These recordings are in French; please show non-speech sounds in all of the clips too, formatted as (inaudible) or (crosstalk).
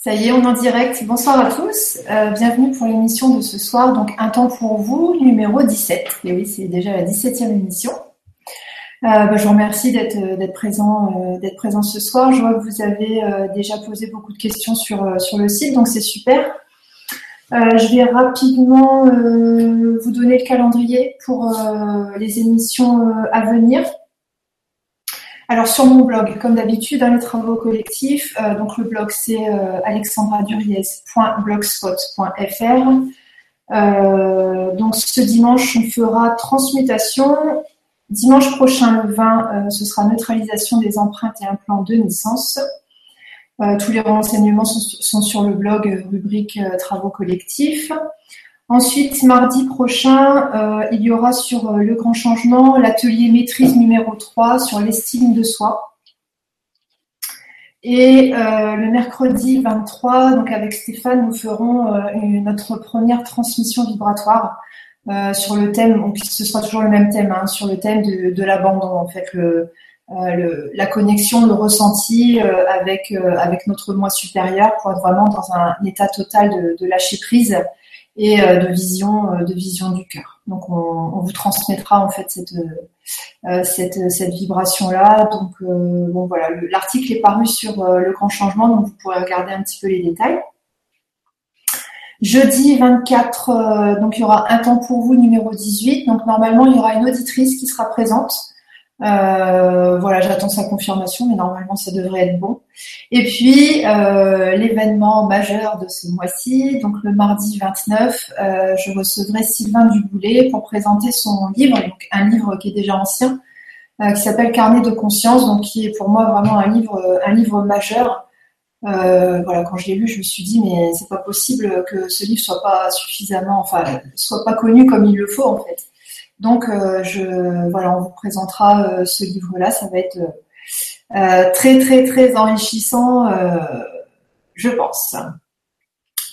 Ça y est, on est en direct. Bonsoir à tous. Euh, bienvenue pour l'émission de ce soir. Donc, Un temps pour vous, numéro 17. Et oui, c'est déjà la 17e émission. Euh, bah, je vous remercie d'être d'être présent euh, d'être présent ce soir. Je vois que vous avez déjà posé beaucoup de questions sur sur le site, donc c'est super. je vais rapidement vous donner le calendrier pour les émissions à venir. Alors sur mon blog, comme d'habitude, dans les travaux collectifs, euh, donc le blog c'est euh, alexandraduriez.blogspot.fr. Euh, donc ce dimanche, on fera transmutation. Dimanche prochain, le 20, ce sera neutralisation des empreintes et implants de naissance. tous les renseignements sont, sur le blog rubrique travaux collectifs. Ensuite, mardi prochain, euh, il y aura sur euh, le grand changement l'atelier maîtrise numéro 3 sur l'estime de soi. Et euh, le mercredi 23, donc avec Stéphane, nous ferons notre première transmission vibratoire sur le thème, donc ce sera toujours le même thème, hein, sur le thème de, l'abandon, en fait, le, la connexion, le ressenti avec, avec notre moi supérieur pour être vraiment dans un état total de, de lâcher prise et euh, de vision euh, de vision du cœur. Donc on, vous transmettra en fait cette euh, cette, cette vibration là. Donc bon voilà, l'article est paru sur le grand changement, donc vous pourrez regarder un petit peu les détails. Jeudi 24, donc il y aura un temps pour vous numéro 18. Donc normalement il y aura une auditrice qui sera présente euh, voilà, j'attends sa confirmation, mais normalement ça devrait être bon. Et puis euh, l'événement majeur de ce mois-ci, donc le mardi 29, euh, je recevrai Sylvain Duboulet pour présenter son livre, donc un livre qui est déjà ancien, qui s'appelle Carnet de conscience, donc qui est pour moi vraiment un livre, un livre majeur. voilà, quand je l'ai lu, je me suis dit mais c'est pas possible que ce livre soit pas suffisamment, enfin, soit pas connu comme il le faut en fait. Donc, euh, je, voilà, on vous présentera euh, ce livre-là. Ça va être euh, très, très, très enrichissant, je pense.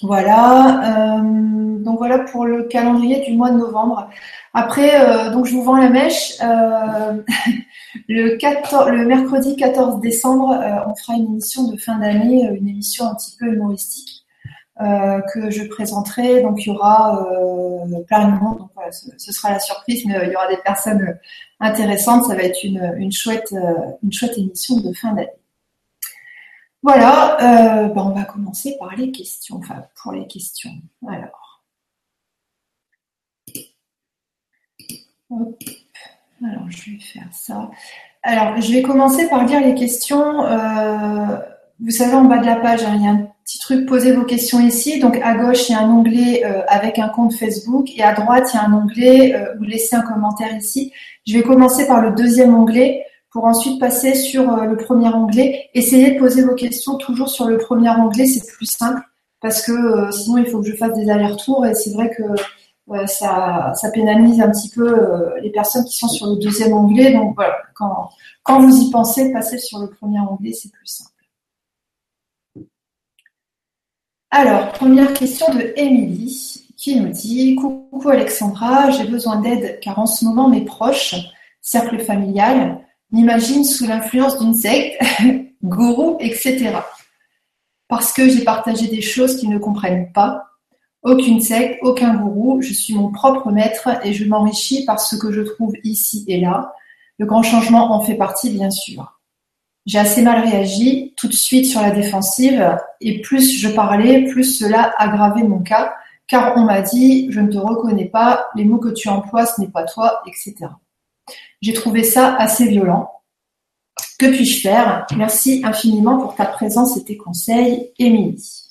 Voilà. donc voilà pour le calendrier du mois de novembre. Après, donc je vous vends la mèche. (laughs) le, 14, le mercredi 14 décembre, on fera une émission de fin d'année, une émission un petit peu humoristique. Euh, que je présenterai. Donc il y aura euh, plein de monde. Donc ce, sera la surprise, mais euh, il y aura des personnes intéressantes. Ça va être une, une chouette, une chouette émission de fin d'année. Voilà, ben, on va commencer par les questions. Enfin, pour les questions. Alors. Alors, je vais faire ça. Alors, je vais commencer par lire les questions. vous savez, en bas de la page, hein, il y a un petit truc, posez vos questions ici. Donc à gauche, il y a un onglet euh, avec un compte Facebook et à droite, il y a un onglet euh, laissez un commentaire ici. Je vais commencer par le deuxième onglet pour ensuite passer sur euh, le premier onglet. Essayez de poser vos questions toujours sur le premier onglet, c'est plus simple parce que sinon il faut que je fasse des allers-retours et c'est vrai que ça, ça pénalise un petit peu les personnes qui sont sur le deuxième onglet. Donc voilà, quand, quand vous y pensez, passez sur le premier onglet, c'est plus simple. Alors, première question de Émilie qui nous dit Coucou Alexandra, j'ai besoin d'aide car en ce moment mes proches, cercle familial, m'imaginent sous l'influence d'une secte, (laughs) gourou, etc. Parce que j'ai partagé des choses qu'ils ne comprennent pas. Aucune secte, aucun gourou, je suis mon propre maître et je m'enrichis par ce que je trouve ici et là. Le grand changement en fait partie, bien sûr. J'ai assez mal réagi, tout de suite sur la défensive, et plus je parlais, plus cela aggravait mon cas, car on m'a dit je ne te reconnais pas, les mots que tu emploies ce n'est pas toi, etc. J'ai trouvé ça assez violent. Que puis-je faire? Merci infiniment pour ta présence et tes conseils, Émilie.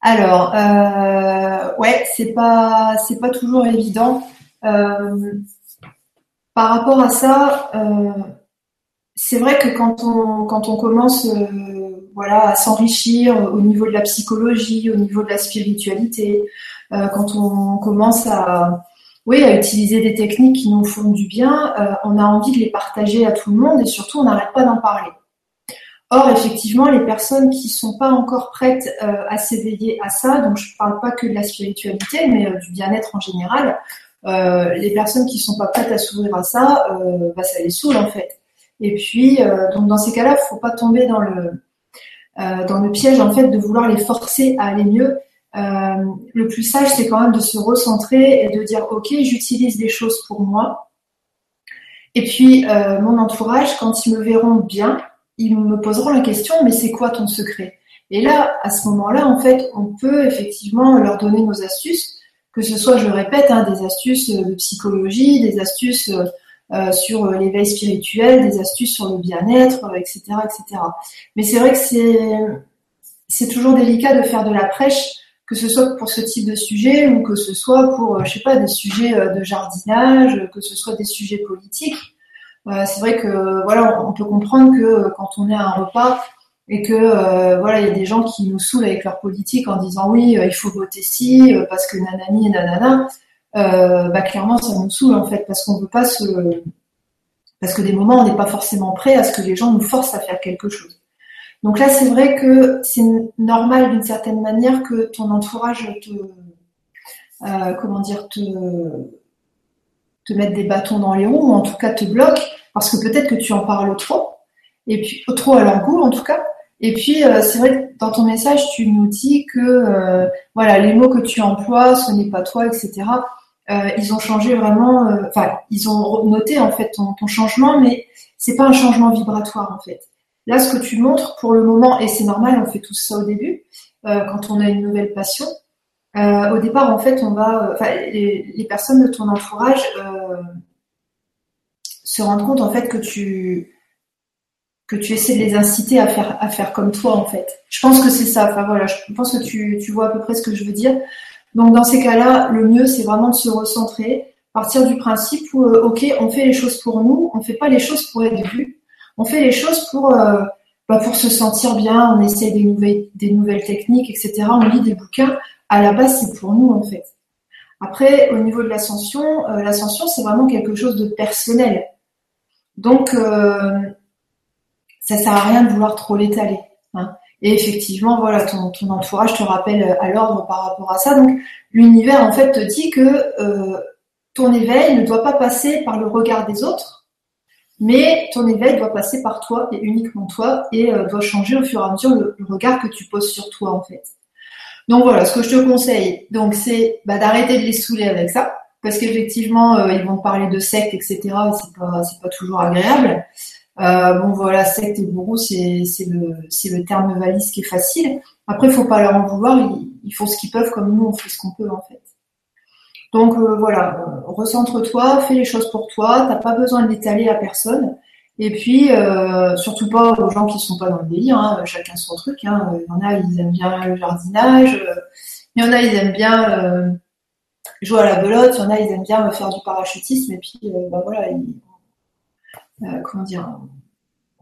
Alors, euh, ouais, c'est pas c'est pas toujours évident. Euh, par rapport à ça, euh, c'est vrai que quand on, quand on commence euh, voilà, à s'enrichir au niveau de la psychologie, au niveau de la spiritualité, euh, quand on commence à, oui, à utiliser des techniques qui nous font du bien, euh, on a envie de les partager à tout le monde et surtout on n'arrête pas d'en parler. Or, effectivement, les personnes qui sont pas encore prêtes à s'éveiller à ça, donc je ne parle pas que de la spiritualité, mais du bien-être en général, les personnes qui sont pas prêtes à s'ouvrir à ça, bah, ça les saoule en fait. Et puis, euh, donc dans ces cas-là, il faut pas tomber dans le dans le piège en fait de vouloir les forcer à aller mieux. le plus sage, c'est quand même de se recentrer et de dire ok, j'utilise des choses pour moi. Et puis mon entourage, quand ils me verront bien, ils me poseront la question mais c'est quoi ton secret? Et là, à ce moment-là, en fait, on peut effectivement leur donner nos astuces que ce soit, je répète, hein, des astuces de psychologie, des astuces euh, sur l'éveil spirituel, des astuces sur le bien-être, etc., etc. Mais c'est vrai que c'est c'est toujours délicat de faire de la prêche, que ce soit pour ce type de sujet ou que ce soit pour, je sais pas, des sujets euh, de jardinage, que ce soit des sujets politiques. Euh, c'est vrai que voilà, on peut comprendre que quand on est à un repas, et que euh, voilà, il y a des gens qui nous saoulent avec leur politique en disant oui, euh, il faut voter si euh, parce que nanani et nanana. Bah clairement, ça nous saoule en fait parce qu'on veut pas se parce que des moments on n'est pas forcément prêt à ce que les gens nous forcent à faire quelque chose. Donc là, c'est vrai que c'est normal d'une certaine manière que ton entourage te comment dire te te mette des bâtons dans les roues ou en tout cas te bloque parce que peut-être que tu en parles trop et puis trop à leur goût en tout cas et puis, euh, c'est vrai que dans ton message, tu nous dis que euh, voilà, les mots que tu emploies, ce n'est pas toi, etc. Euh, ils ont changé vraiment, enfin, ils ont noté en fait ton, changement, mais c'est pas un changement vibratoire en fait. Là, ce que tu montres pour le moment, et c'est normal, on fait tout ça au début, quand on a une nouvelle passion. au départ, en fait, on va, les, les, personnes de ton entourage se rendent compte en fait que tu que tu essaies de les inciter à faire, à faire comme toi, en fait. Je pense que c'est ça. Enfin, voilà, je pense que tu, tu vois à peu près ce que je veux dire. Donc, dans ces cas-là, le mieux, c'est vraiment de se recentrer, partir du principe où, euh, OK, on fait les choses pour nous, on fait pas les choses pour être vu, on fait les choses pour, euh, bah, pour se sentir bien, on essaie des nouvelles, des nouvelles techniques, etc. On lit des bouquins. À la base, c'est pour nous, en fait. Après, au niveau de l'ascension, euh, l'ascension, c'est vraiment quelque chose de personnel. Donc, ça sert à rien de vouloir trop l'étaler. Hein. Et effectivement, voilà, ton, entourage te rappelle euh, à l'ordre par rapport à ça. Donc, l'univers, en fait, te dit que euh, ton éveil ne doit pas passer par le regard des autres, mais ton éveil doit passer par toi et uniquement toi, et euh, doit changer au fur et à mesure le, regard que tu poses sur toi, en fait. Donc voilà, ce que je te conseille, donc c'est bah, d'arrêter de les saouler avec ça, parce qu'effectivement, ils vont te parler de secte, etc. Et c'est pas, c'est pas toujours agréable. Euh, bon voilà, secte et bourreau, c'est le, terme valise qui est facile. Après, il faut pas leur en vouloir, ils, font ce qu'ils peuvent comme nous, on fait ce qu'on peut en fait. Donc euh, voilà, recentre-toi, fais les choses pour toi, t'as pas besoin de l'étaler à personne. Et puis, euh, surtout pas aux gens qui sont pas dans le délire, hein, chacun son truc. Hein. Il y en a, ils aiment bien le jardinage, il y en a, ils aiment bien jouer à la belote, il y en a, ils aiment bien faire du parachutisme, et puis bah voilà, comment dire,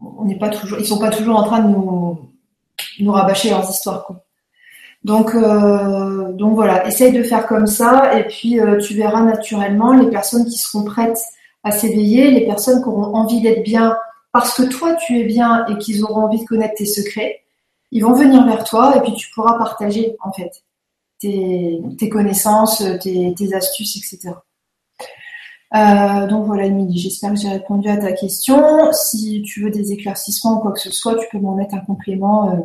on n'est pas toujours, ils sont pas toujours en train de nous, rabâcher leurs histoires, quoi. Donc, euh, donc voilà, essaye de faire comme ça, et puis euh, tu verras naturellement les personnes qui seront prêtes à s'éveiller, les personnes qui auront envie d'être bien parce que toi tu es bien et qu'ils auront envie de connaître tes secrets, ils vont venir vers toi et puis tu pourras partager en fait tes, connaissances, tes astuces, etc. Euh, donc voilà, Émilie, j'espère que j'ai répondu à ta question. Si tu veux des éclaircissements ou quoi que ce soit, tu peux m'en mettre un complément, euh,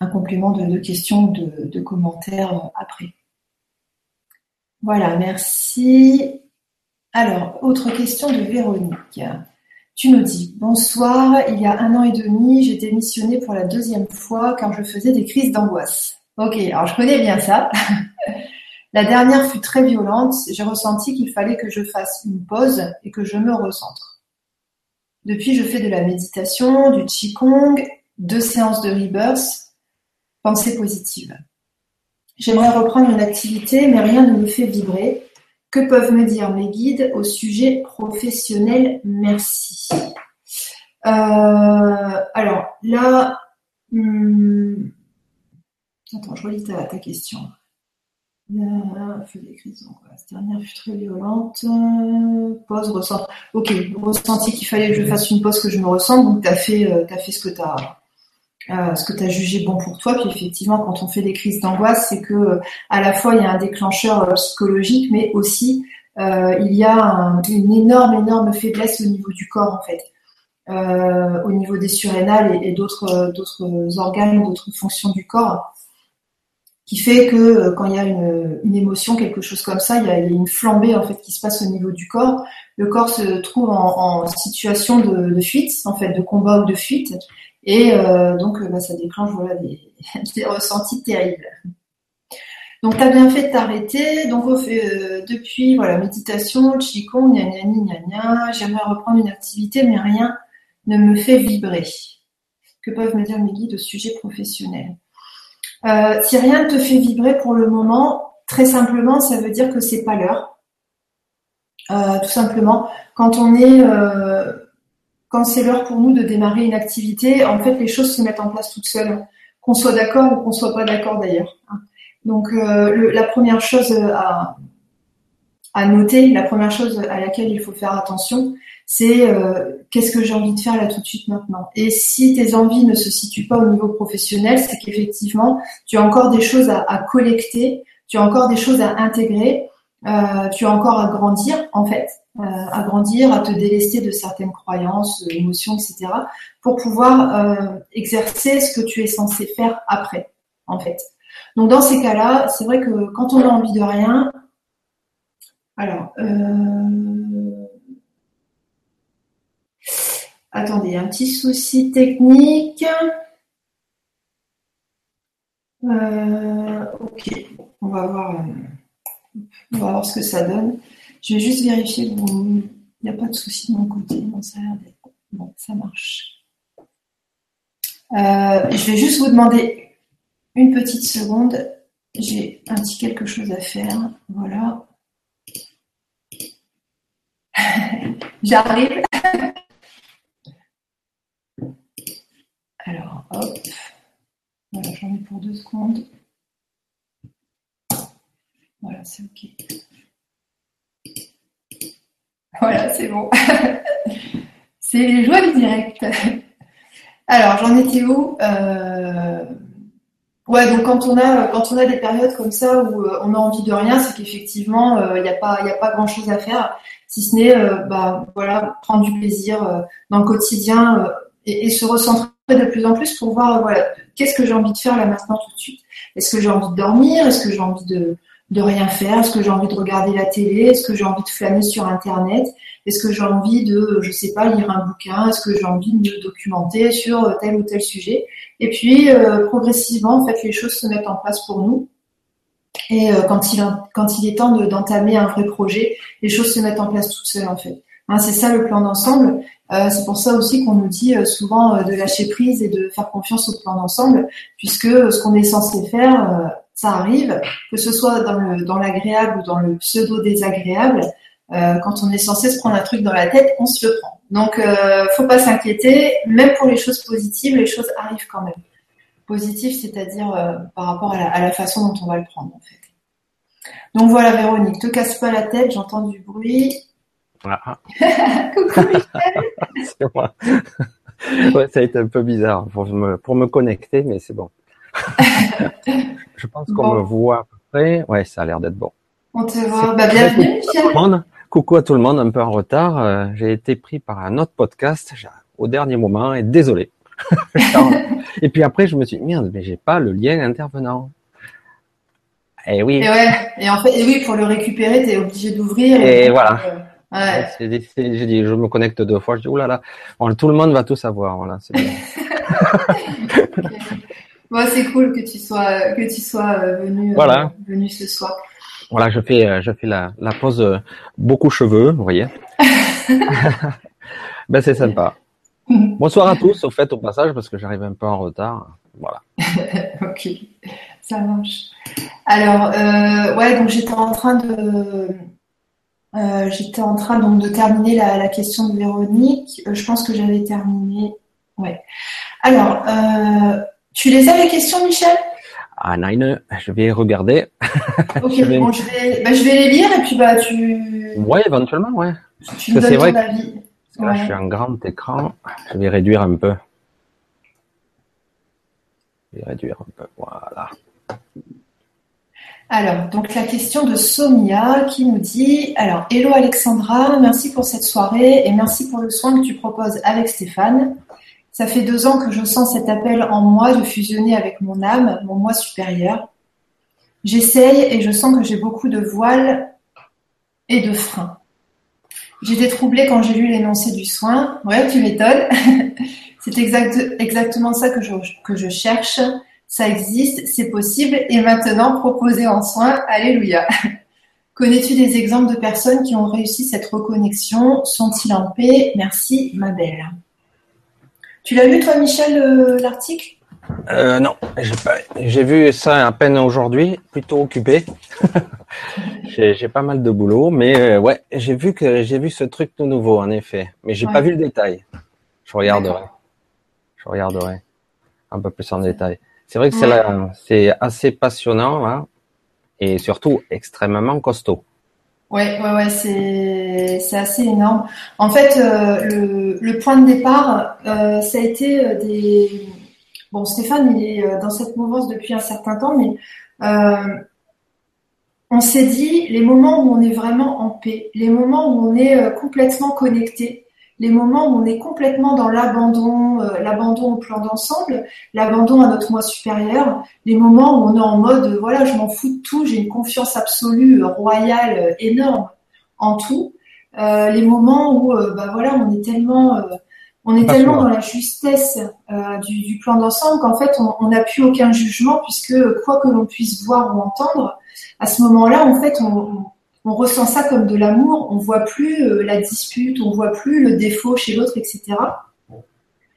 un complément de, questions, de, de commentaires euh, après. Voilà, merci. Alors, autre question de Véronique. Tu nous dis Bonsoir, il y a un an et demi, j'ai démissionné pour la deuxième fois car je faisais des crises d'angoisse. Ok, alors je connais bien ça. La dernière fut très violente, j'ai ressenti qu'il fallait que je fasse une pause et que je me recentre. Depuis, je fais de la méditation, du qigong, deux séances de rebirth, pensée positive. J'aimerais reprendre une activité, mais rien ne me fait vibrer. Que peuvent me dire mes guides au sujet professionnel? Merci. Euh, alors là, hmm, attends, je relis ta question. Feu des crises Cette dernière fut très violente. Pause, ressent. Ok, ressenti qu'il fallait que je fasse une pause, que je me ressente. Donc, tu as euh, fait ce que tu as, euh, ce que tu as jugé bon pour toi. Puis effectivement, quand on fait des crises d'angoisse, c'est que euh, à la fois il y a un déclencheur psychologique, mais aussi il y a une énorme, énorme faiblesse au niveau du corps en fait. au niveau des surrénales et, d'autres d'autres organes, d'autres fonctions du corps, qui fait que quand il y a une, émotion, quelque chose comme ça, il y, a, une flambée en fait qui se passe au niveau du corps. Le corps se trouve en, situation de, fuite, en fait, de combat ou de fuite, et donc bah, ça déclenche voilà des, (laughs) des ressentis terribles. Donc, tu as bien fait de t'arrêter. Donc, euh, depuis, voilà, méditation, qigong, gna gna gna gna, j'aimerais reprendre une activité, mais rien ne me fait vibrer. Que peuvent me dire mes guides au sujet professionnel? Euh, Si rien ne te fait vibrer pour le moment, très simplement, ça veut dire que c'est pas l'heure. Euh, tout simplement, quand on est, quand c'est l'heure pour nous de démarrer une activité, en fait, les choses se mettent en place toutes seules, qu'on soit d'accord ou qu'on soit pas d'accord d'ailleurs. Hein. Donc euh, la première chose euh, à, noter, la première chose à laquelle il faut faire attention, c'est euh, qu'est-ce que j'ai envie de faire là tout de suite maintenant? Et si tes envies ne se situent pas au niveau professionnel, c'est qu'effectivement, tu as encore des choses à, collecter, tu as encore des choses à intégrer, tu as encore à grandir en fait, à grandir, à te délester de certaines croyances, émotions, etc., pour pouvoir exercer ce que tu es censé faire après, en fait. Donc dans ces cas-là, c'est vrai que quand on a envie de rien, alors, euh, attendez, un petit souci technique. Euh, ok, on va voir, euh, on va ce que ça donne. Je vais juste vérifier qu'il n'y a pas de souci de mon côté. Ça Bon, ça marche. je vais juste vous demander une petite seconde, j'ai un petit quelque chose à faire. Voilà. (laughs) J'arrive. (laughs) Alors, hop. Voilà, j'en ai pour deux secondes. Voilà, c'est OK. Voilà, c'est bon. (laughs) c'est les joies du direct. Alors, j'en étais où euh, Ouais, donc quand on a quand on a des périodes comme ça où euh, on a envie de rien, c'est qu'effectivement il euh, n'y a pas pas grand chose à faire, si ce n'est bah voilà prendre du plaisir dans le quotidien et, se recentrer de plus en plus pour voir voilà qu'est-ce que j'ai envie de faire là maintenant tout de suite? Est-ce que j'ai envie de dormir? Est-ce que j'ai envie de de rien faire? Est-ce que j'ai envie de regarder la télé? Est-ce que j'ai envie de flâner sur Internet? Est-ce que j'ai envie de, je sais pas, lire un bouquin? Est-ce que j'ai envie de me documenter sur tel ou tel sujet? Et puis, euh, progressivement, en fait, les choses se mettent en place pour nous. Et euh, quand, il, quand il est temps d'entamer un vrai projet, les choses se mettent en place toutes seules, en fait. Hein, c'est ça le plan d'ensemble. Euh, c'est pour ça aussi qu'on nous dit souvent de lâcher prise et de faire confiance au plan d'ensemble, puisque ce qu'on est censé faire ça arrive, que ce soit dans le dans l'agréable ou dans le pseudo désagréable. Euh, quand on est censé se prendre un truc dans la tête, on se le prend. Donc, euh, faut pas s'inquiéter. Même pour les choses positives, les choses arrivent quand même. Positif, c'est-à-dire euh, par rapport à la, façon dont on va le prendre, en fait. Donc voilà, Véronique, te casse pas la tête. J'entends du bruit. (laughs) Coucou Michel. (laughs) c'est moi. ouais, ça a été un peu bizarre pour me, pour me connecter, mais c'est bon. (laughs) je pense qu'on me voit à peu près. Ouais, ça a l'air d'être bon. On te voit. Bah, bienvenue, Michel. Coucou à tout le monde, un peu en retard. Euh, j'ai été pris par un autre podcast au dernier moment et désolé. et puis après, je me suis dit, merde, mais j'ai pas le lien intervenant. Et eh oui. Et ouais. Et en fait, et oui, pour le récupérer, tu es obligé d'ouvrir. Et, voilà. Euh, ouais. J'ai dit, je me connecte deux fois. Je dis, oulala, bon, tout le monde va tout savoir. Voilà, c'est (laughs) cool que tu sois que tu sois euh, venu euh, venu ce soir. Voilà, je fais euh, je fais la la pause beaucoup cheveux, vous voyez. (laughs) ben c'est sympa. (laughs) Bonsoir à tous, au fait, au passage, parce que j'arrive un peu en retard. Voilà. ok, ça marche. Alors, ouais, donc j'étais en train de, j'étais en train donc de terminer la, la question de Véronique. je pense que j'avais terminé. Ouais. Alors, tu les as les questions, Michel? Ah non, je vais regarder. (laughs) Ok, je vais... Bon, je vais, bah, je vais les lire et puis bah tu. Ouais, éventuellement, ouais. Tu me donnes ton vrai avis. Que... Là, je suis en grand écran. Je vais réduire un peu. Je vais réduire un peu. Voilà. Alors, donc la question de Sonia qui nous dit Alors, Hello Alexandra, merci pour cette soirée et merci pour le soin que tu proposes avec Stéphane. Ça fait deux ans que je sens cet appel en moi de fusionner avec mon âme, mon moi supérieur. J'essaye et je sens que j'ai beaucoup de voiles et de freins. J'étais troublée quand j'ai lu l'énoncé du soin. Ouais, tu m'étonnes. (laughs) C'est exactement ça que je, que je cherche. Ça existe, c'est possible et maintenant proposé en soin. Alléluia. Connais-tu des exemples de personnes qui ont réussi cette reconnexion? Sont-ils en paix? Merci, ma belle. Tu l'as lu, toi, Michel, euh, l'article? Euh, Non, j'ai vu ça à peine aujourd'hui, plutôt occupé. (laughs) j'ai pas mal de boulot, mais euh, ouais, j'ai vu que j'ai vu ce truc tout nouveau, en effet. Mais j'ai pas vu le détail. Je regarderai. Je regarderai un peu plus en détail. C'est vrai que c'est assez passionnant, hein, et surtout extrêmement costaud. Ouais, ouais, ouais, c'est assez énorme. En fait, euh, le, le, point de départ, euh, ça a été euh, des. Bon, Stéphane, il est dans cette mouvance depuis un certain temps, mais on s'est dit les moments où on est vraiment en paix, les moments où on est complètement connecté, les moments où on est complètement dans l'abandon, euh, l'abandon au plan d'ensemble, l'abandon à notre moi supérieur, les moments où on est en mode voilà, je m'en fous de tout, j'ai une confiance absolue, euh, royale, euh, énorme en tout. les moments où bah voilà, on est tellement on est tellement dans la justesse du, du, plan d'ensemble qu'en fait on n'a plus aucun jugement puisque quoi que l'on puisse voir ou entendre, à ce moment-là en fait on, on ressent ça comme de l'amour, on voit plus euh, la dispute, on voit plus le défaut chez l'autre, etc.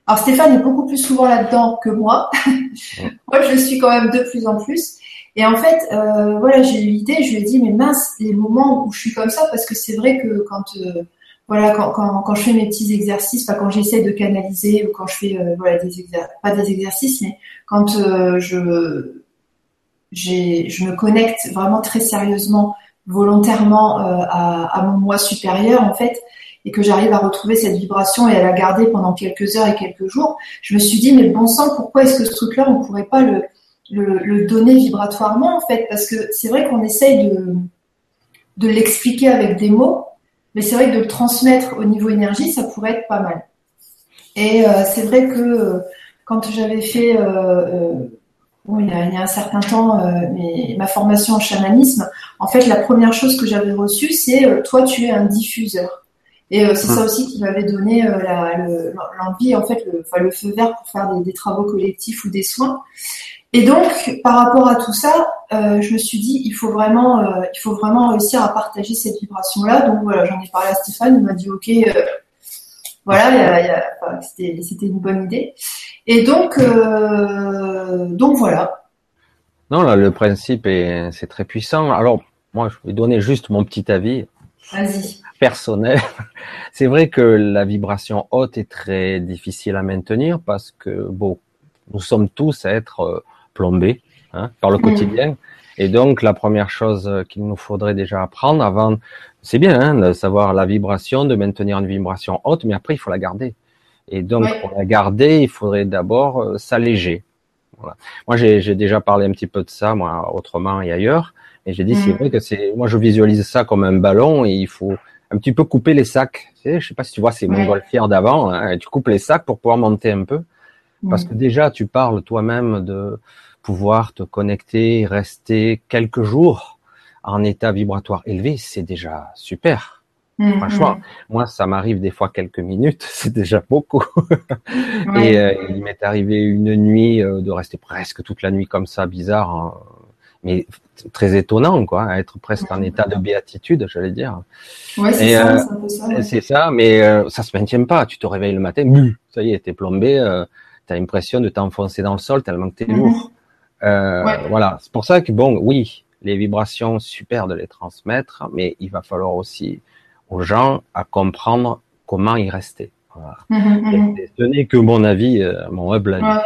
Alors Stéphane est beaucoup plus souvent là-dedans que moi. (laughs) moi, je suis quand même de plus en plus. Et en fait, euh, voilà, j'ai eu l'idée, je lui ai dit, mais mince, les moments où je suis comme ça, parce que c'est vrai que quand, euh, voilà, quand, quand, je fais mes petits exercices, pas quand j'essaie de canaliser ou quand je fais, voilà, pas des exercices, mais quand je, je me connecte vraiment très sérieusement volontairement euh, à, mon moi supérieur en fait et que j'arrive à retrouver cette vibration et à la garder pendant quelques heures et quelques jours, je me suis dit mais bon sang pourquoi est-ce que ce truc-là on pourrait pas le, donner vibratoirement en fait? Parce que c'est vrai qu'on essaye de l'expliquer avec des mots, mais c'est vrai que de le transmettre au niveau énergie ça pourrait être pas mal. Et euh, c'est vrai que euh, quand j'avais fait il, y a, un certain temps, ma formation en chamanisme, en fait, la première chose que j'avais reçue, c'est euh, toi, tu es un diffuseur. Et euh, c'est ça hum. aussi qui m'avait donné l'envie, en fait, le, le, feu vert pour faire des, travaux collectifs ou des soins. Et donc, par rapport à tout ça, je me suis dit, il faut vraiment, il faut vraiment réussir à partager cette vibration-là. Donc voilà, j'en ai parlé à Stéphane, il m'a dit, ok, voilà, c'était une bonne idée. Et donc, euh, donc voilà. Non, là, le principe est, c'est très puissant. Alors, moi, je vais donner juste mon petit avis. Personnel. (laughs) C'est vrai que la vibration haute est très difficile à maintenir parce que, bon, nous sommes tous à être euh, plombés hein, par le mm. quotidien. Et donc, la première chose qu'il nous faudrait déjà apprendre avant, c'est bien hein, de savoir la vibration, de maintenir une vibration haute, mais après, il faut la garder. Et donc, pour la garder, il faudrait d'abord euh, s'alléger. Voilà. Moi, j'ai déjà parlé un petit peu de ça, moi, autrement et ailleurs. Et j'ai dit, c'est mm. vrai que c'est, moi, je visualise ça comme un ballon et il faut un petit peu couper les sacs. Tu sais, je sais pas si tu vois ces ouais. montgolfières d'avant. Hein, tu coupes les sacs pour pouvoir monter un peu. Parce que déjà, tu parles toi-même de pouvoir te connecter, rester quelques jours en état vibratoire élevé. C'est déjà super. Mmh, Franchement, moi, ça m'arrive des fois quelques minutes, (laughs) c'est déjà beaucoup. Et euh, il m'est arrivé une nuit euh, de rester presque toute la nuit comme ça, bizarre, hein. Mais très étonnant, quoi, être presque en état de béatitude, j'allais dire. Ouais, c'est ça, euh, c'est ça, mais ça se maintient pas. Tu te réveilles le matin, ça y est, t'es plombé, t'as l'impression de t'enfoncer dans le sol tellement que t'es mmh. lourd. Voilà, c'est pour ça que bon, oui, les vibrations super de les transmettre, mais il va falloir aussi aux gens à comprendre comment y rester. Voilà. Mmh, mmh, mmh. Ce n'est que mon avis, euh, mon humble avis.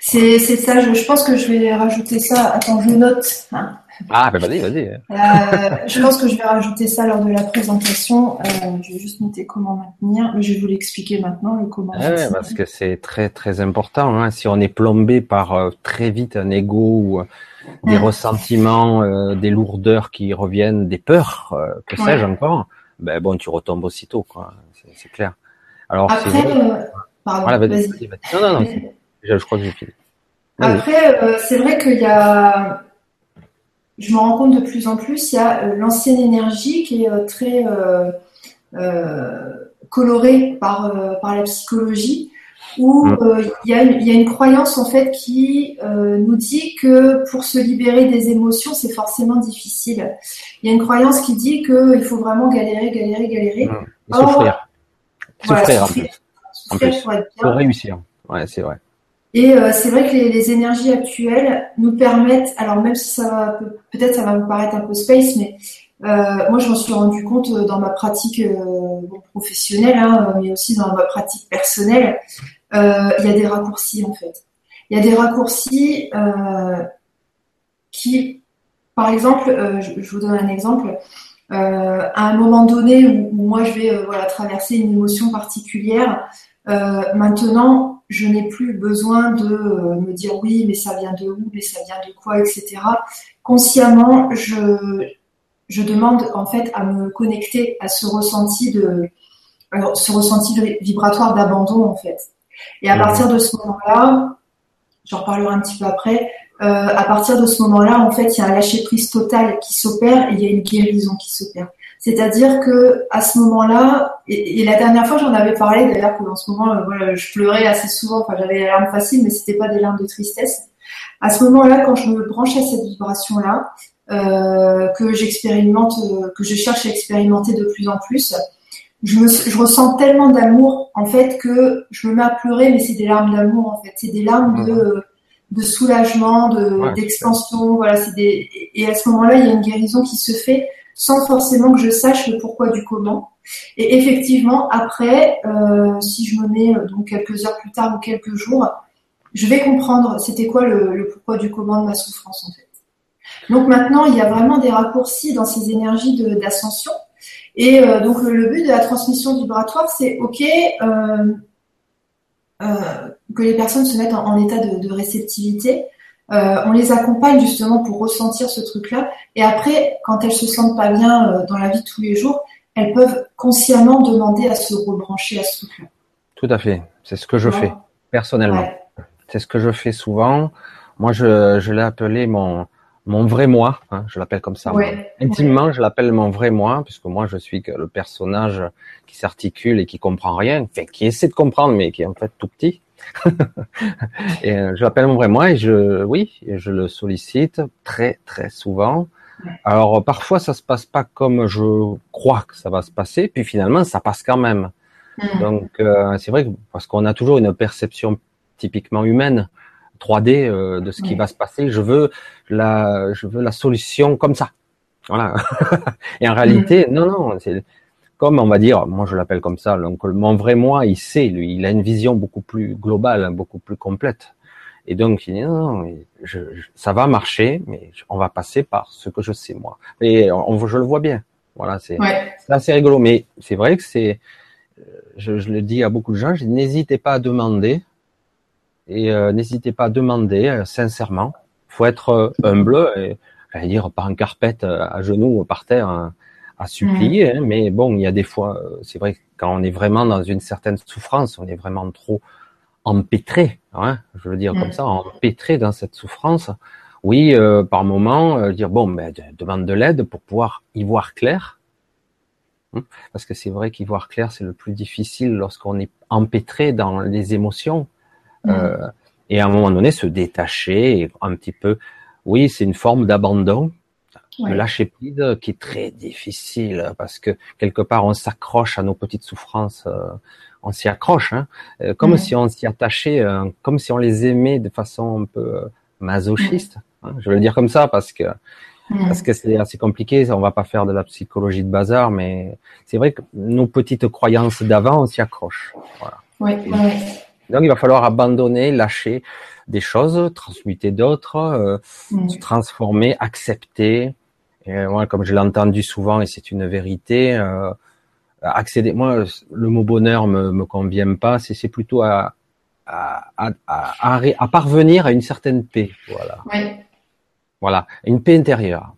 C'est ça, je, pense que je vais rajouter ça. Attends, je note. Hein. Ah, ben vas-y, vas-y. Euh, je pense que je vais rajouter ça lors de la présentation. Euh, je vais juste noter comment maintenir, mais je vais vous l'expliquer maintenant, le comment. Ouais, parce que c'est très très important. Hein. Si on est plombé par euh, très vite un ego ou des ressentiments, des lourdeurs qui reviennent, des peurs, que sais-je encore, ben bon, tu retombes aussitôt, quoi. C'est clair. Alors, Après, pardon, vas-y. non, non, non. Je crois que j'ai fini. Après, c'est vrai qu'il y a je me rends compte de plus en plus, il y a euh, l'ancienne énergie qui est euh, très euh, colorée par, par la psychologie, où mm. il, y a une, il, y a une, croyance en fait qui nous dit que pour se libérer des émotions, c'est forcément difficile. Il y a une croyance qui dit qu'il faut vraiment galérer, galérer, galérer. Mm. souffrir. souffrir, en plus. En plus. Pour réussir. Ouais, c'est vrai. Et euh, c'est vrai que les, énergies actuelles nous permettent, alors même si ça va peut-être ça va vous paraître un peu space, mais euh, moi je m'en suis rendu compte euh, dans ma pratique professionnelle, hein, mais aussi dans ma pratique personnelle, il y a des raccourcis en fait. Il y a des raccourcis qui, par exemple, je, vous donne un exemple. à un moment donné où, moi je vais traverser une émotion particulière, maintenant je n'ai plus besoin de euh, me dire oui, mais ça vient de où, mais ça vient de quoi, etc. Consciemment, je, je demande en fait à me connecter à ce ressenti de, alors, ce ressenti vibratoire d'abandon en fait. Et à mmh. partir de ce moment-là, j'en reparlerai un petit peu après. Euh, à partir de ce moment-là, en fait, il y a un lâcher prise total qui s'opère et il y a une guérison qui s'opère. C'est-à-dire que à ce moment-là, et, la dernière fois j'en avais parlé d'ailleurs qu'en ce moment, euh, voilà, je pleurais assez souvent, enfin j'avais les larmes faciles, mais c'était pas des larmes de tristesse. À ce moment-là, quand je me branche à cette vibration-là, euh, que j'expérimente, euh, que je cherche à expérimenter de plus en plus, je, me, je ressens tellement d'amour en fait que je me mets à pleurer, mais c'est des larmes d'amour en fait, c'est des larmes de de soulagement, de d'extension, voilà, c'est des et à ce moment-là, il y a une guérison qui se fait sans forcément que je sache le pourquoi du comment. Et effectivement, après, euh, si je me mets euh, donc quelques heures plus tard ou quelques jours, je vais comprendre c'était quoi le, pourquoi du comment de ma souffrance en fait. Donc maintenant, il y a vraiment des raccourcis dans ces énergies d'ascension. Et euh, donc le but de la transmission vibratoire, c'est ok que les personnes se mettent en, état de réceptivité, euh, on les accompagne justement pour ressentir ce truc-là. Et après, quand elles se sentent pas bien euh, dans la vie de tous les jours, elles peuvent consciemment demander à se rebrancher à ce truc-là. Tout à fait. C'est ce que je fais personnellement. C'est ce que je fais souvent. Moi, je, l'ai appelé mon mon vrai moi. Hein, je l'appelle comme ça. Intimement, je l'appelle mon vrai moi, puisque moi, je suis le personnage qui s'articule et qui comprend rien, enfin, qui essaie de comprendre, mais qui est en fait tout petit. (laughs) et euh, je l'appelle mon vrai moi et je, oui, je le sollicite très très souvent. Alors parfois ça se passe pas comme je crois que ça va se passer, puis finalement ça passe quand même. Mm. Donc euh, c'est vrai que parce qu'on a toujours une perception typiquement humaine, 3D euh, de ce qui va se passer. Je veux la, je veux la solution comme ça. Voilà. (laughs) et en réalité, mm. non non, c'est comme on va dire, moi je l'appelle comme ça, donc mon vrai moi, il sait, lui, il a une vision beaucoup plus globale, hein, beaucoup plus complète. Et donc il dit non, non je, ça va marcher, mais on va passer par ce que je sais moi. Et on, je le vois bien. Voilà, c'est assez rigolo. Mais c'est vrai que c'est, euh, je, je, le dis à beaucoup de gens, n'hésitez pas à demander et euh, n'hésitez pas à demander euh, sincèrement. Faut être humble et j'allais dire pas en carpette à genoux par terre. Hein à supplier, hein, mais bon, il y a des fois, euh, c'est vrai quand on est vraiment dans une certaine souffrance, on est vraiment trop empêtré, hein, je veux dire comme ça, empêtré dans cette souffrance. Oui, euh, par moment, euh, dire bon, ben, demande de l'aide pour pouvoir y voir clair, hein, parce que c'est vrai qu'y voir clair, c'est le plus difficile lorsqu'on est empêtré dans les émotions. et à un moment donné, se détacher, un petit peu. Oui, c'est une forme d'abandon, le lâcher prise qui est très difficile parce que quelque part on s'accroche à nos petites souffrances, euh, on s'y accroche, hein, euh, comme si on s'y attachait, euh, comme si on les aimait de façon un peu masochiste. Hein, je veux le dire comme ça parce que parce que c'est assez compliqué. On va pas faire de la psychologie de bazar, mais c'est vrai que nos petites croyances d'avant, on s'y accroche. Voilà. Donc il va falloir abandonner, lâcher des choses, transmuter d'autres, euh, se transformer, accepter. Et moi, comme je l'ai entendu souvent, et c'est une vérité, euh, accéder. Moi, le mot bonheur me, me convient pas. C'est plutôt à, à, à, à, à, parvenir à une certaine paix. Voilà. Voilà, une paix intérieure,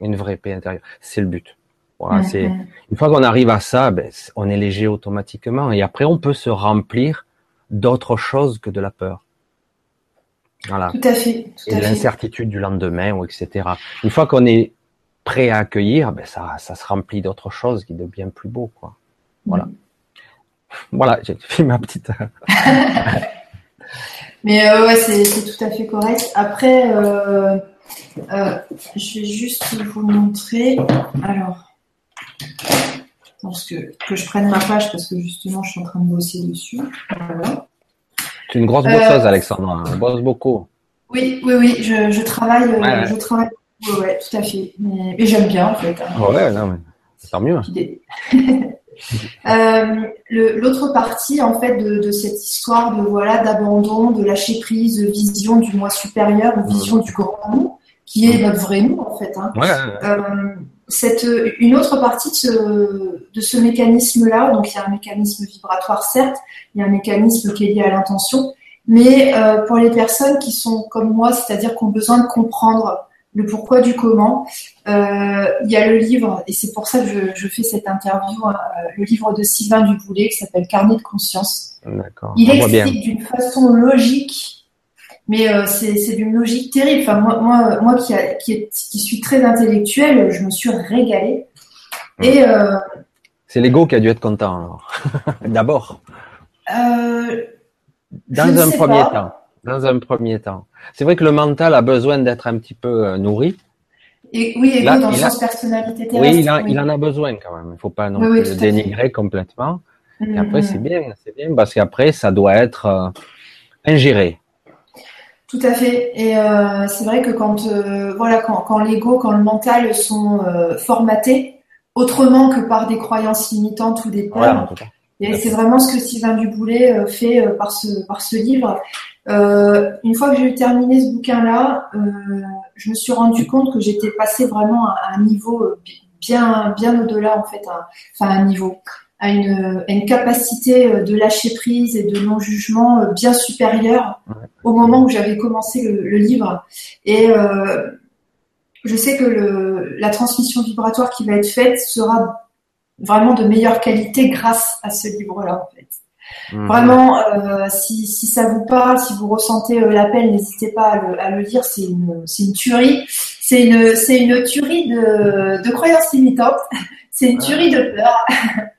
une vraie paix intérieure. C'est le but. Voilà, c'est une fois qu'on arrive à ça, ben, on est léger automatiquement, et après on peut se remplir d'autre chose que de la peur. Voilà. Tout à fait. et l'incertitude du lendemain, ou etc. Une fois qu'on est prêt à accueillir, ben ça, ça se remplit d'autre chose qui est de bien plus beau, quoi. Voilà. Mm. Voilà, j'ai (laughs) fait ma petite. (laughs) Mais euh, ouais, c'est tout à fait correct. Après, euh, euh, je vais juste vous montrer. Alors, que, que je prenne ma page parce que justement, je suis en train de bosser dessus. Voilà. Tu es une grosse bosseuse, Alexandra. On bosse beaucoup. Oui, oui, oui. Je, je travaille, je travaille. Ouais, tout à fait. Mais, j'aime bien en fait. Hein. Ouais, non, mais tant mieux. (laughs) Euh, l'autre partie en fait de, cette histoire de voilà d'abandon, de lâcher prise, de vision du moi supérieur, vision du grand nous, qui est notre vrai nous en fait. Hein. Euh, cette, une autre partie de ce, de ce mécanisme-là, donc il y a un mécanisme vibratoire certes, il y a un mécanisme qui est lié à l'intention, mais euh, pour les personnes qui sont comme moi, c'est-à-dire qui ont besoin de comprendre le pourquoi du comment. Euh, il y a le livre, et c'est pour ça que je, je fais cette interview, euh, le livre de Sylvain Duboulet qui s'appelle Carnet de conscience. Il explique d'une façon logique, mais euh, c'est d'une logique terrible. Enfin, moi, moi, moi qui, a, qui, est, qui, suis très intellectuelle, je me suis régalée. Et euh, c'est l'ego qui a dû être content. (laughs) D'abord. Dans un premier temps. Dans un premier temps. C'est vrai que le mental a besoin d'être un petit peu euh, nourri. Et, oui, et dans le sens personnalité terrestre. Oui, il, en a besoin quand même. Il ne faut pas non plus le dénigrer complètement. Et après, mm-hmm. c'est bien, c'est bien parce qu'après, ça doit être euh, ingéré. Tout à fait. Et euh, c'est vrai que quand, euh, voilà, quand, quand l'ego, quand le mental sont formatés, autrement que par des croyances limitantes ou des peurs, et c'est vraiment ce que Sylvain Duboulet fait par ce, par ce livre. Euh, une fois que j'ai terminé ce bouquin-là, euh, je me suis rendu compte que j'étais passée vraiment à un niveau euh, bien, bien au-delà en fait, à, enfin un niveau, à une, une, capacité de lâcher prise et de non-jugement bien supérieure au moment où j'avais commencé le, le, livre. Et euh, je sais que le, la transmission vibratoire qui va être faite sera vraiment de meilleure qualité grâce à ce livre-là en fait. Mhm. Vraiment, euh, si, si, ça vous parle, si vous ressentez euh, l'appel, n'hésitez pas à le, à le lire. C'est une, c'est une tuerie. C'est une, c'est une tuerie de, de croyances limitantes. (laughs) C'est une tuerie de peur.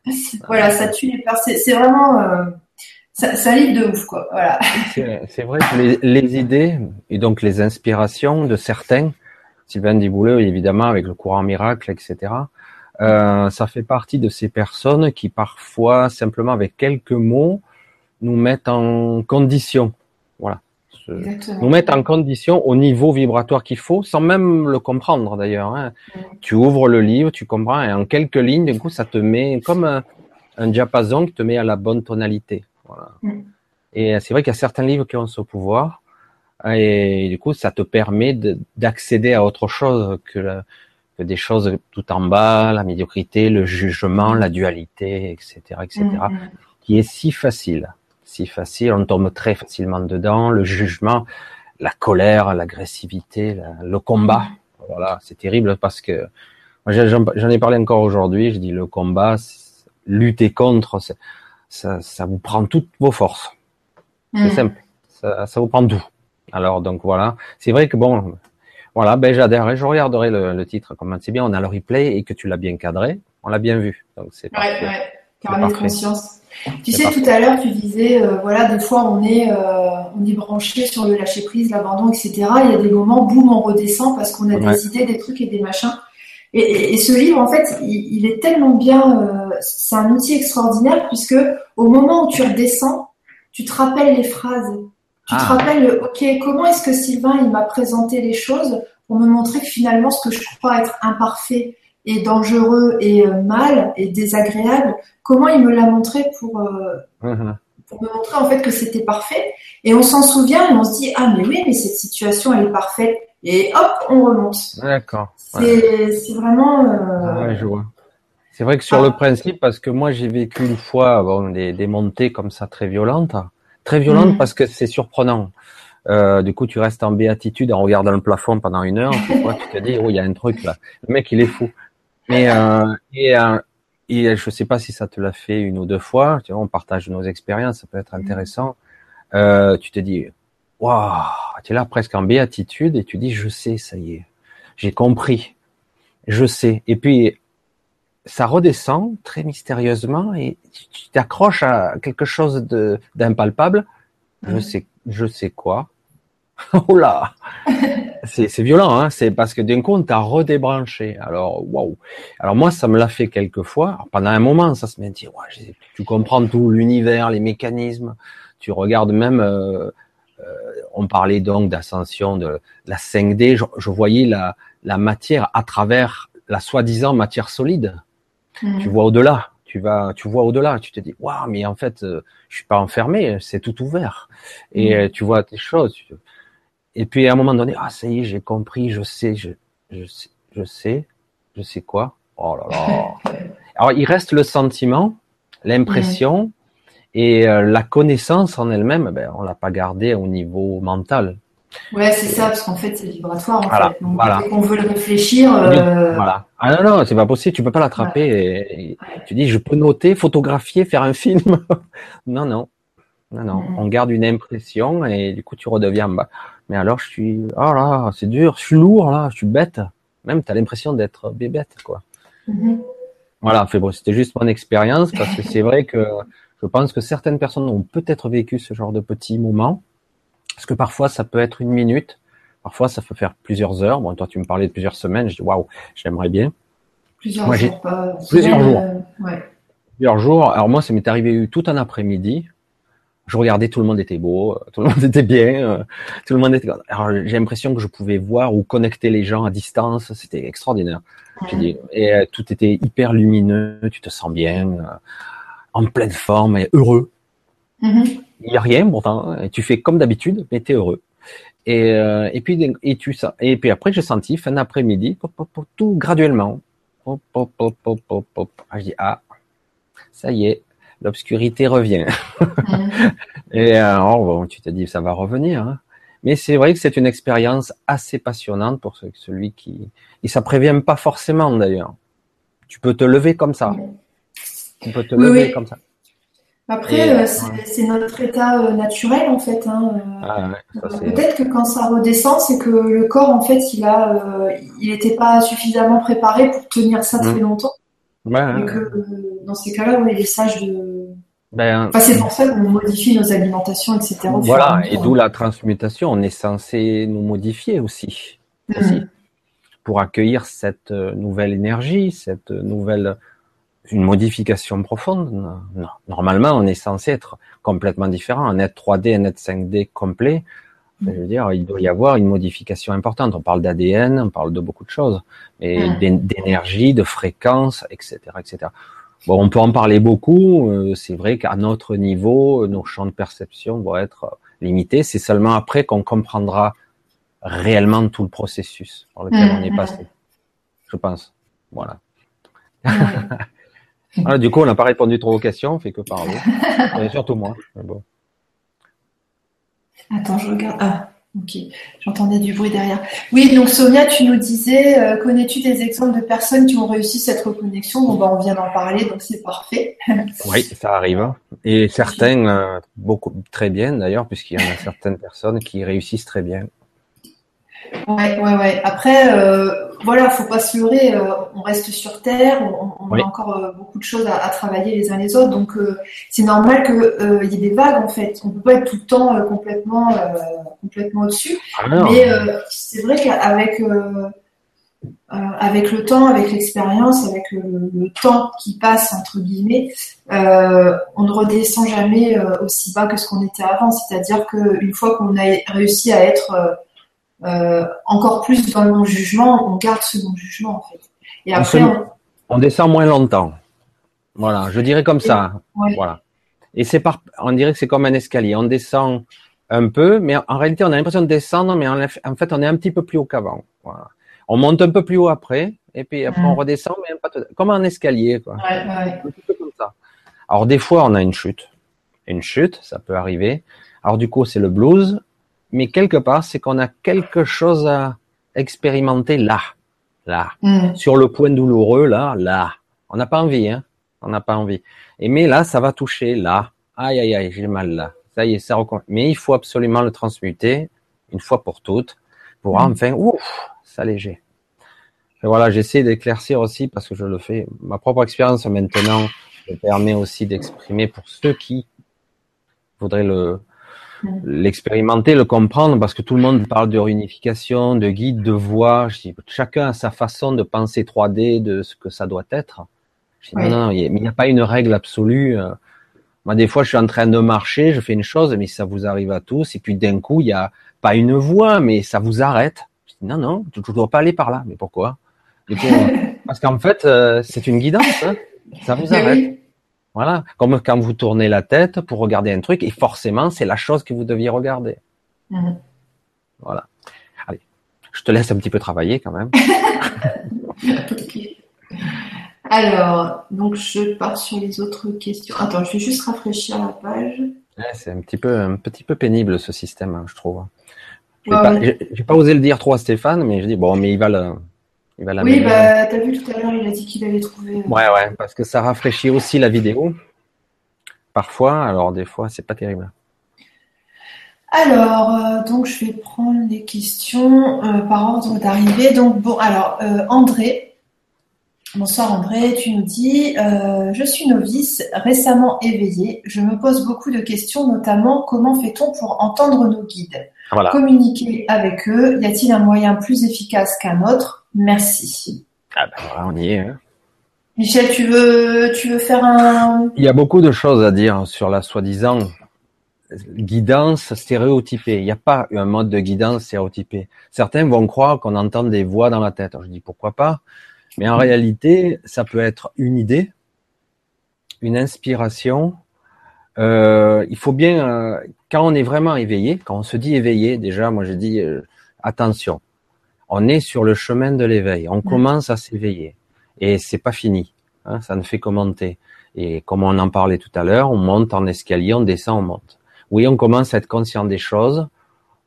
(laughs) voilà, ça tue les peurs. C'est, c'est vraiment, euh, ça, ça livre de ouf, quoi. Voilà. C'est, vrai que les, les, idées et donc les inspirations de certains, Sylvain Diboulet évidemment avec le courant miracle, etc. Euh, ça fait partie de ces personnes qui parfois, simplement avec quelques mots, nous mettent en condition. Voilà. Nous mettent en condition au niveau vibratoire qu'il faut, sans même le comprendre d'ailleurs. Hein. Tu ouvres le livre, tu comprends, et en quelques lignes, du coup, ça te met comme un, diapason qui te met à la bonne tonalité. Voilà. Mm. Et c'est vrai qu'il y a certains livres qui ont ce pouvoir, et du coup, ça te permet d'accéder à autre chose que la, que des choses tout en bas, la médiocrité, le jugement, la dualité, etc., etc., mm-hmm. qui est si facile, si facile, on tombe très facilement dedans, le jugement, la colère, l'agressivité, le combat, voilà, c'est terrible parce que j'en ai parlé encore aujourd'hui, je dis le combat, lutter contre, ça, ça vous prend toutes vos forces, c'est mm. simple, ça, ça vous prend tout. Alors donc voilà, c'est vrai que bon, voilà, ben j'adhère. Je regarderai le, le titre. Comment c'est bien, on a le replay et que tu l'as bien cadré. On l'a bien vu. Donc c'est ouais, ouais. Carnet de conscience. Tu sais, tout à l'heure, tu disais, euh, voilà, des fois, on est, euh, on est branché sur le lâcher prise, l'abandon, etc. Il y a des moments, boum, on redescend parce qu'on a des idées, des trucs et des machins. Et, et, ce livre, en fait, il, il est tellement bien. Euh, c'est un outil extraordinaire puisque au moment où tu redescends, tu te rappelles les phrases tu te ah. rappelles, ok, comment est-ce que Sylvain il m'a présenté les choses pour me montrer que finalement ce que je crois être imparfait et dangereux et euh, mal et désagréable, comment il me l'a montré pour euh, uh-huh. pour me montrer en fait que c'était parfait? Et on s'en souvient et on se dit ah mais oui mais cette situation elle est parfaite et hop on remonte. D'accord. C'est vraiment. Euh... Ah je vois. C'est vrai que sur le ah. principe, parce que moi j'ai vécu une fois bon, des, des, montées comme ça très violentes, très violentes mm. parce que c'est surprenant. Euh, du coup, tu restes en béatitude en regardant le plafond pendant une heure. tu, vois, tu te dis, oh, il y a un truc là. Le mec, il est fou. Mais euh, et, euh, et je sais pas si ça te l'a fait une ou deux fois. Tu vois, on partage nos expériences, ça peut être intéressant. Euh, tu te dis, waouh, tu es là presque en béatitude et tu dis, je sais, ça y est, j'ai compris, je sais. Et puis ça redescend très mystérieusement et tu t'accroches à quelque chose de d'impalpable. Je sais, je sais quoi. (laughs) oh là, c'est violent, hein c'est parce que d'un coup on t'a redébranché. Alors waouh. Alors moi ça me l'a fait quelques fois. pendant un moment ça se met dire, ouais, tu comprends tout l'univers, les mécanismes. Tu regardes même. Euh, euh, on parlait donc d'ascension de la 5D. Je, je voyais la, la matière à travers la soi-disant matière solide. Mm. Tu vois au-delà. Tu vas, tu vois au-delà. Tu te dis, waouh, mais en fait, euh, je suis pas enfermé, c'est tout ouvert. Et mm. euh, tu vois tes choses. Et puis à un moment donné, ah ça y est, j'ai compris, je sais, je, je sais, je sais, je sais quoi. Oh là là. (laughs) Alors il reste le sentiment, l'impression et euh, la connaissance en elle-même. Ben on l'a pas gardé au niveau mental. Ouais, c'est ça, parce qu'en fait, c'est vibratoire. En fait. Donc, voilà. on veut le réfléchir. Euh... Voilà. Ah non, non, c'est pas possible. Tu peux pas l'attraper. Et, Tu dis, je peux noter, photographier, faire un (laughs) film. non, non, non, non. On garde une impression et du coup, tu redeviens bas. Mais alors, je suis, oh là, c'est dur. Je suis lourd là. Je suis bête. Même, tu as l'impression d'être bébête, quoi. Mm-hmm. Voilà. Bon, c'était juste mon expérience parce que c'est (laughs) vrai que je pense que certaines personnes ont peut-être vécu ce genre de petits moments parce que parfois, ça peut être une minute. Parfois, ça peut faire plusieurs heures. Bon, toi, tu me parlais de plusieurs semaines. Je dis, waouh, j'aimerais bien. Plusieurs jours, Plusieurs jours. Euh, ouais. Plusieurs jours. Alors moi, ça m'est arrivé tout un après-midi. Je regardais, tout le monde était beau, tout le monde (laughs) était bien, euh, tout le monde était. Alors j'ai l'impression que je pouvais voir ou connecter les gens à distance. C'était extraordinaire. Et euh, tout était hyper lumineux. Tu te sens bien, en pleine forme et heureux. Mm-hmm. Il n'y a rien pourtant. Tu fais comme d'habitude, mais tu es heureux. Et, euh, et puis et tu ça. Et puis après j'ai senti fin d'après-midi, tout graduellement. Pop, pop, pop. Ah, je dis ah, ça y est, l'obscurité revient. (laughs) Et alors euh, oh, bon, tu te dis ça va revenir. Hein. Mais c'est vrai que c'est une expérience assez passionnante pour celui qui et ça prévient pas forcément d'ailleurs. Tu peux te lever comme ça. Tu peux te lever comme ça. Après, euh, c'est notre état euh, naturel en fait. Hein. Ah, peut-être que quand ça redescend, c'est que le corps en fait, il a, euh, il n'était pas suffisamment préparé pour tenir ça très mmh. longtemps. et que dans ces cas-là, il est sage de. Ben, enfin, c'est pour ça qu'on modifie nos alimentations, etc. Voilà, et d'où la transmutation. On est censé nous modifier aussi, mmh. aussi pour accueillir cette nouvelle énergie, cette nouvelle une modification profonde. Non. Normalement, on est censé être complètement différent. Un être 3D, un être 5D complet, je veux dire, il doit y avoir une modification importante. On parle d'ADN, on parle de beaucoup de choses, et d'énergie, de fréquence, etc., etc. Bon, on peut en parler beaucoup. Euh, c'est vrai qu'à notre niveau, nos champs de perception vont être limités. C'est seulement après qu'on comprendra réellement tout le processus par lequel on est passé. Je pense. Voilà. (laughs) Ah, du coup, on n'a pas répondu trop aux questions, on fait que parler. (laughs) surtout moi. Bon. Attends, je regarde. Ah, ok. J'entendais du bruit derrière. Oui, donc Sonia, tu nous disais, euh, connais-tu des exemples de personnes qui ont réussi cette reconnexion? Bon, ben, on vient d'en parler, donc c'est parfait. (laughs) oui, ça arrive. Et certains, euh, beaucoup, très bien d'ailleurs, puisqu'il y en a certaines personnes qui réussissent très bien. Ouais, ouais, ouais. Après, euh, voilà, faut pas se leurrer. Euh, on reste sur Terre, on, a encore euh, beaucoup de choses à, travailler les uns les autres. Donc, euh, c'est normal qu'il y ait des vagues en fait. On peut pas être tout le temps complètement, complètement au-dessus. Ah Mais c'est vrai qu'avec avec le temps, avec l'expérience, avec le, temps qui passe entre guillemets, on ne redescend jamais aussi bas que ce qu'on était avant. C'est-à-dire qu'une fois qu'on a réussi à être euh, encore plus dans le non-jugement, on garde ce non-jugement en fait. Et après, on, descend moins longtemps. Voilà, je dirais comme ça. Voilà. Et c'est par, on dirait que c'est comme un escalier. On descend un peu, mais en réalité, on a l'impression de descendre, mais en fait, on est un petit peu plus haut qu'avant. Voilà. On monte un peu plus haut après, et puis après, on mm. redescend, mais pas comme un escalier, quoi. Ouais, ouais. Un petit peu comme ça. Alors, des fois, on a une chute. Une chute, ça peut arriver. Alors, du coup, c'est le blues, mais quelque part, c'est qu'on a quelque chose à expérimenter là. Là. Mm. Sur le point douloureux, là, là. On n'a pas envie, hein. On n'a pas envie. Et mais là, ça va toucher là. Aïe, aïe, aïe, j'ai mal là. Ça y est, ça recommence. Mais il faut absolument le transmuter une fois pour toutes pour mm. enfin, ouf, s'alléger. Et voilà, j'essaie d'éclaircir aussi parce que je le fais. Ma propre expérience maintenant me permet aussi d'exprimer pour ceux qui voudraient le. L'expérimenter, le comprendre, parce que tout le monde parle de réunification, de guide, de voix. chacun a sa façon de penser 3D, de ce que ça doit être. non, non, il n'y a, pas une règle absolue. Euh. Moi, des fois, je suis en train de marcher, je fais une chose, mais ça vous arrive à tous, et puis d'un coup, il n'y a pas une voix, mais ça vous arrête. Je dis, non, non, tu ne dois pas aller par là. Mais pourquoi? (laughs) Parce qu'en fait, euh, c'est une guidance. Hein. Ça vous arrête. Voilà. Comme quand vous tournez la tête pour regarder un truc, et forcément, c'est la chose que vous deviez regarder. Mhm. Voilà. Allez, je te laisse un petit peu travailler quand même. (laughs) Alors, donc je pars sur les autres questions. Attends, je vais juste rafraîchir la page. c'est un petit peu, un petit peu pénible ce système, hein, je trouve. Je n'ai pas, osé le dire trop à Stéphane, mais je dis bon, mais il va le, il va Oui, bah t'as vu tout à l'heure, il a dit qu'il allait trouver. Euh, ouais, ouais, parce que ça rafraîchit aussi la vidéo. Parfois, alors des fois, c'est pas terrible. Alors, euh, donc je vais prendre les questions euh, par ordre d'arrivée. Donc bon, alors André, Bonsoir André, tu nous dis Je suis novice, récemment éveillée. Je me pose beaucoup de questions, notamment comment fait-on pour entendre nos guides? Communiquer avec eux, y a-t-il un moyen plus efficace qu'un autre? Merci. Ah ben voilà, on y est. Hein. Michel, tu veux, tu veux faire un. Il y a beaucoup de choses à dire sur la soi-disant guidance stéréotypée. Il n'y a pas un mode de guidance stéréotypé. Certains vont croire qu'on entend des voix dans la tête. je dis pourquoi pas mais en réalité, ça peut être une idée, une inspiration. Euh, il faut bien, euh, quand on est vraiment éveillé, quand on se dit éveillé, déjà, moi je dis euh, attention, on est sur le chemin de l'éveil, on commence à s'éveiller et c'est pas fini, hein, ça ne fait commenter. Et comme on en parlait tout à l'heure, on monte en escalier, on descend, on monte. Oui, on commence à être conscient des choses,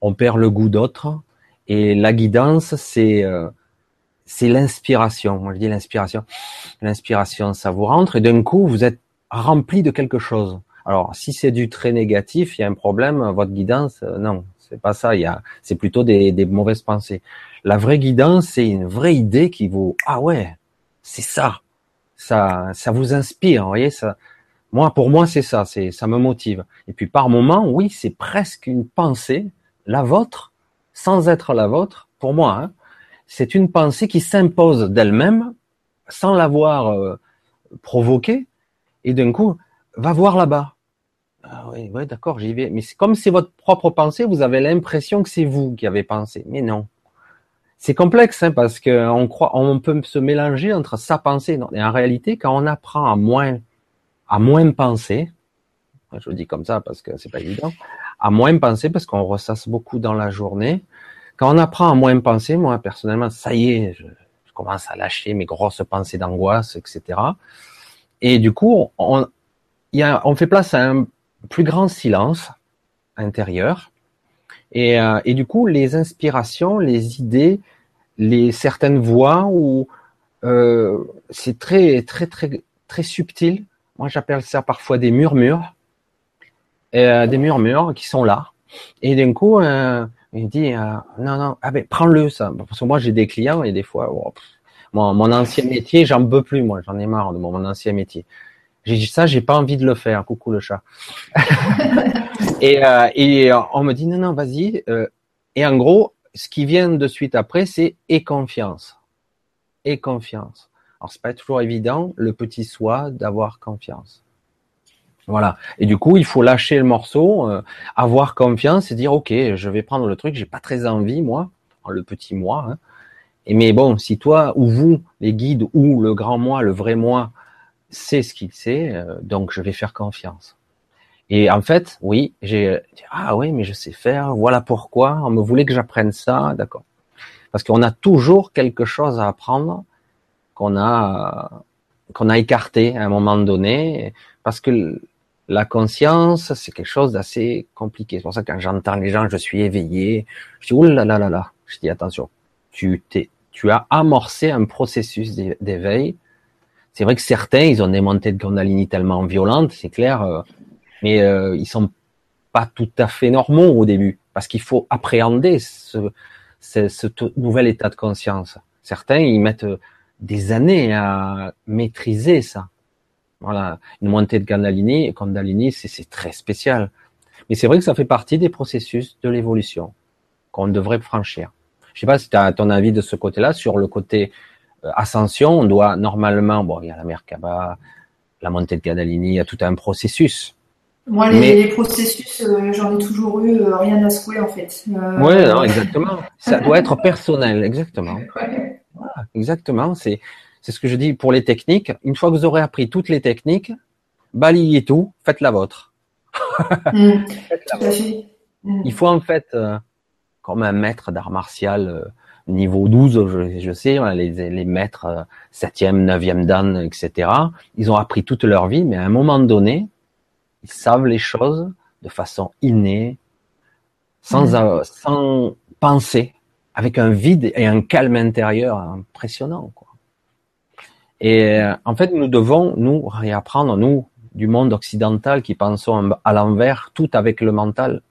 on perd le goût d'autres et la guidance, c'est c'est l'inspiration. Moi, je dis l'inspiration. L'inspiration, ça vous rentre et d'un coup, vous êtes rempli de quelque chose. Alors, si c'est du très négatif, il y a un problème. Votre guidance, euh, non, c'est pas ça. Il y a, c'est plutôt des, des mauvaises pensées. La vraie guidance, c'est une vraie idée qui vous, ah ouais, c'est ça. Ça, ça vous inspire. Vous voyez ça. Moi, pour moi, c'est ça. C'est, ça me motive. Et puis, par moment, oui, c'est presque une pensée, la vôtre, sans être la vôtre. Pour moi, hein, c'est une pensée qui s'impose d'elle-même sans l'avoir euh, provoquée et d'un coup va voir là-bas. Ah oui, ouais, d'accord, j'y vais. Mais comme c'est votre propre pensée, vous avez l'impression que c'est vous qui avez pensé. Mais non. C'est complexe hein, parce qu'on croit, on peut se mélanger entre sa pensée et en réalité, quand on apprend à moins, à moins penser, je le dis comme ça parce que c'est pas évident, à moins penser parce qu'on ressasse beaucoup dans la journée, quand on apprend à moins penser, moi personnellement, ça y est, je, commence à lâcher mes grosses pensées d'angoisse, etc. Et du coup, on, y a, on fait place à un plus grand silence intérieur. Et, euh, et du coup, les inspirations, les idées, les certaines voix où euh, c'est très très très très subtil. Moi, j'appelle ça parfois des murmures, euh, des murmures qui sont là. Et d'un coup, euh, il dit euh, non non ah ben prends-le ça parce que moi j'ai des clients et des fois oh, mon, ancien métier j'en peux plus moi j'en ai marre de mon, ancien métier j'ai dit ça j'ai pas envie de le faire coucou le chat (laughs) et, euh, et on me dit non non vas-y euh, et en gros ce qui vient de suite après c'est et confiance et confiance alors c'est pas toujours évident le petit soi d'avoir confiance voilà. Et du coup, il faut lâcher le morceau, euh, avoir confiance et dire ok, je vais prendre le truc. J'ai pas très envie moi, le petit moi. Hein. Et mais bon, si toi ou vous, les guides ou le grand moi, le vrai moi, c'est ce qu'il sait, euh, donc je vais faire confiance. Et en fait, oui, j'ai ah oui, mais je sais faire. Voilà pourquoi on me voulait que j'apprenne ça, d'accord. Parce qu'on a toujours quelque chose à apprendre qu'on a qu'on a écarté à un moment donné, parce que la conscience, c'est quelque chose d'assez compliqué. C'est pour ça que quand j'entends les gens, je suis éveillé, je dis oulala, là là là Je dis attention, tu t'es, tu as amorcé un processus d'éveil. C'est vrai que certains, ils ont des montées de Kundalini tellement violentes, c'est clair, euh, mais euh, ils sont pas tout à fait normaux au début, parce qu'il faut appréhender ce, ce, ce, nouvel état de conscience. Certains, ils mettent des années à maîtriser ça. Voilà, une montée de Kundalini, Kundalini, c'est très spécial. Mais c'est vrai que ça fait partie des processus de l'évolution qu'on devrait franchir. Je sais pas si tu as ton avis de ce côté-là, sur le côté ascension, on doit normalement, bon, il y a la Merkaba, la montée de Kundalini, il y a tout un processus. Moi, les, processus, euh, j'en ai toujours eu euh, rien à secouer en fait. oui, (laughs) exactement. ça doit être personnel, exactement. exactement. C'est c'est ce que je dis pour les techniques. Une fois que vous aurez appris toutes les techniques, balayez tout, faites la vôtre. (laughs) Mm. Mm. Il faut en fait, euh, comme un maître d'art martial euh, niveau 12, je, je sais, les, les maîtres 7e, 9e dan, etc., ils ont appris toute leur vie, mais à un moment donné, ils savent les choses de façon innée, sans, mm. sans penser, avec un vide et un calme intérieur impressionnant. Quoi. Et euh, en fait, nous devons nous réapprendre, nous, du monde occidental qui pensons à l'envers, tout avec le mental.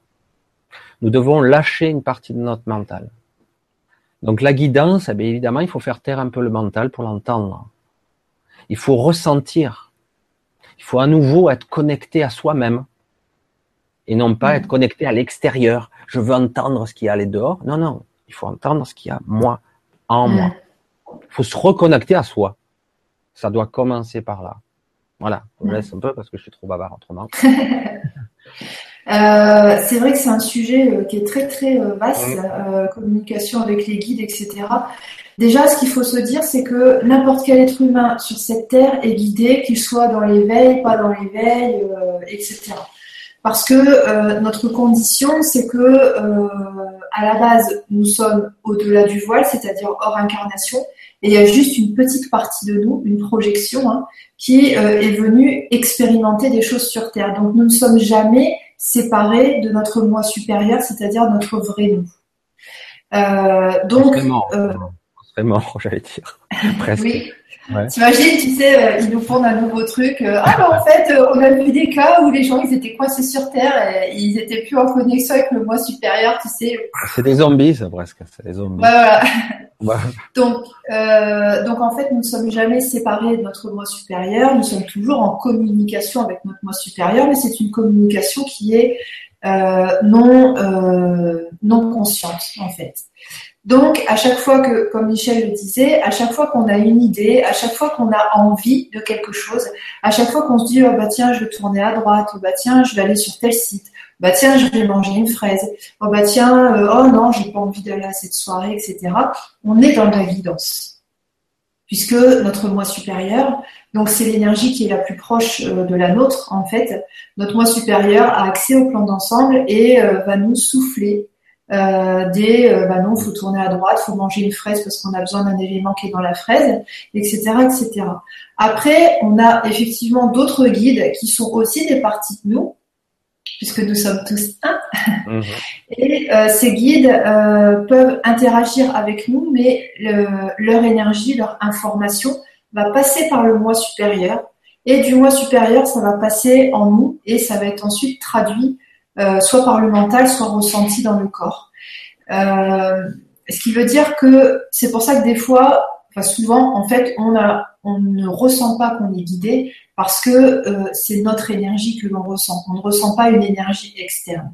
Nous devons lâcher une partie de notre mental. Donc la guidance, eh bien évidemment, il faut faire taire un peu le mental pour l'entendre. Il faut ressentir. Il faut à nouveau être connecté à soi-même et non pas être connecté à l'extérieur. Je veux entendre ce qu'il y a à dehors. Non, non. Il faut entendre ce qu'il y a moi, en moi. Il faut se reconnecter à soi. Ça doit commencer par là. Voilà, je me laisse un peu parce que je suis trop bavard autrement. (laughs) euh, c'est vrai que c'est un sujet euh, qui est très très euh, vaste, euh, communication avec les guides, etc. Déjà, ce qu'il faut se dire, c'est que n'importe quel être humain sur cette terre est guidé, qu'il soit dans l'éveil, pas dans l'éveil, etc. Parce que notre condition, c'est que à la base, nous sommes au-delà du voile, c'est-à-dire hors incarnation, et il y a juste une petite partie de nous, une projection, hein, qui est venue expérimenter des choses sur Terre. Donc nous ne sommes jamais séparés de notre moi supérieur, c'est-à-dire notre vrai nous. donc, vraiment, (laughs) j'allais dire, presque. oui. T'imagines, tu sais, euh, ils nous font un nouveau truc. Euh, ah, bah, en fait, euh, on a vu des cas où les gens, ils étaient coincés sur Terre et ils étaient plus en connexion avec le moi supérieur, tu sais. C'est des zombies, ça, presque. C'est des zombies. voilà. Donc, donc, en fait, nous ne sommes jamais séparés de notre moi supérieur. Nous sommes toujours en communication avec notre moi supérieur, mais c'est une communication qui est non, non consciente, en fait. Donc, à chaque fois que, comme Michel le disait, à chaque fois qu'on a une idée, à chaque fois qu'on a envie de quelque chose, à chaque fois qu'on se dit, oh bah tiens, je vais tourner à droite, oh bah tiens, je vais aller sur tel site, bah tiens, je vais manger une fraise, oh bah tiens, euh, oh non, j'ai pas envie d'aller à cette soirée, etc. On est dans la guidance. Puisque notre moi supérieur, donc c'est l'énergie qui est la plus proche euh, de la nôtre, en fait, notre moi supérieur a accès au plan d'ensemble et euh, va nous souffler des bah non, faut tourner à droite, faut manger une fraise parce qu'on a besoin d'un élément qui est dans la fraise, etc., etc. Après, on a effectivement d'autres guides qui sont aussi des parties de nous, puisque nous sommes tous un. Mhm. (laughs) Et euh, ces guides euh, peuvent interagir avec nous, mais leur énergie, leur information va passer par le moi supérieur. Et du moi supérieur, ça va passer en nous et ça va être ensuite traduit euh, soit par le mental, soit ressenti dans le corps. Ce qui veut dire que c'est pour ça que des fois, enfin souvent, en fait, on, a, on ne ressent pas qu'on est guidé parce que euh, c'est notre énergie que l'on ressent. On ne ressent pas une énergie externe.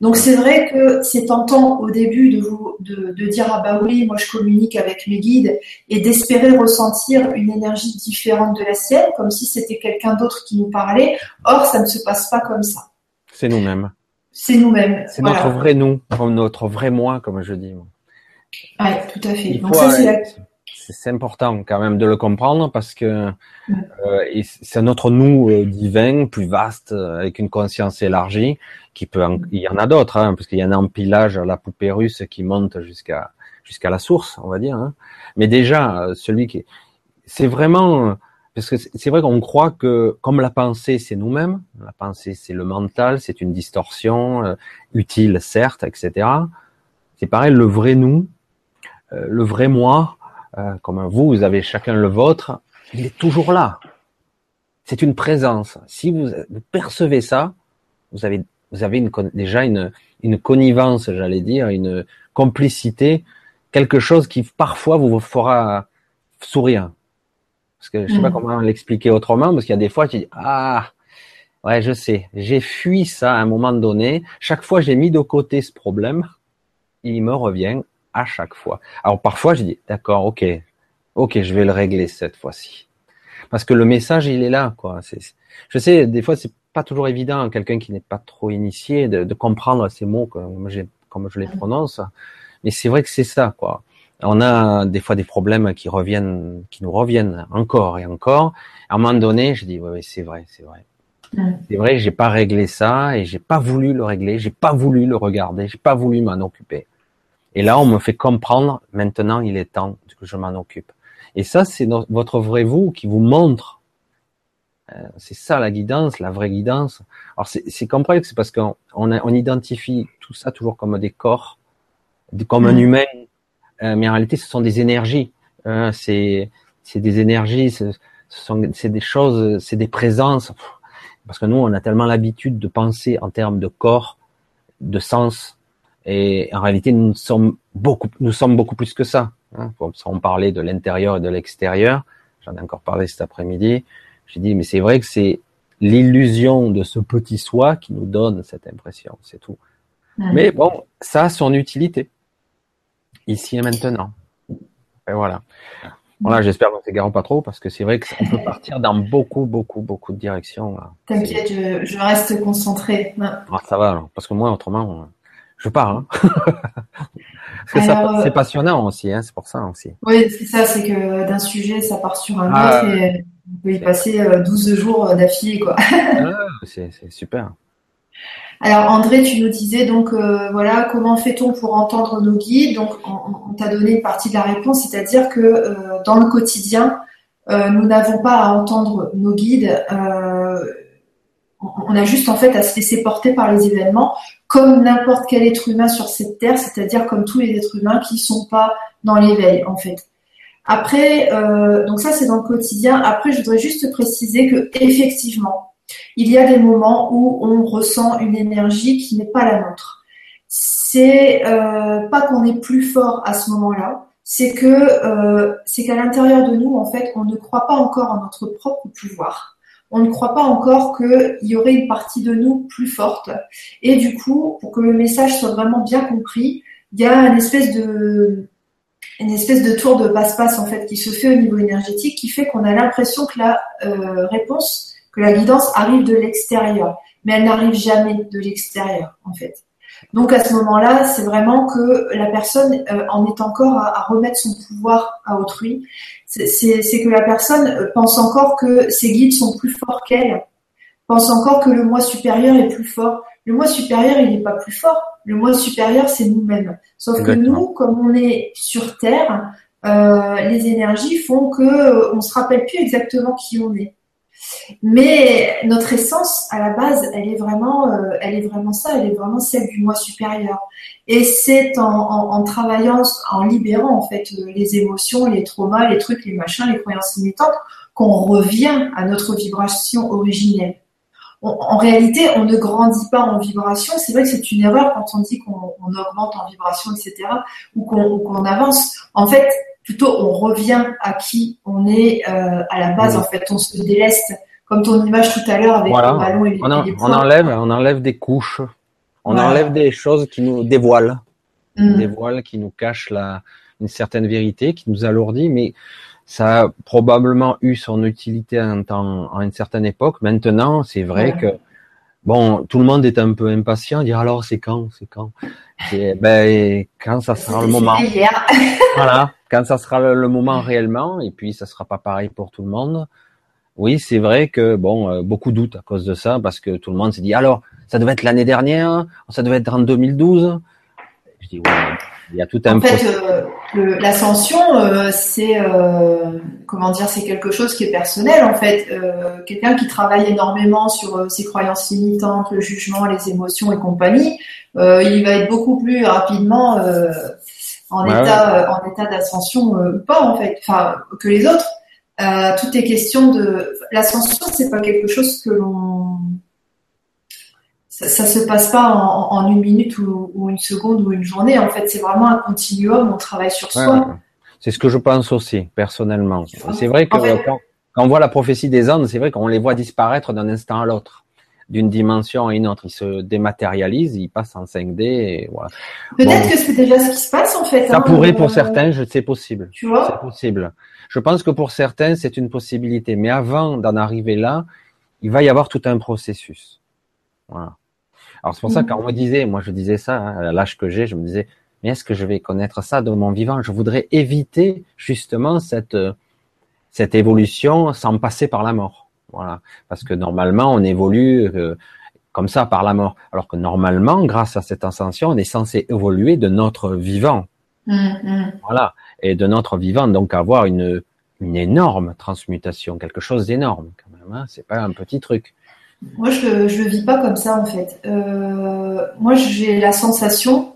Donc c'est vrai que c'est tentant au début de vous de, de, dire ah bah oui moi je communique avec mes guides et d'espérer ressentir une énergie différente de la sienne comme si c'était quelqu'un d'autre qui nous parlait. Or ça ne se passe pas comme ça. C'est nous-mêmes c'est nous-mêmes. C'est notre vrai nous, notre vrai moi, comme je dis. Oui, tout à fait. c'est important quand même de le comprendre parce que euh, c'est notre nous euh, divin, plus vaste, euh, avec une conscience élargie, qui peut, il y en a d'autres, hein, parce qu'il y a un empilage à la poupée russe qui monte jusqu'à jusqu'à la source, on va dire. Hein. Mais déjà, celui qui, c'est vraiment, parce que c'est vrai qu'on croit que comme la pensée c'est nous-mêmes, la pensée c'est le mental, c'est une distorsion utile certes, etc. C'est pareil, le vrai nous, le vrai moi, euh, comme vous, vous avez chacun le vôtre, il est toujours là. C'est une présence. Si vous, percevez ça, vous avez, vous avez une, déjà une, une connivence, j'allais dire, une complicité, quelque chose qui parfois vous fera sourire. Parce que je sais pas mm. comment l'expliquer autrement, parce qu'il y a des fois, tu dis, ah, ouais, je sais, j'ai fui ça à un moment donné. Chaque fois, j'ai mis de côté ce problème, il me revient à chaque fois. Alors parfois, je dis, d'accord, ok, ok, je vais le régler cette fois-ci. Parce que le message, il est là, quoi. je sais, des fois, c'est pas toujours évident, quelqu'un qui n'est pas trop initié, de, comprendre ces mots comme, comme je les prononce. Mais c'est vrai que c'est ça, quoi. On a des fois des problèmes qui reviennent, qui nous reviennent encore et encore. À un moment donné, je dis, oui, c'est vrai, c'est vrai. C'est vrai, j'ai pas réglé ça et j'ai pas voulu le régler, j'ai pas voulu le regarder, j'ai pas voulu m'en occuper. Et là, on me fait comprendre, maintenant, il est temps que je m'en occupe. Et ça, c'est votre vrai vous qui vous montre. Euh, c'est ça la guidance, la vraie guidance. Alors c'est complexe c'est parce qu'on on, identifie tout ça toujours comme des corps, comme un mm. humain, euh, mais en réalité, ce sont des énergies. Euh, c'est des énergies, ce c'est des choses, c'est des présences. Parce que nous, on a tellement l'habitude de penser en termes de corps, de sens, et en réalité, nous sommes beaucoup, nous sommes beaucoup plus que ça. Hein. On parlait de l'intérieur et de l'extérieur. J'en ai encore parlé cet après-midi. J'ai dit, mais c'est vrai que c'est l'illusion de ce petit soi qui nous donne cette impression, c'est tout. Mais bon, ça a son utilité. Ici et maintenant. Et voilà. Voilà, j'espère qu'on s'égare pas trop parce que c'est vrai qu'on peut partir dans beaucoup, beaucoup, beaucoup de directions. T'inquiète, je, reste concentré. Ah, ça va, parce que moi, autrement, je pars. Hein. (laughs) Parce que euh, c'est passionnant aussi, hein, c'est pour ça aussi. Oui, c'est ça, c'est que d'un sujet, ça part sur un ah, autre et on peut y passer 12 euh, jours d'affilée. quoi. (laughs) Ah, c'est super. Alors André, tu nous disais donc euh, voilà comment fait-on pour entendre nos guides? Donc on, t'a donné une partie de la réponse, c'est-à-dire que dans le quotidien, nous n'avons pas à entendre nos guides. On a juste en fait à se laisser porter par les événements comme n'importe quel être humain sur cette terre, c'est-à-dire comme tous les êtres humains qui sont pas dans l'éveil en fait. Après, euh, donc ça c'est dans le quotidien. Après, je voudrais juste préciser que effectivement, il y a des moments où on ressent une énergie qui n'est pas la nôtre. C'est euh, pas qu'on est plus fort à ce moment-là, c'est que euh, c'est qu'à l'intérieur de nous, en fait, on ne croit pas encore en notre propre pouvoir on ne croit pas encore qu'il y aurait une partie de nous plus forte. Et du coup, pour que le message soit vraiment bien compris, il y a une espèce de, tour de passe-passe en fait qui se fait au niveau énergétique, qui fait qu'on a l'impression que la euh, réponse, que la guidance arrive de l'extérieur, mais elle n'arrive jamais de l'extérieur en fait. Donc à ce moment-là, c'est vraiment que la personne euh, en est encore à, remettre son pouvoir à autrui. C'est que la personne euh, pense encore que ses guides sont plus forts qu'elle, pense encore que le moi supérieur est plus fort. Le moi supérieur, il n'est pas plus fort. Le moi supérieur, c'est nous-mêmes. Sauf que nous, comme on est sur Terre, euh, les énergies font que euh, on se rappelle plus exactement qui on est. Mais notre essence, à la base, elle est vraiment, euh, elle est vraiment ça, elle est vraiment celle du moi supérieur. Et c'est en, travaillant, en libérant en fait euh, les émotions, les traumas, les trucs, les machins, les croyances limitantes, qu'on revient à notre vibration originelle. en réalité, on ne grandit pas en vibration. C'est vrai que c'est une erreur quand on dit qu'on augmente en vibration, etc., ou qu'on avance. En fait, plutôt on revient à qui on est euh, à la base. En fait, on se déleste, comme ton image tout à l'heure avec le ballon et les, on, on enlève, on enlève des couches, on enlève des choses qui nous dévoilent, mm. des voiles qui nous cachent la, une certaine vérité, qui nous alourdit, mais ça a probablement eu son utilité en temps, à une certaine époque. Maintenant, c'est vrai que bon, tout le monde est un peu impatient, dire alors c'est quand, c'est quand, ben quand ça sera le moment. voilà. (laughs) quand ça sera le, moment réellement, et puis ça sera pas pareil pour tout le monde. Oui, c'est vrai que bon, euh, beaucoup doutent à cause de ça, parce que tout le monde s'est dit alors, ça devait être l'année dernière, ça devait être en 2012. Je dis ouais, il y a tout un. En fait, euh, l'ascension, euh, c'est comment dire, c'est quelque chose qui est personnel en fait. Quelqu'un qui travaille énormément sur ses croyances limitantes, le jugement, les émotions et compagnie, il va être beaucoup plus rapidement en état, euh, en état d'ascension euh, ou pas en fait, enfin que les autres. Euh, tout est question de l'ascension, c'est pas quelque chose que l'on ça, ça, se passe pas en, une minute ou, une seconde ou une journée. En fait, c'est vraiment un continuum. On travaille sur soi. C'est ce que je pense aussi personnellement. C'est vrai que quand, quand, on voit la prophétie des Andes, c'est vrai qu'on les voit disparaître d'un instant à l'autre d'une dimension à une autre. Il se dématérialise, il passe en 5D. Et voilà. Peut-être que c'est déjà ce qui se passe en fait. Ça hein, pourrait pour euh, certains, c'est possible. Tu vois C'est possible. Je pense que pour certains, c'est une possibilité. Mais avant d'en arriver là, il va y avoir tout un processus. Voilà. Alors c'est pour ça que quand on me disait, moi je disais ça, hein, à l'âge que j'ai, je me disais, mais est-ce que je vais connaître ça de mon vivant? Je voudrais éviter justement cette cette évolution sans passer par la mort. Voilà, parce que normalement on évolue euh, comme ça par la mort, alors que normalement, grâce à cette ascension, on est censé évoluer de notre vivant. Mmh, mmh. Voilà, et de notre vivant, donc avoir une une énorme transmutation, quelque chose d'énorme quand même. Hein c'est pas un petit truc. Moi, je le vis pas comme ça en fait. Euh, moi, j'ai la sensation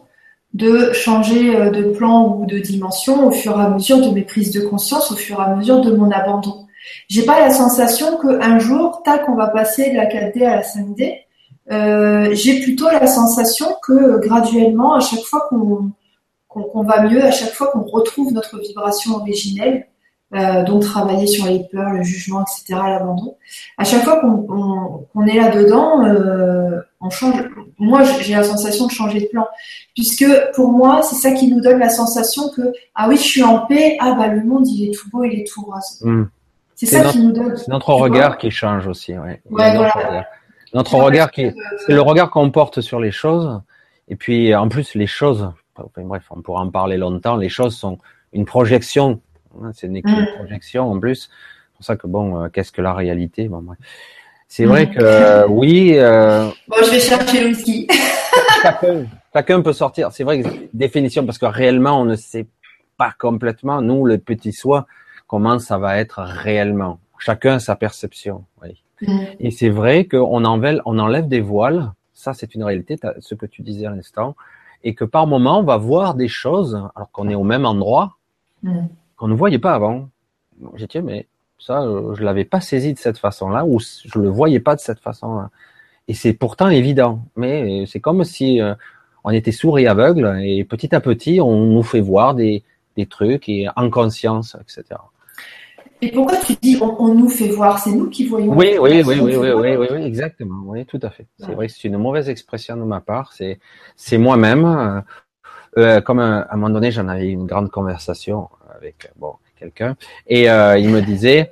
de changer euh, de plan ou de dimension au fur et à mesure de mes prises de conscience, au fur et à mesure de mon abandon. J'ai pas la sensation qu'un jour, tac, on va passer de la 4D à la 5D. Euh, j'ai plutôt la sensation que graduellement, à chaque fois qu'on va mieux, à chaque fois qu'on retrouve notre vibration originelle, euh, donc travailler sur les peurs, le jugement, etc., l'abandon, à chaque fois qu'on est là-dedans, euh, on change. Moi, j'ai la sensation de changer de plan, puisque pour moi, c'est ça qui nous donne la sensation que ah oui, je suis en paix, ah bah le monde il est tout beau, il est tout rose. Hmm. C'est ça qui nous donne. C'est notre regard qui change aussi. Ouais. notre, regard. qui, c'est le regard qu'on porte sur les choses. Et puis, en plus, les choses, bref, on pourra en parler longtemps. Les choses sont une projection. Hein, c'est une mm. projection en plus. C'est pour ça que bon, euh, qu'est-ce que la réalité? Bon, C'est vrai mm. que euh, oui. Euh, bon, je vais chercher le whisky. (laughs) chacun, chacun peut sortir. C'est vrai que définition parce que réellement, on ne sait pas complètement. Nous, le petit soi, comment ça va être réellement. Chacun a sa perception. Oui. Et c'est vrai qu'on enlève, on enlève des voiles. Ça, c'est une réalité, ce que tu disais à l'instant. Et que par moment, on va voir des choses, alors qu'on est au même endroit, qu'on ne voyait pas avant. J'ai dit, mais ça, je l'avais pas saisi de cette façon-là, ou je le voyais pas de cette façon-là. Et c'est pourtant évident. Mais c'est comme si euh, on était sourd et aveugle, et petit à petit, on nous fait voir des, des trucs et en conscience, etc. Et pourquoi tu dis on, nous fait voir C'est nous qui voyons. Oui, oui, oui, oui, oui, oui, oui, exactement. Oui, tout à fait. C'est vrai que c'est une mauvaise expression de ma part. C'est, c'est moi-même. Euh, euh comme à, un moment donné, j'en avais une grande conversation avec bon quelqu'un, et euh, il me disait,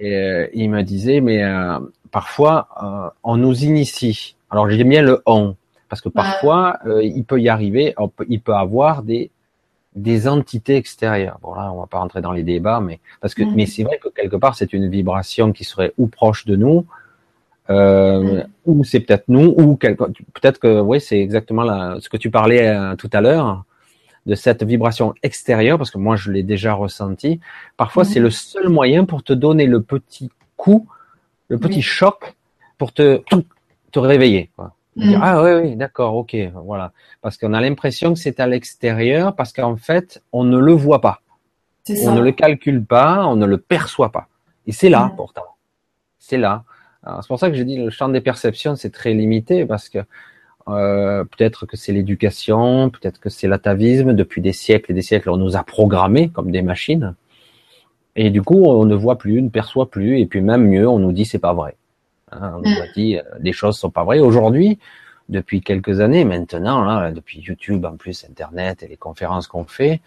euh, il me disait, mais euh, parfois on nous initie. Alors j'aime bien le on parce que parfois il peut y arriver, il peut avoir des des entités extérieures. Bon là, on va pas rentrer dans les débats, mais parce que, mais c'est vrai que quelque part, c'est une vibration qui serait ou proche de nous, euh, ou c'est peut-être nous, ou peut-être que, oui, c'est exactement ce que tu parlais euh, tout à l'heure de cette vibration extérieure, parce que moi, je l'ai déjà ressenti. Parfois, c'est le seul moyen pour te donner le petit coup, le petit choc pour te te réveiller. Quoi. Mm. ah oui, oui, d'accord, ok, voilà. Parce qu'on a l'impression que c'est à l'extérieur, parce qu'en fait, on ne le voit pas. On ne le calcule pas, on ne le perçoit pas. Et c'est là, mm. pourtant. C'est là. C'est pour ça que je dis le champ des perceptions, c'est très limité, parce que euh, peut-être que c'est l'éducation, peut-être que c'est l'atavisme. Depuis des siècles et des siècles, on nous a programmés comme des machines. Et du coup, on ne voit plus, ne perçoit plus, et puis même mieux, on nous dit c'est pas vrai. Hein, on nous a dit les choses sont pas vraies. Aujourd'hui, depuis quelques années maintenant, là, depuis YouTube en plus, Internet et les conférences qu'on fait,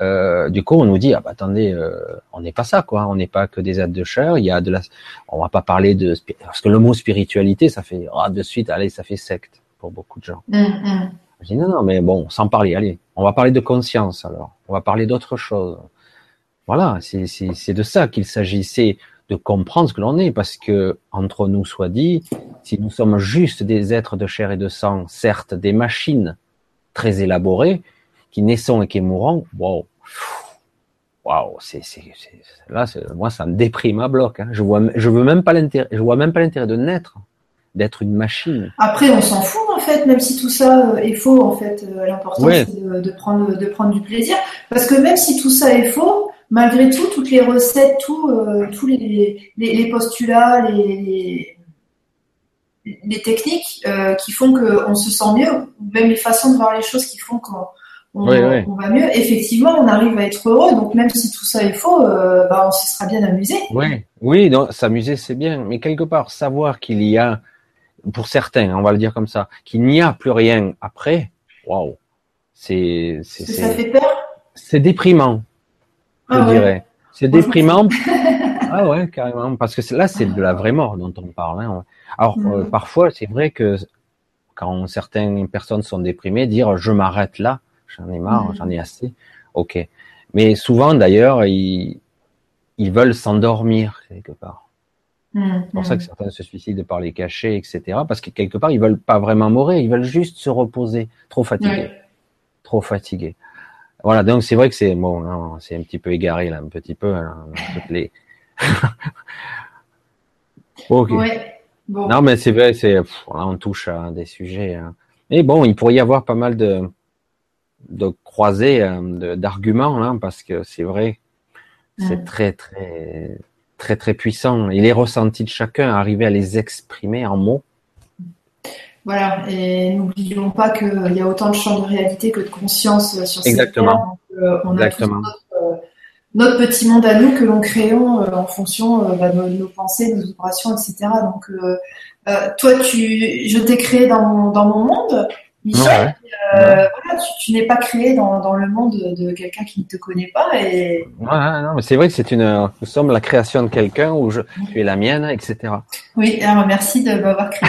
euh, du coup, on nous dit ah bah attendez, euh, on n'est pas ça quoi, on n'est pas que des êtres de chair. Il y a de la, on va pas parler de parce que le mot spiritualité, ça fait ah, de suite, allez, ça fait secte pour beaucoup de gens. Mm, mm. Je dis non non, mais bon, sans parler, allez, on va parler de conscience alors, on va parler d'autre chose. voilà, c'est de ça qu'il s'agissait de comprendre ce que l'on est, parce que entre nous soit dit, si nous sommes juste des êtres de chair et de sang, certes des machines très élaborées, qui naissons et qui mourront, wow, waouh, c'est là, moi ça me déprime à bloc. Hein. Je vois, je veux même pas l'intérêt, je vois même pas l'intérêt de naître, d'être une machine. Après, on s'en fout en fait, même si tout ça euh, est faux en fait. Euh, l'important c'est de, prendre de prendre du plaisir, parce que même si tout ça est faux, malgré tout, toutes les recettes, tout, euh, tous les, les, postulats, les, les techniques qui font qu'on se sent mieux, même les façons de voir les choses qui font qu'on on, va mieux. Effectivement, on arrive à être heureux. Donc même si tout ça est faux, euh, bah, on se sera bien amusé. Oui, oui, s'amuser c'est bien, mais quelque part savoir qu'il y a, pour certains, on va le dire comme ça, qu'il n'y a plus rien après. Waouh, c'est ça fait peur. C'est déprimant, je ah dirais. C'est déprimant. (laughs) ah ouais, carrément, parce que là c'est de la vraie mort dont on parle. Hein. Alors euh, mm. parfois c'est vrai que quand certaines personnes sont déprimées, dire je m'arrête là, j'en ai marre, j'en ai assez. Ok. Mais souvent, d'ailleurs, ils, ils veulent s'endormir quelque part. C'est pour ça que certains se suicident par les cachets, etc. Parce que quelque part, ils veulent pas vraiment mourir, ils veulent juste se reposer. Trop fatigués. Trop fatigués. Voilà, donc c'est vrai que c'est bon, c'est un petit peu égaré là, un petit peu. Hein, toutes les... (laughs) ok. Non, mais c'est vrai, c'est là on touche à des sujets. Hein. Mais bon, il pourrait y avoir pas mal de de croiser euh, d'arguments hein, parce que c'est vrai, c'est très très très très puissant. Et les ressentis de chacun, arriver à les exprimer en mots. Voilà, et n'oublions pas qu'il y a autant de champs de réalité que de conscience sur Exactement. cette terre. Euh, on a Tous euh, notre, petit monde à nous que l'on créons en fonction bah, de nos pensées, nos vibrations, etc. Donc, toi, tu, je t'ai créé dans mon, dans mon monde, Michel, euh, tu, n'es pas créé dans, le monde de quelqu'un qui ne te connaît pas. Et... non, mais c'est vrai que c'est une, nous sommes la création de quelqu'un où je, tu es la mienne, etc. Oui, alors merci de m'avoir créé.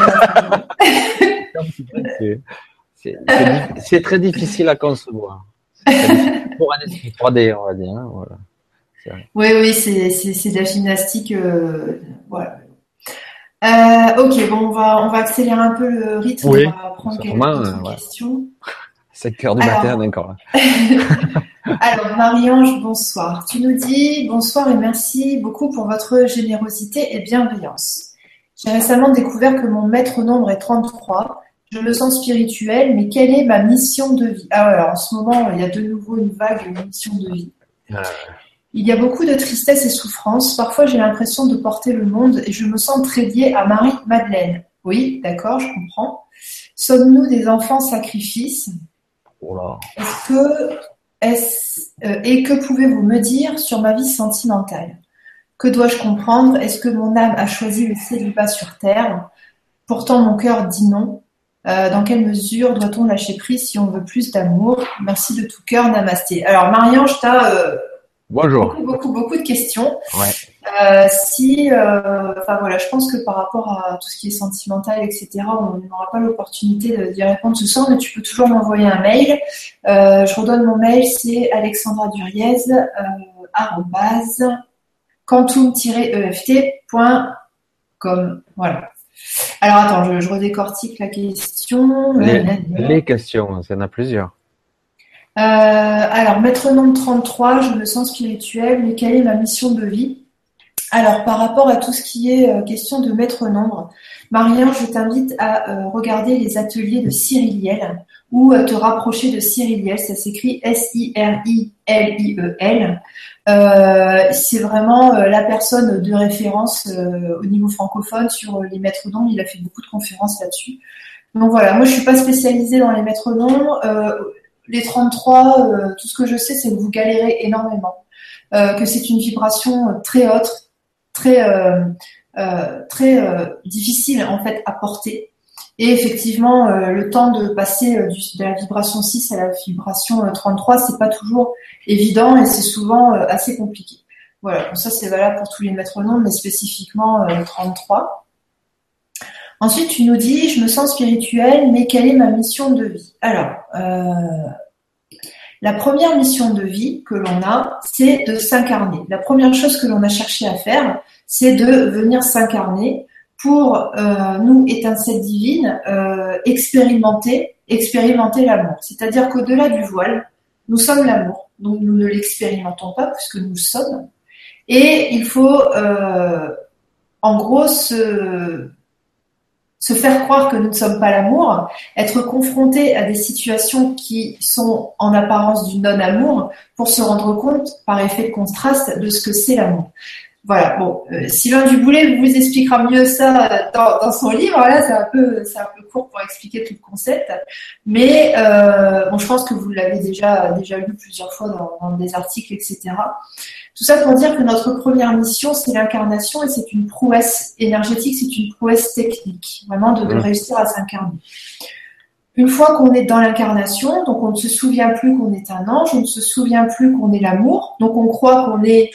(laughs) c'est très difficile à concevoir. Pour un esprit 3D, on va dire. Hein, voilà. Oui, oui, c'est de la gymnastique. Euh, voilà euh, ok, bon, on va, on va accélérer un peu le rythme. on va prendre quelques euh, questions. (laughs) 7 heures du matin encore. (laughs) Alors, Marie-Ange, bonsoir. Tu nous dis bonsoir et merci beaucoup pour votre générosité et bienveillance. J'ai récemment découvert que mon maître nombre est 33. Je me sens spirituel, mais quelle est ma mission de vie? Ah, alors en ce moment, il y a de nouveau une vague de mission de vie. Ah, il y a beaucoup de tristesse et souffrance. Parfois, j'ai l'impression de porter le monde et je me sens très liée à Marie-Madeleine. Oui, d'accord, je comprends. Sommes-nous des enfants sacrifices? Est-ce que, est euh, et que pouvez-vous me dire sur ma vie sentimentale? Que dois-je comprendre? Est-ce que mon âme a choisi le célibat sur terre? Pourtant, mon cœur dit non. Euh, dans quelle mesure doit-on lâcher prise si on veut plus d'amour? Merci de tout cœur, Namasté. Alors, Marianne, je t'ai Bonjour. Beaucoup, beaucoup, beaucoup de questions. Ouais. Euh, si, euh, enfin voilà, je pense que par rapport à tout ce qui est sentimental, etc., on n'aura pas l'opportunité d'y répondre ce soir, mais tu peux toujours m'envoyer un mail. Euh, je redonne mon mail, c'est alexandra duriez quantum-eft.com. Voilà. Alors attends, je, je redécortique la question. Les, les questions, il y en a plusieurs. Euh, alors, maître nombre 33, je me sens spirituel, mais quelle est ma mission de vie? Alors, par rapport à tout ce qui est euh, question de maître nombre, Marien, je t'invite à euh, regarder les ateliers de Cyriliel ou à te rapprocher de Cyriliel. Ça s'écrit S-I-R-I-L-I-E-L. c'est vraiment la personne de référence au niveau francophone sur les maîtres nombres. Il a fait beaucoup de conférences là-dessus. Donc voilà, moi je suis pas spécialisée dans les maîtres nombres les 33, euh, tout ce que je sais, c'est que vous galérez énormément, euh, que c'est une vibration très haute, très euh, très difficile en fait à porter. Et effectivement, le temps de passer de la vibration 6 à la vibration 33, c'est pas toujours évident et c'est souvent assez compliqué. Voilà, ça c'est valable pour tous les maîtres nombres, mais spécifiquement 33. Ensuite, tu nous dis, je me sens spirituelle, mais quelle est ma mission de vie? Alors, euh, La première mission de vie que l'on a, c'est de s'incarner. La première chose que l'on a cherché à faire, c'est de venir s'incarner pour euh, nous, étincelles divines, euh, expérimenter, expérimenter l'amour. C'est-à-dire qu'au-delà du voile, nous sommes l'amour. Donc nous ne l'expérimentons pas puisque nous sommes. Et il faut, euh, en gros, se, se faire croire que nous ne sommes pas l'amour, être confronté à des situations qui sont en apparence du non-amour pour se rendre compte, par effet de contraste, de ce que c'est l'amour. Voilà, bon, euh, Sylvain Duboulet vous expliquera mieux ça dans, son livre. Là, c'est un peu, c'est un peu court pour expliquer tout le concept, mais euh, bon, je pense que vous l'avez déjà déjà lu plusieurs fois dans, dans, des articles, etc. Tout ça pour dire que notre première mission, c'est l'incarnation et c'est une prouesse énergétique, c'est une prouesse technique, vraiment de, de mmh. réussir à s'incarner. Une fois qu'on est dans l'incarnation, donc on ne se souvient plus qu'on est un ange, on ne se souvient plus qu'on est l'amour, donc on croit qu'on est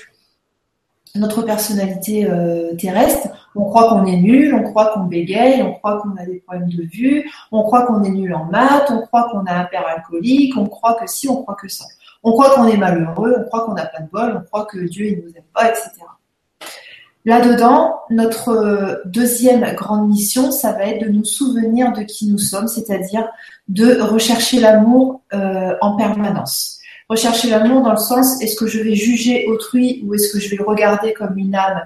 notre personnalité euh, terrestre, on croit qu'on est nul, on croit qu'on bégaye, on croit qu'on a des problèmes de vue, on croit qu'on est nul en maths, on croit qu'on a un père alcoolique, on croit que si, on croit que ça. On croit qu'on est malheureux, on croit qu'on n'a pas de bol, on croit que Dieu il nous aime pas, etc. Là-dedans, notre euh, deuxième grande mission, ça va être de nous souvenir de qui nous sommes, c'est-à-dire de rechercher l'amour euh, en permanence. Rechercher l'amour dans le sens, est-ce que je vais juger autrui ou est-ce que je vais le regarder comme une âme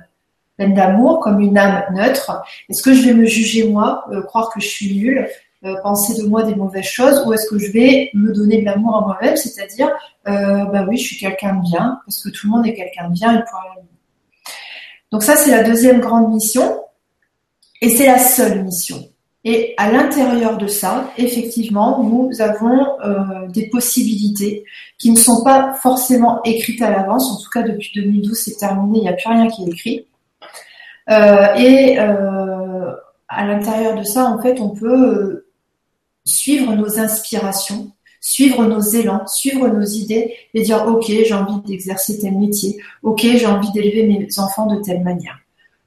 pleine d'amour, comme une âme neutre? Est-ce que je vais me juger moi, euh, croire que je suis nulle, euh, penser de moi des mauvaises choses ou est-ce que je vais me donner de l'amour à moi-même, c'est-à-dire, euh, bah oui, je suis quelqu'un de bien, parce que tout le monde est quelqu'un de bien et pour Donc ça, c'est la deuxième grande mission et c'est la seule mission. Et à l'intérieur de ça, effectivement, nous avons euh, des possibilités qui ne sont pas forcément écrites à l'avance. En tout cas, depuis 2012, c'est terminé, il n'y a plus rien qui est écrit. Euh, et euh, à l'intérieur de ça, en fait, on peut suivre nos inspirations, suivre nos élans, suivre nos idées et dire, OK, j'ai envie d'exercer tel métier. OK, j'ai envie d'élever mes enfants de telle manière.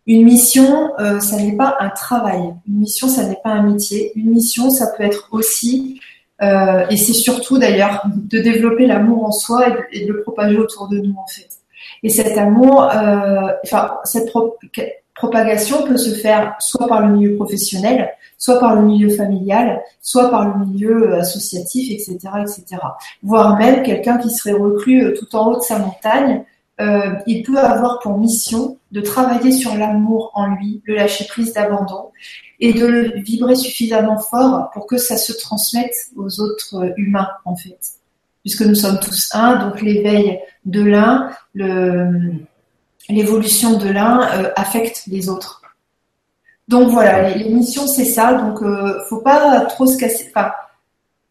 Une mission, euh, ça n'est pas un travail. Une mission, ça n'est pas un métier. Une mission, ça peut être aussi, euh, et c'est surtout d'ailleurs, de développer l'amour en soi et de, le propager autour de nous en fait. Et cet amour, euh, enfin cette propagation peut se faire soit par le milieu professionnel, soit par le milieu familial, soit par le milieu associatif, etc., etc. Voire même quelqu'un qui serait reclus tout en haut de sa montagne euh, il peut avoir pour mission de travailler sur l'amour en lui, le lâcher prise d'abandon, et de le vibrer suffisamment fort pour que ça se transmette aux autres humains, en fait. Puisque nous sommes tous un, donc l'éveil de l'un, l'évolution de l'un euh, affecte les autres. Donc voilà, les, missions c'est ça. Donc euh, faut pas trop se casser. Enfin,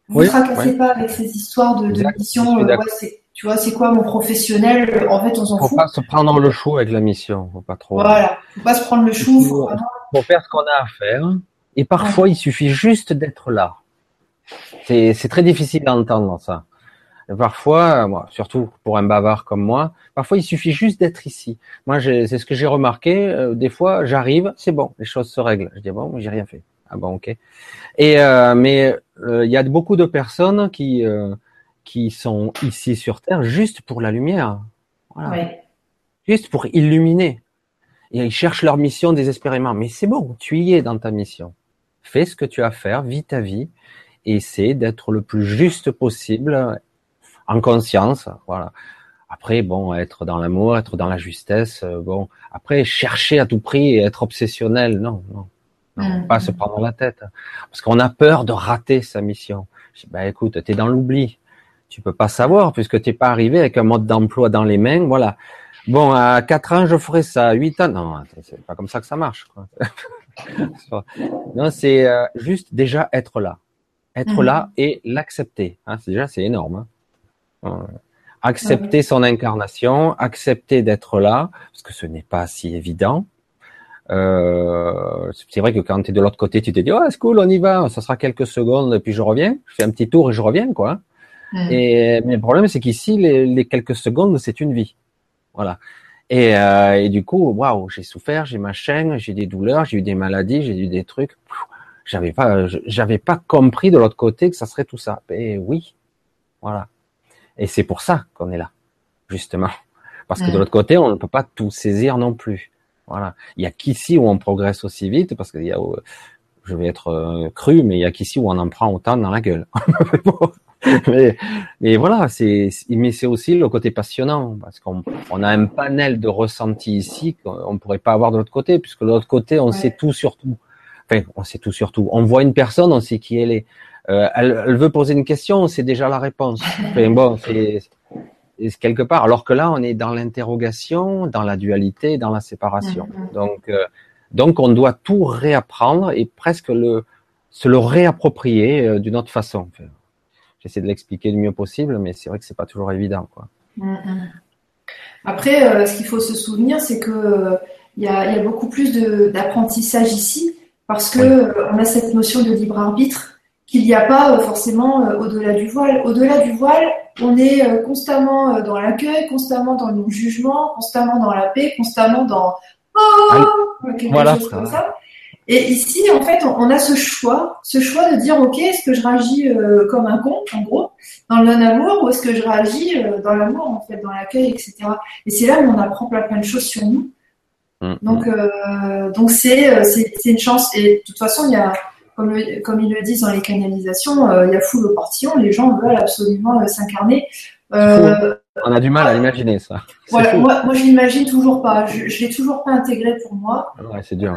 vous ne tracassez pas avec ces histoires de, de missions. Euh, tu vois, c'est quoi mon professionnel? En fait, on s'en fout. Faut pas se prendre le chou avec la mission. Faut pas trop. Voilà. Faut pas se prendre le chou. Faut, faut faire ce qu'on a à faire. Et parfois, il suffit juste d'être là. C'est très difficile d'entendre ça. parfois, moi, surtout pour un bavard comme moi, parfois il suffit juste d'être ici. Moi, c'est ce que j'ai remarqué. Euh, des fois, j'arrive, c'est bon, les choses se règlent. Je dis bon, j'ai rien fait. Ah bon, ok. Et euh, mais euh, il y a beaucoup de personnes qui qui sont ici sur Terre juste pour la lumière. Voilà. Juste pour illuminer. Et ils cherchent leur mission désespérément. Mais c'est bon, tu y es dans ta mission. Fais ce que tu as à faire, vis ta vie, et essaie d'être le plus juste possible, en conscience. Voilà. Après, bon, être dans l'amour, être dans la justesse, euh, bon. Après, chercher à tout prix et être obsessionnel, non, non. Non, mm. pas se prendre la tête. Parce qu'on a peur de rater sa mission. Je dis, bah écoute, t'es dans l'oubli tu peux pas savoir puisque tu n'es pas arrivé avec un mode d'emploi dans les mains. Voilà. Bon, à 4 ans, je ferai ça. À 8 ans, non, c'est pas comme ça que ça marche. Quoi. (laughs) non, c'est euh, juste déjà être là. Être mhm. là et l'accepter. Hein, déjà, c'est énorme. Hein. accepter son incarnation, accepter d'être là, parce que ce n'est pas si évident. Euh, c'est vrai que quand tu es de l'autre côté, tu te dis, oh, c'est cool, on y va, ça sera quelques secondes, et puis je reviens. Je fais un petit tour et je reviens, quoi. Mm. Et mais le problème, c'est qu'ici, les, les, quelques secondes, c'est une vie. Voilà. Et, euh, et du coup, waouh, j'ai souffert, j'ai ma chaîne, j'ai des douleurs, j'ai eu des maladies, j'ai eu des trucs. J'avais pas, j'avais pas compris de l'autre côté que ça serait tout ça. Et oui, voilà. Et c'est pour ça qu'on est là, justement. Parce que de l'autre côté, on ne peut pas tout saisir non plus. Voilà. Il y a qu'ici où on progresse aussi vite, parce qu'il y a, je vais être euh, cru, mais il y a qu'ici où on en prend autant dans la gueule. (laughs) (laughs) mais, mais, voilà, c'est, mais c'est aussi le côté passionnant, parce qu'on on a un panel de ressentis ici qu'on ne pourrait pas avoir de l'autre côté, puisque de l'autre côté, on sait tout sur tout. Enfin, on sait tout sur tout. On voit une personne, on sait qui elle est. Euh, elle, elle, veut poser une question, on sait déjà la réponse. (laughs) Enfin, bon, c'est quelque part. Alors que là, on est dans l'interrogation, dans la dualité, dans la séparation. Mm-hmm. Donc, euh, donc, on doit tout réapprendre et presque le se le réapproprier euh, d'une autre façon. J'essaie de l'expliquer du mieux possible, mais c'est vrai que c'est pas toujours évident, quoi. Mm-hmm. Après, euh, ce qu'il faut se souvenir, c'est que il y, a, y, a, beaucoup plus d'apprentissage ici parce que on a cette notion de libre arbitre qu'il n'y a pas forcément au-delà du voile. Au-delà du voile, on est euh, constamment euh, dans l'accueil, constamment dans le jugement, constamment dans la paix, constamment dans oh, quelque voilà, chose comme ça. Et ici, en fait, on a ce choix, ce choix de dire, ok, est-ce que je réagis euh, comme un con, en gros, dans le non-amour, ou est-ce que je réagis dans l'amour, en fait, dans l'accueil, etc. Et c'est là où on apprend plein, plein de choses sur nous. Mm, donc, mm. donc c'est, c'est, une chance. Et de toute façon, il y a, comme, ils le disent dans les canalisations, euh, il y a foule au portillon, les gens veulent absolument euh, s'incarner. Euh, on a du mal à imaginer ça. moi, moi, je l'imagine toujours pas. Je, je l'ai toujours pas intégré pour moi. Ouais, c'est dur.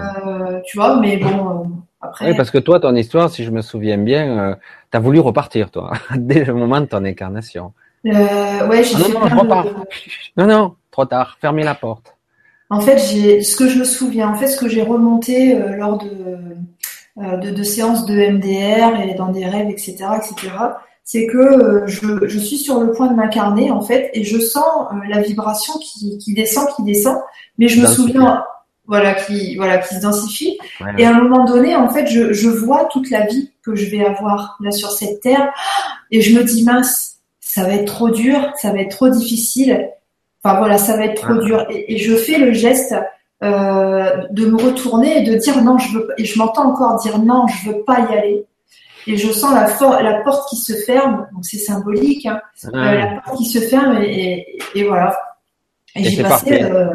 tu vois, mais bon, après. Oui, parce que toi, ton histoire, si je me souviens bien, tu as voulu repartir, toi, (laughs) dès le moment de ton incarnation. ouais, j'ai ah, non, non, (laughs) non, non, trop tard. Fermez la porte. En fait, j'ai ce que je me souviens, en fait, ce que j'ai remonté lors de euh, de, de, séances de MDR et dans des rêves, etc., etc. C'est que euh, je, je, suis sur le point de m'incarner en fait et je sens euh, la vibration qui, qui, descend, qui descend, mais je me souviens, voilà, qui voilà, qui se densifie. Et à un moment donné, en fait, je, je vois toute la vie que je vais avoir là sur cette terre et je me dis mince, ça va être trop dur, ça va être trop difficile. Enfin voilà, ça va être trop dur. Et, et, je fais le geste euh, de me retourner et de dire non, je veux et je m'entends encore dire non, je veux pas y aller. Et je sens la, la porte qui se ferme, donc c'est symbolique, hein, euh, la porte qui se ferme et, et, voilà. Et, j'ai passé, euh,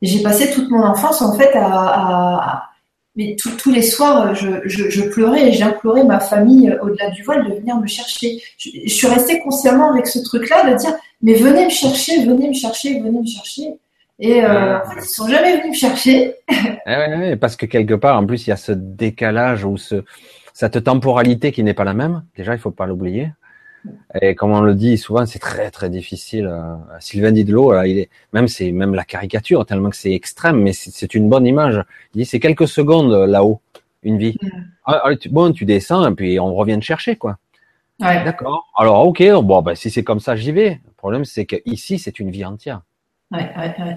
j'ai passé toute mon enfance en fait à, à mais tous les soirs, je, je, je pleurais et j'implorais ma famille au-delà du voile de venir me chercher. Je, je suis restée consciemment avec ce truc-là de dire mais venez me chercher, venez me chercher, venez me chercher. Et euh, en fait, ils sont jamais venus me chercher. (laughs) Eh parce que quelque part, en plus, il y a ce décalage ou ce, cette temporalité qui n'est pas la même. Déjà, il faut pas l'oublier. Et comme on le dit souvent, c'est très très difficile. Euh, Sylvain Didlot, il est même c'est même la caricature tellement que c'est extrême, mais c'est une bonne image. Il dit c'est quelques secondes là-haut, une vie. Mm. Ah, ah, bon, tu descends et puis on revient te chercher quoi. Ouais. D'accord. Alors ok, bon ben si c'est comme ça, j'y vais. Le problème c'est que ici c'est une vie entière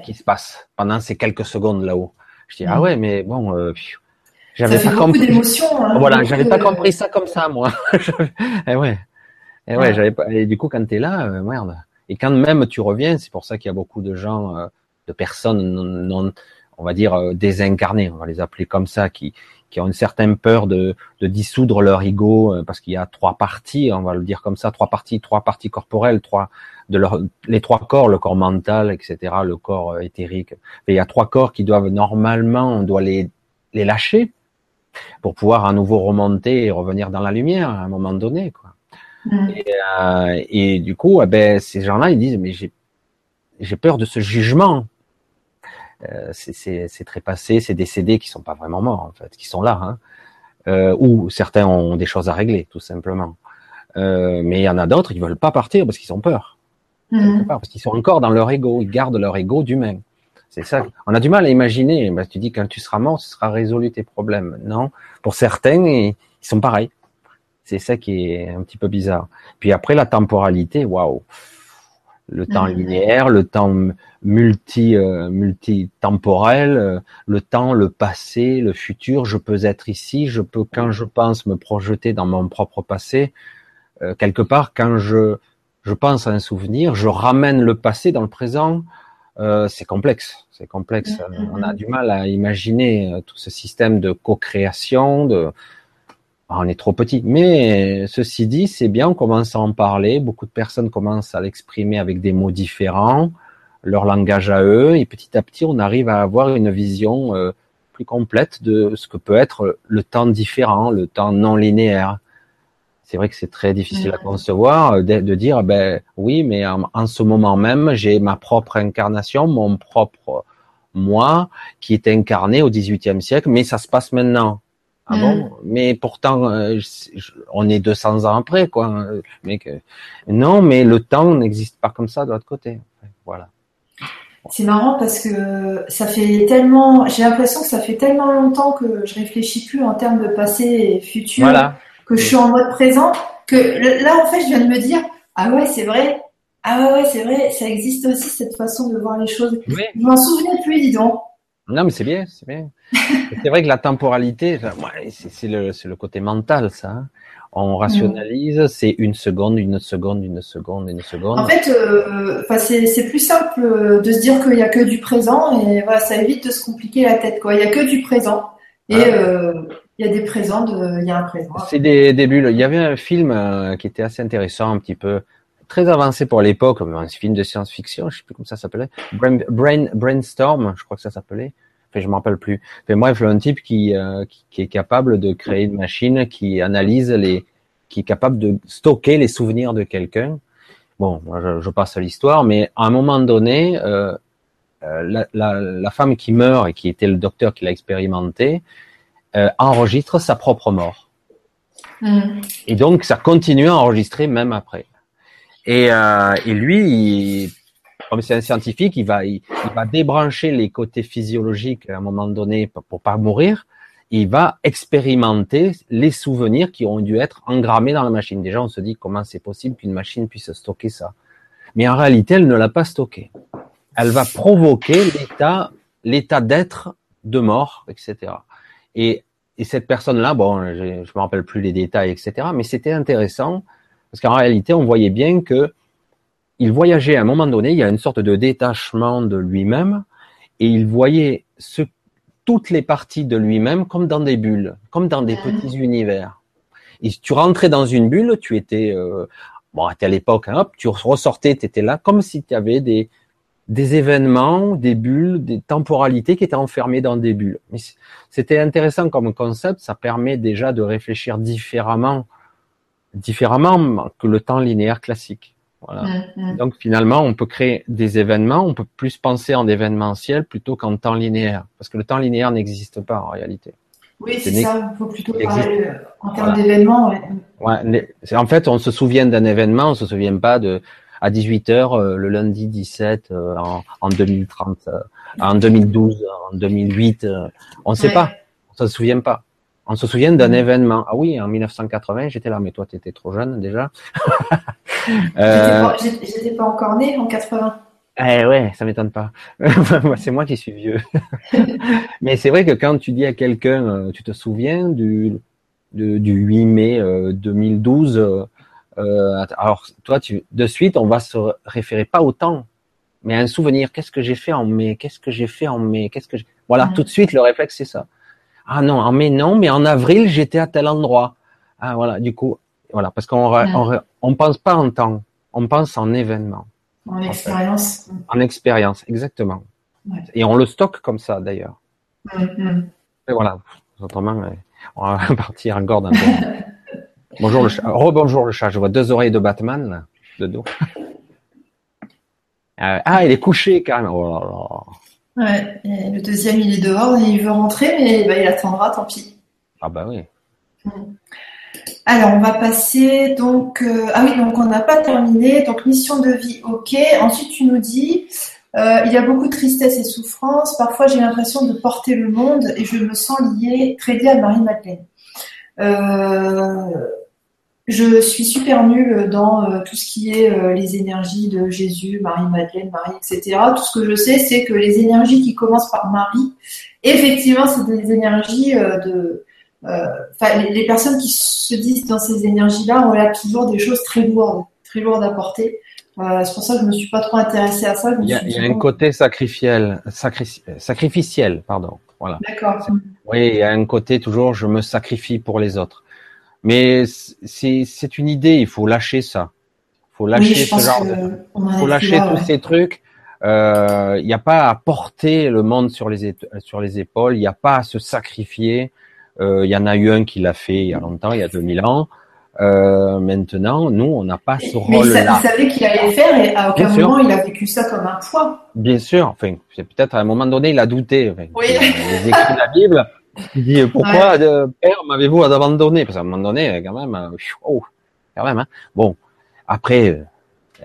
qui se passe pendant ces quelques secondes là-haut. Je dis ah mm. ouais, mais bon, euh, j'avais pas compris. Hein, voilà, j'avais pas compris ça comme ça moi. (laughs) et eh ouais, et eh ouais, j'avais pas. Et du coup, quand t'es là, euh, merde. Et quand même tu reviens, c'est pour ça qu'il y a beaucoup de gens, euh, de personnes non, on va dire euh, désincarnées, on va les appeler comme ça, qui qui ont une certaine peur de, de dissoudre leur ego parce qu'il y a trois parties, on va le dire comme ça, trois parties, trois parties corporelles, trois de leur, les trois corps, le corps mental, etc., le corps euh, éthérique. Et il y a trois corps qui doivent normalement, on doit les, les lâcher pour pouvoir à nouveau remonter et revenir dans la lumière à un moment donné. Quoi. Mm. Et, euh, et, du coup, eh ben, ces gens-là, ils disent, mais j'ai, peur de ce jugement. Euh, c'est très passé, c'est décédés qui sont pas vraiment morts en fait, qui sont là, hein. euh, ou certains ont des choses à régler tout simplement. Euh, mais il y en a d'autres qui veulent pas partir parce qu'ils ont peur. Mhm. parce qu'ils sont encore dans leur ego, ils gardent leur ego d'humain. C'est ça. On a du mal à imaginer. Bah, tu dis quand tu seras mort, ce sera résolu tes problèmes. Non, pour certains, ils sont pareils. C'est ça qui est un petit peu bizarre. Puis après la temporalité, waouh, le temps linéaire, le temps multi euh, multi-temporel, euh, le temps, le passé, le futur. Je peux être ici, je peux quand je pense me projeter dans mon propre passé. Euh, quelque part, quand je je pense à un souvenir, je ramène le passé dans le présent. Euh, c'est complexe, c'est complexe. Mm-hmm. On a du mal à imaginer euh, tout ce système de co-création. De... Ah, on est trop petit. Mais ceci dit, c'est bien, on commence à en parler. Beaucoup de personnes commencent à l'exprimer avec des mots différents, leur langage à eux, et petit à petit, on arrive à avoir une vision euh, plus complète de ce que peut être le temps différent, le temps non linéaire. C'est vrai que c'est très difficile à concevoir euh, de, dire, ben oui, mais en, en ce moment même, j'ai ma propre incarnation, mon propre moi qui est incarné au XVIIIe siècle, mais ça se passe maintenant. Ah bon? Mm. Mais pourtant, euh, on est 200 ans après, quoi. Mais que... non, mais le temps n'existe pas comme ça de l'autre côté. Voilà. C'est marrant parce que ça fait tellement, j'ai l'impression que ça fait tellement longtemps que je réfléchis plus en termes de passé et futur, que je suis en mode présent, que là en fait je viens de me dire, ah ouais c'est vrai, ah ouais, ouais c'est vrai, ça existe aussi cette façon de voir les choses. Oui. Je m'en souvenais plus, dis donc. Non, mais c'est bien, c'est bien. c'est vrai que la temporalité, c'est le, le, côté mental, ça. Hein. On rationalise, c'est une seconde, une seconde, une seconde, une seconde. En fait, euh, c'est plus simple de se dire qu'il n'y a que du présent et voilà, ça évite de se compliquer la tête. Quoi. Il n'y a que du présent et ah. euh, il y a des présents, de, il y a un présent. C'est des, des. Il y avait un film euh, qui était assez intéressant, un petit peu très avancé pour l'époque, un film de science-fiction, je sais plus comment ça s'appelait, Brain, Brain, Brainstorm, je crois que ça s'appelait. Enfin, je m'en rappelle plus. Mais bref, un type qui, euh, qui, qui, est capable de créer une machine qui analyse les, qui est capable de stocker les souvenirs de quelqu'un. Bon, je, je, passe à l'histoire, mais à un moment donné, euh, euh, la, la, la, femme qui meurt et qui était le docteur qui l'a expérimenté euh, enregistre sa propre mort. Mm. Et donc, ça continue à enregistrer même après. Et, euh, et lui, comme c'est un scientifique, il va, il, va débrancher les côtés physiologiques à un moment donné pour, pour pas mourir. Il va expérimenter les souvenirs qui ont dû être engrammés dans la machine. Déjà, on se dit comment c'est possible qu'une machine puisse stocker ça. Mais en réalité, elle ne l'a pas stocké. Elle va provoquer l'état, l'état d'être de mort, etc. Et, et cette personne-là, bon, je ne me rappelle plus les détails, etc. Mais c'était intéressant parce qu'en réalité, on voyait bien que il voyageait à un moment donné, il y a une sorte de détachement de lui-même, et il voyait ce, toutes les parties de lui-même comme dans des bulles, comme dans des petits univers. Et tu rentrais dans une bulle, tu étais, euh, bon, à l'époque, hein, hop, tu ressortais, tu étais là, comme si tu avais des, des événements, des bulles, des temporalités qui étaient enfermées dans des bulles. C'était intéressant comme concept, ça permet déjà de réfléchir différemment différemment que le temps linéaire classique. Voilà. Mm, mm. Donc finalement, on peut créer des événements, on peut plus penser en événementiel plutôt qu'en temps linéaire, parce que le temps linéaire n'existe pas en réalité. Oui, c'est ça. Il faut plutôt parler euh, en termes d'événements. Ouais. en fait, on se souvient d'un événement, on se souvient pas de à 18 h euh, le lundi 17 euh, en, en, 2030, en 2012, en 2008, on ne sait pas, on se souvient pas. On se souvient d'un mm. événement. Ah oui, en 1980, j'étais là, mais toi, tu étais trop jeune déjà. (laughs) euh... J'étais pas, encore né en 80. Eh ouais, ça m'étonne pas. (laughs) c'est moi qui suis vieux. (laughs) mais c'est vrai que quand tu dis à quelqu'un, euh, tu te souviens du, du, du 8 mai 2012, euh, euh, alors toi, tu, de suite, on va se référer pas au temps, mais à un souvenir. Qu'est-ce que j'ai fait en mai? Qu'est-ce que j'ai fait en mai? Qu'est-ce que voilà, mm. tout de suite, le réflexe c'est ça. Ah non, en mai non, mais en avril j'étais à tel endroit. Ah voilà, du coup, voilà, parce qu'on on, on, pense pas en temps, on pense en événement. En, expérience. En expérience, exactement. Et on le stocke comme ça d'ailleurs. Et voilà, autrement, on va (laughs) partir encore d'un (laughs) Bonjour le chat. Rebonjour le chat. Je vois deux oreilles de Batman là, de dos. (laughs) Euh, ah, il est couché carrément. Oh là là. Ouais, le deuxième, il est dehors et il veut rentrer, mais bah, il attendra, tant pis. Ah bah oui. Mm. Alors, on va passer donc. Euh, ah oui, donc on n'a pas terminé. Donc, mission de vie, ok. Ensuite, tu nous dis euh, il y a beaucoup de tristesse et souffrance. Parfois, j'ai l'impression de porter le monde et je me sens liée, très liée à Marie-Madeleine. Euh, je suis super nulle dans euh, tout ce qui est euh, les énergies de Jésus, Marie-Madeleine, Marie, etc. Tout ce que je sais, c'est que les énergies qui commencent par Marie, effectivement, c'est des énergies euh, de... Enfin, les, les, personnes qui se disent dans ces énergies-là ont là toujours des choses très lourdes, très lourdes à porter. c'est pour ça que je me suis pas trop intéressée à ça. Il y a, il y a un côté sacrificiel, sacri sacrificiel, pardon. Voilà. D'accord. Oui, il y a un côté toujours, je me sacrifie pour les autres. Mais c'est une idée, il faut lâcher ça. Il faut lâcher ce genre de... faut lâcher tous ces trucs. Euh, il n'y a pas à porter le monde sur les, sur les épaules, il n'y a pas à se sacrifier. Euh, il y en a eu un qui l'a fait il y a longtemps, il y a 2000 ans. Euh, maintenant, nous, on n'a pas ce rôle-là. il savait qu'il allait faire et à aucun moment il a vécu ça comme un poids. Bien sûr. Enfin, peut-être à un moment donné, il a douté. Enfin, oui. Il a écrit la Bible. Il dit (laughs) pourquoi euh, père m'avez-vous abandonné? Parce qu'à un moment donné, quand même, euh, oh, quand même. Hein. Bon, après,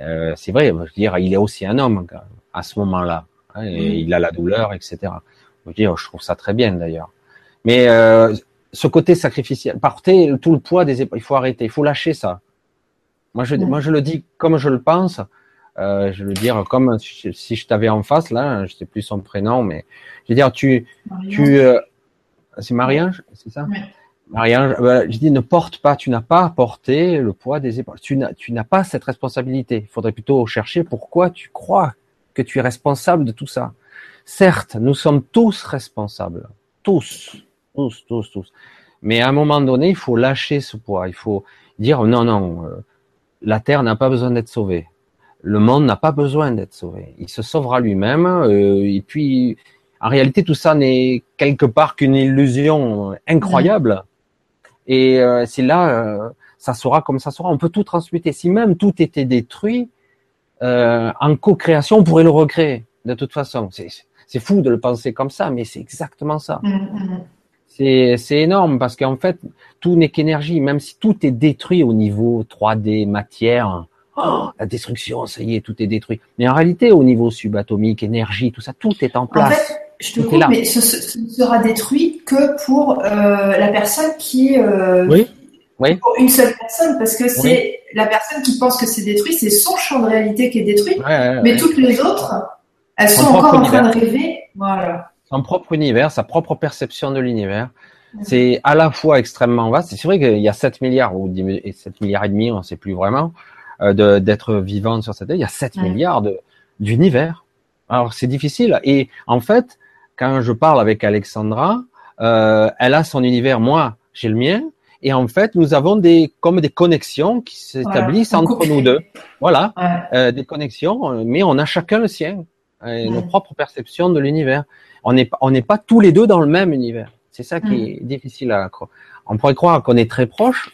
euh, c'est vrai. Je veux dire, il est aussi un homme à ce moment-là. Hein, et Il a la douleur, etc. Je veux dire, je trouve ça très bien d'ailleurs. Mais euh, ce côté sacrificiel, porter tout le poids des épaules, il faut arrêter, il faut lâcher ça. Moi, je, moi, je le dis comme je le pense. Euh, je veux dire comme si je t'avais en face là, je sais plus son prénom, mais je veux dire tu, tu, euh, c'est Marie-Ange, c'est ça. Marie-Ange, euh, je dis ne porte pas, tu n'as pas à porter le poids des épaules. Tu n'as, tu n'as pas cette responsabilité. Il faudrait plutôt chercher pourquoi tu crois que tu es responsable de tout ça. Certes, nous sommes tous responsables, tous tous, tous, tous. Mais à un moment donné, il faut lâcher ce poids. Il faut dire non, non, euh, la Terre n'a pas besoin d'être sauvée. Le monde n'a pas besoin d'être sauvé. Il se sauvera lui-même. Euh, et puis, en réalité, tout ça n'est quelque part qu'une illusion incroyable. Et euh, c'est là, ça sera comme ça sera. On peut tout transmuter. Si même tout était détruit, en co-création, on pourrait le recréer. De toute façon, c'est fou de le penser comme ça, mais c'est exactement ça. Mmh, mmh c'est énorme parce qu'en fait, tout n'est qu'énergie. Même si tout est détruit au niveau 3D, matière, oh, la destruction, ça y est, tout est détruit. Mais en réalité, au niveau subatomique, énergie, tout ça, tout est en place. En fait, je te coupe, mais ce, ne sera détruit que pour euh, la personne qui. Euh, oui. Oui. Pour une seule personne, parce que c'est la personne qui pense que c'est détruit, c'est son champ de réalité qui est détruit. mais toutes les autres, elles sont encore en train de rêver. Voilà son propre univers, sa propre perception de l'univers. C'est à la fois extrêmement vaste. C'est vrai qu'il y a 7 milliards ou 7 milliards et demi, on ne sait plus vraiment, euh, d'être vivants sur cette terre. Il y a 7 milliards d'univers. Alors c'est difficile. Et en fait, quand je parle avec Alexandra, euh, elle a son univers, moi j'ai le mien. Et en fait, nous avons des comme des connexions qui s'établissent entre nous deux. Voilà, euh, des connexions, mais on a chacun le sien, et nos propres perceptions de l'univers on n'est on n'est pas tous les deux dans le même univers. C'est ça qui est difficile à croire. On pourrait croire qu'on est très proches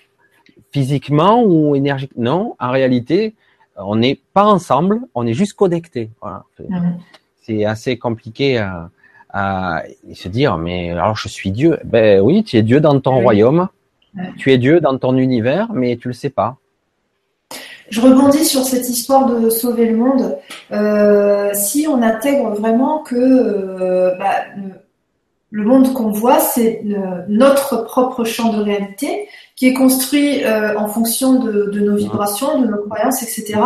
physiquement ou énergiquement. Non, en réalité, on n'est pas ensemble, on est juste connectés. Voilà. C'est assez compliqué à, à, se dire, mais alors je suis Dieu. Ben oui, tu es Dieu dans ton royaume, tu es Dieu dans ton univers, mais tu le sais pas. Je rebondis sur cette histoire de sauver le monde. Euh, si on intègre vraiment que euh, bah, le, monde qu'on voit, c'est notre propre champ de réalité qui est construit euh, en fonction de, de, nos vibrations, de nos croyances, etc.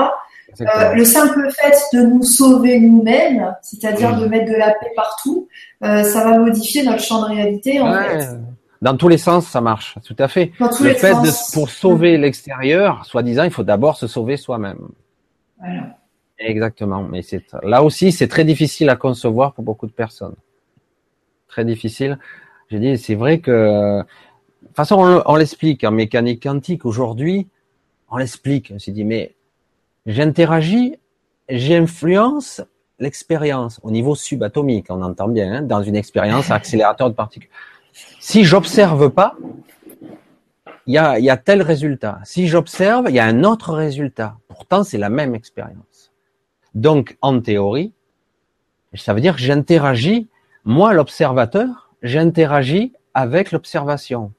Euh, le simple fait de nous sauver nous-mêmes, c'est-à-dire de mettre de la paix partout, euh, ça va modifier notre champ de réalité. En fait. Dans tous les sens, ça marche, tout à fait. le fait de, pour sauver l'extérieur, soi-disant, il faut d'abord se sauver soi-même. Voilà. Exactement. Mais là aussi, c'est très difficile à concevoir pour beaucoup de personnes. Très difficile. J'ai dit, c'est vrai que, de toute façon, on, l'explique en mécanique quantique aujourd'hui. On l'explique. On s'est dit, mais j'interagis, j'influence l'expérience au niveau subatomique. On entend bien hein, dans une expérience (laughs) accélérateur de particules. Si j'observe pas, il y a, tel résultat. Si j'observe, il y a un autre résultat. Pourtant, c'est la même expérience. Donc, en théorie, ça veut dire que j'interagis, moi, l'observateur, j'interagis avec l'observation.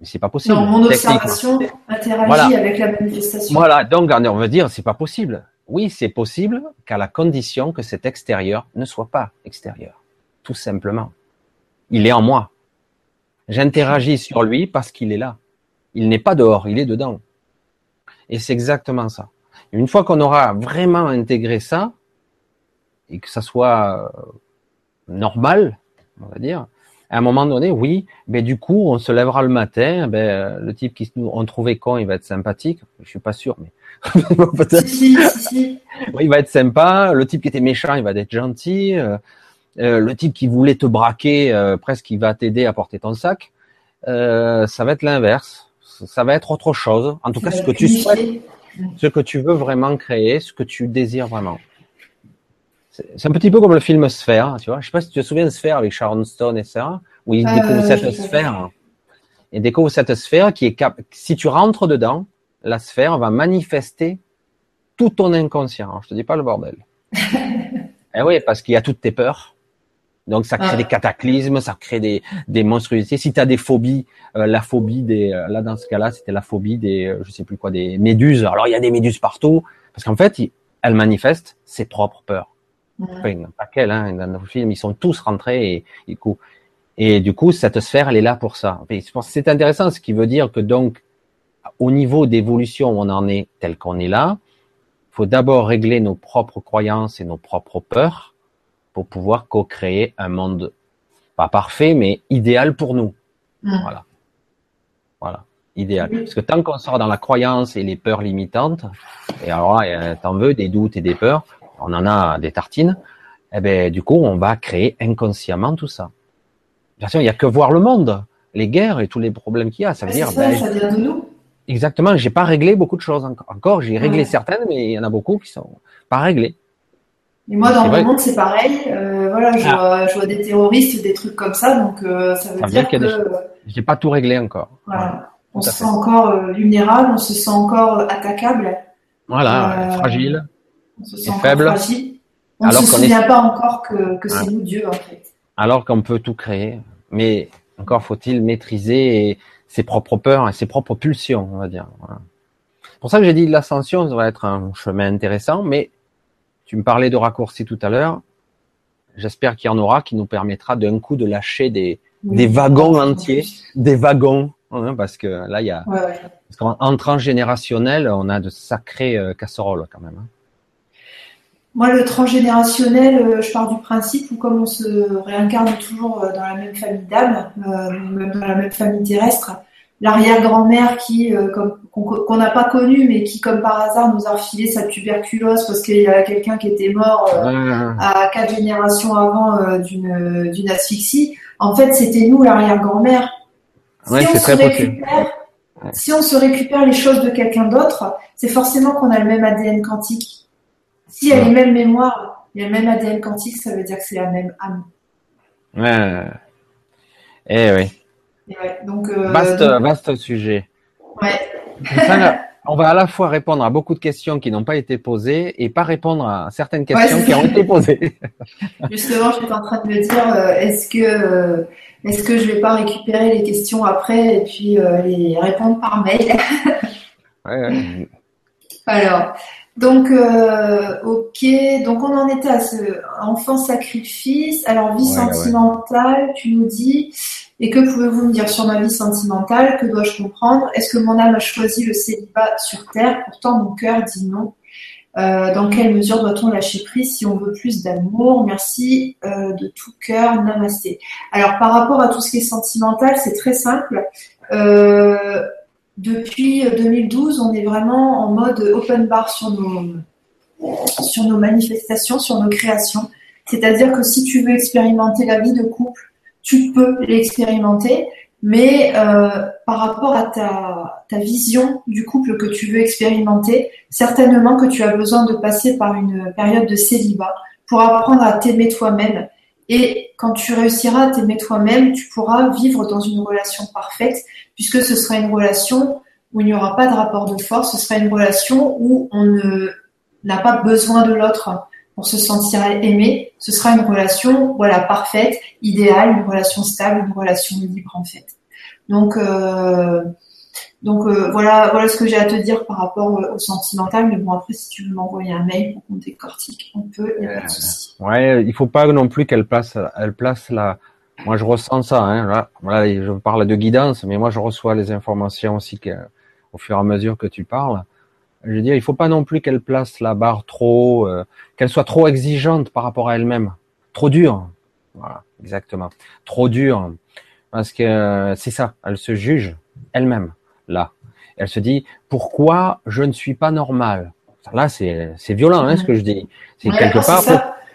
Mais c'est pas possible. Non, mon observation interagit avec la manifestation. Voilà, donc on va dire c'est pas possible. Oui, c'est possible qu'à la condition que cet extérieur ne soit pas extérieur. Tout simplement. Il est en moi. J'interagis sur lui parce qu'il est là. Il n'est pas dehors, il est dedans. Et c'est exactement ça. Une fois qu'on aura vraiment intégré ça, et que ça soit euh, normal, on va dire, à un moment donné, oui, mais du coup, on se lèvera le matin, ben, le type qui nous on trouvait con, il va être sympathique. Je suis pas sûr, mais (laughs) si, si, si. Oui, il va être sympa. Le type qui était méchant, il va être gentil. Euh, euh, le type qui voulait te braquer, euh, presque il va t'aider à porter ton sac, euh, ça va être l'inverse. ça va être autre chose. En tout cas, ce que tu souhaites, ce que tu veux vraiment créer, ce que tu désires vraiment. C'est un petit peu comme le film Sphère, tu vois. Je sais pas si tu te souviens de Sphère avec Sharon Stone et ça, où il découvre cette sphère. Il découvre cette sphère qui est cap si tu rentres dedans, la sphère va manifester tout ton inconscient. Je te dis pas le bordel. (laughs) eh oui, parce qu'il y a toutes tes peurs. Donc ça crée des cataclysmes, ça crée des, des monstruosités. Si tu as des phobies, euh, la phobie des euh, là dans ce cas-là, c'était la phobie des euh, je sais plus quoi des méduses. Alors il y a des méduses partout parce qu'en fait, elles manifestent ses propres peurs. Enfin, pas qu'elles, hein, dans le film, ils sont tous rentrés et, et, coup, et du coup, cette sphère, elle est là pour ça. C'est intéressant, ce qui veut dire que donc, au niveau d'évolution, on en est tel qu'on est là. Il faut d'abord régler nos propres croyances et nos propres peurs pour pouvoir co-créer un monde pas parfait, mais idéal pour nous. Voilà. Voilà. Idéal. Parce que tant qu'on sort dans la croyance et les peurs limitantes, et alors là, t'en veux des doutes et des peurs, on en a des tartines, eh ben, du coup, on va créer inconsciemment tout ça. Bien sûr, il n'y a que voir le monde, les guerres et tous les problèmes qu'il y a. Ça veut dire, ça, ben, ça vient de nous. Exactement. J'ai pas réglé beaucoup de choses encore. Encore, j'ai réglé certaines, mais il y en a beaucoup qui sont pas réglées. Et moi, dans mon monde, c'est pareil. Euh, voilà, je, ah. vois, je, vois, des terroristes, des trucs comme ça, donc euh, ça veut dire que j'ai pas tout réglé encore. Voilà. On se sent encore euh, vulnérable, on se sent encore attaquable. Voilà, fragile. On se sent faible. On ne se souvient pas encore que, que c'est nous Dieu en fait. Alors qu'on peut tout créer, mais encore faut-il maîtriser ses propres peurs et ses propres pulsions, on va dire. Voilà. Pour ça que j'ai dit l'ascension, ça va être un chemin intéressant, mais tu me parlais de raccourcis tout à l'heure. J'espère qu'il y en aura qui nous permettra d'un coup de lâcher des, des wagons entiers, des wagons, hein, parce que là, il y a, ouais, qu'en transgénérationnel, on a de sacrées euh, casseroles quand même. Hein. Moi, le transgénérationnel, euh, je pars du principe où comme on se réincarne toujours euh, dans la même famille d'âme, même dans la même famille terrestre, l'arrière-grand-mère qui euh, qu'on n'a pas connue mais qui comme par hasard nous a refilé sa tuberculose parce qu'il y a quelqu'un qui était mort euh, à quatre générations avant euh, d'une d'une asphyxie en fait c'était nous l'arrière-grand-mère. Si se récupère si on se récupère les choses de quelqu'un d'autre c'est forcément qu'on a le même ADN quantique s'il y a les mêmes mémoires il y a le même ADN quantique ça veut dire que c'est la même âme. Ouais. Eh oui. Donc, euh, vaste, sujet. (laughs) on va à la fois répondre à beaucoup de questions qui n'ont pas été posées et pas répondre à certaines questions qui ont été posées. (laughs) Justement, je suis en train de me dire, euh, est-ce que euh, est-ce que je vais pas récupérer les questions après et puis les répondre par mail? (laughs) Alors, donc, ok, donc on en était à ce enfant sacrifice. Alors, vie sentimentale, tu nous dis, et que pouvez-vous me dire sur ma vie sentimentale? Que dois-je comprendre? Est-ce que mon âme a choisi le célibat sur Terre? Pourtant, mon cœur dit non. Euh, dans quelle mesure doit-on lâcher prise si on veut plus d'amour? Merci euh, de tout cœur, namasté. Alors par rapport à tout ce qui est sentimental, c'est très simple. Euh, depuis 2012, on est vraiment en mode open bar sur nos, sur nos manifestations, sur nos créations. C'est-à-dire que si tu veux expérimenter la vie de couple, tu peux l'expérimenter, mais euh, par rapport à ta, ta vision du couple que tu veux expérimenter, certainement que tu as besoin de passer par une période de célibat pour apprendre à t'aimer toi-même. Et quand tu réussiras à t'aimer toi-même, tu pourras vivre dans une relation parfaite, puisque ce sera une relation où il n'y aura pas de rapport de force, ce sera une relation où on n'a pas besoin de l'autre pour se sentir aimé, ce sera une relation voilà parfaite, idéale, une relation stable, une relation libre en fait. Donc euh, donc euh, voilà voilà ce que j'ai à te dire par rapport au sentimental. Mais bon après si tu veux m'envoyer un mail pour qu'on décortique, on peut, il n'y a pas de souci. Ouais, il faut pas non plus qu'elle place elle place la moi je ressens ça hein, là, voilà, je parle de guidance, mais moi je reçois les informations aussi que, au fur et à mesure que tu parles. Je veux dire, il faut pas non plus qu'elle place la barre trop, euh, qu'elle soit trop exigeante par rapport à elle-même, trop dure. Voilà, exactement. Trop dure, parce que euh, c'est ça. Elle se juge elle-même là. Elle se dit pourquoi je ne suis pas normal? Là, c'est c'est violent, hein, ce que je dis. C'est quelque part.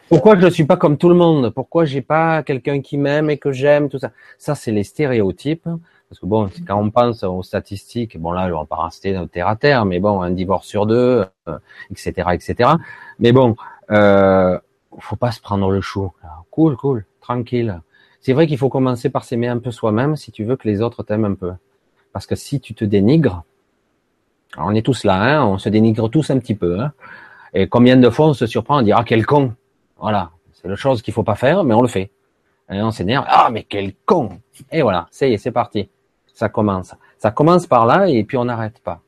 pourquoi je ne suis pas comme tout le monde? Pourquoi j'ai pas quelqu'un qui m'aime et que j'aime tout ça? Ça, c'est les stéréotypes. Parce que bon, quand on pense aux statistiques, bon là, on va pas rester terre à terre, mais bon, un divorce sur deux, etc., euh, etc. Mais bon, euh, faut pas se prendre le chou. Cool, cool, tranquille. C'est vrai qu'il faut commencer par s'aimer un peu soi-même si tu veux que les autres t'aiment un peu. Parce que si tu te dénigres, on est tous là, hein, on se dénigre tous un petit peu. Hein, et combien de fois on se surprend à dire ah quel con. Voilà, c'est la chose qu'il faut pas faire, mais on le fait. Et on s'énerve. Ah mais quel con. Et voilà, c'est c'est parti ça commence. Ça commence par là et puis on n'arrête pas.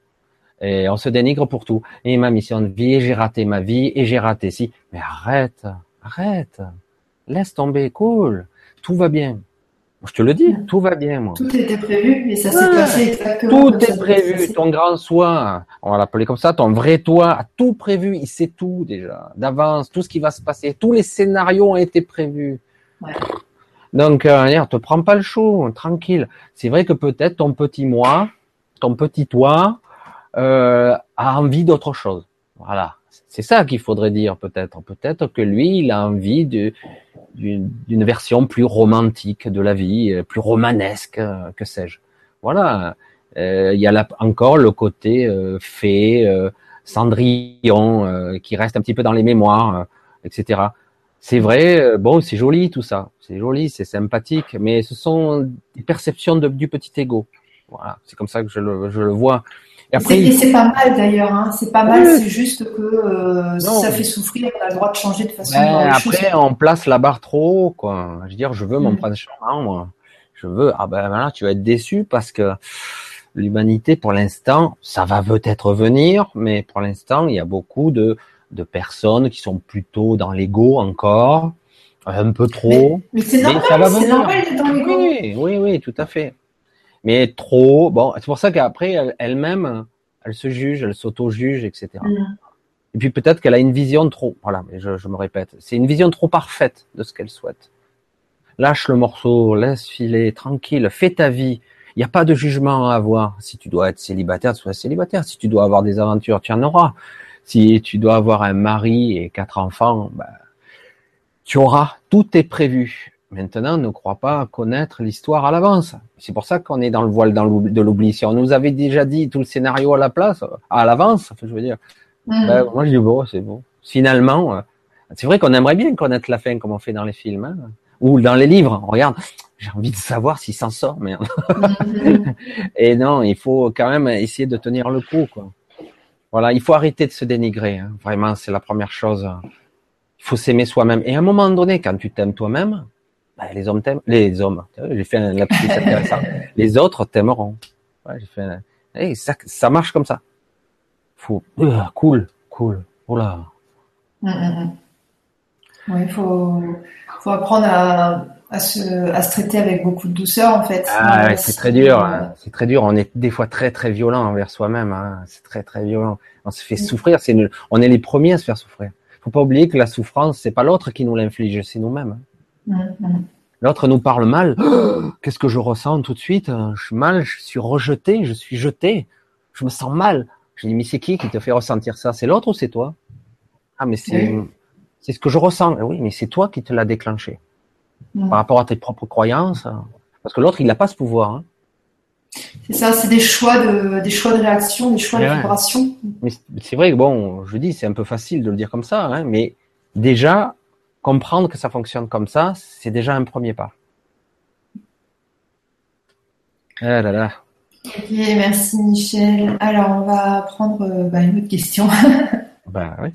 Et on se dénigre pour tout. Et ma mission de vie, j'ai raté ma vie et j'ai raté si. Mais arrête, arrête, laisse tomber, cool, tout va bien. Je te le dis, tout va bien, moi. Tout était prévu et ça s'est passé exactement. Tout est prévu. Ton grand soi, on va l'appeler comme ça, ton vrai toi a tout prévu. Il sait tout déjà, d'avance, tout ce qui va se passer. Tous les scénarios ont été prévus. Ouais. Donc, euh, te prends pas le chaud, tranquille. C'est vrai que peut-être ton petit moi, ton petit toi, euh, a envie d'autre chose. Voilà, c'est ça qu'il faudrait dire peut-être. Peut-être que lui, il a envie d'une version plus romantique de la vie, euh, plus romanesque, euh, que sais-je. Voilà. Euh, il y a là encore le côté fée, Cendrillon, qui reste un petit peu dans les mémoires, etc. C'est vrai, bon, c'est joli tout ça c'est joli, c'est sympathique, mais ce sont des perceptions du petit ego. Voilà, c'est comme ça que je le vois. Et après, c'est pas mal d'ailleurs, hein. c'est pas mal, c'est juste que euh, si ça fait souffrir, on a le droit de changer de façon. Ben, après, on place la barre trop haut, quoi. Je veux dire, je veux mon mm. prince charmant, moi. Je veux, ah ben voilà, tu vas être déçu parce que l'humanité, pour l'instant, ça va peut-être venir, mais pour l'instant, il y a beaucoup de, de personnes qui sont plutôt dans l'ego encore, un peu trop. Mais, c'est normal, c'est normal d'être dans l'ego. Oui, oui, oui, tout à fait. Mais trop, bon, c'est pour ça qu'après, elle-même, elle, se juge, elle s'auto-juge, etc. Mm. Et puis peut-être qu'elle a une vision trop, voilà, mais je, je me répète, c'est une vision trop parfaite de ce qu'elle souhaite. Lâche le morceau, laisse filer, tranquille, fais ta vie. Il n'y a pas de jugement à avoir. Si tu dois être célibataire, sois célibataire. Si tu dois avoir des aventures, tu en auras. Si tu dois avoir un mari et quatre enfants, ben, tu auras, tout est prévu. Maintenant, ne crois pas connaître l'histoire à l'avance. C'est pour ça qu'on est dans le voile de l'oubli. Si on nous avait déjà dit tout le scénario à la place, à l'avance, je veux dire, mm. ben, moi je dis bon, c'est bon. Finalement, euh, c'est vrai qu'on aimerait bien connaître la fin comme on fait dans les films hein. ou dans les livres. On regarde, j'ai envie de savoir s'il s'en sort, merde. Mm. (laughs) Et non, il faut quand même essayer de tenir le coup, quoi. Voilà, il faut arrêter de se dénigrer. Hein. Vraiment, c'est la première chose faut s'aimer soi-même. Et à un moment donné, quand tu t'aimes toi-même, ben, les hommes t'aiment. Les hommes, j'ai fait un lapsus (laughs) intéressant. les autres t'aimeront. Ouais, j'ai fait un... hey, ça, ça marche comme ça. Faut, euh, cool, cool. Oh là. Mm, mm, mm. Oui, il faut, faut apprendre à, à, se, à se traiter avec beaucoup de douceur en fait. Ah, ouais, c'est très dur. Hein. C'est très dur. On est des fois très très violent envers soi-même. Hein. C'est très très violent. On se fait souffrir. C'est On est les premiers à se faire souffrir faut pas oublier que la souffrance, c'est pas l'autre qui nous l'inflige, c'est nous-mêmes. Mm-hmm. L'autre nous parle mal. (gasps) Qu'est-ce que je ressens tout de suite? Je suis mal, je suis rejeté, je suis jeté, je me sens mal. Je dis mais c'est qui qui te fait ressentir ça? C'est l'autre ou c'est toi? Ah mais c'est c'est ce que je ressens. Eh oui, mais c'est toi qui te l'as déclenché par rapport à tes propres croyances. Parce que l'autre, il n'a pas ce pouvoir. Hein. C'est ça, c'est des choix de, des choix de réaction, des choix de vibration. Mais c'est vrai que bon, je dis, c'est un peu facile de le dire comme ça, hein, mais déjà, comprendre que ça fonctionne comme ça, c'est déjà un premier pas. Ah là là. Ok, merci Michel. Alors, on va prendre euh, bah, une autre question. (laughs) ben oui.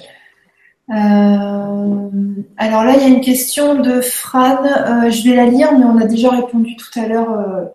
Euh, alors là, il y a une question de Fran. Euh, je vais la lire, mais on a déjà répondu tout à l'heure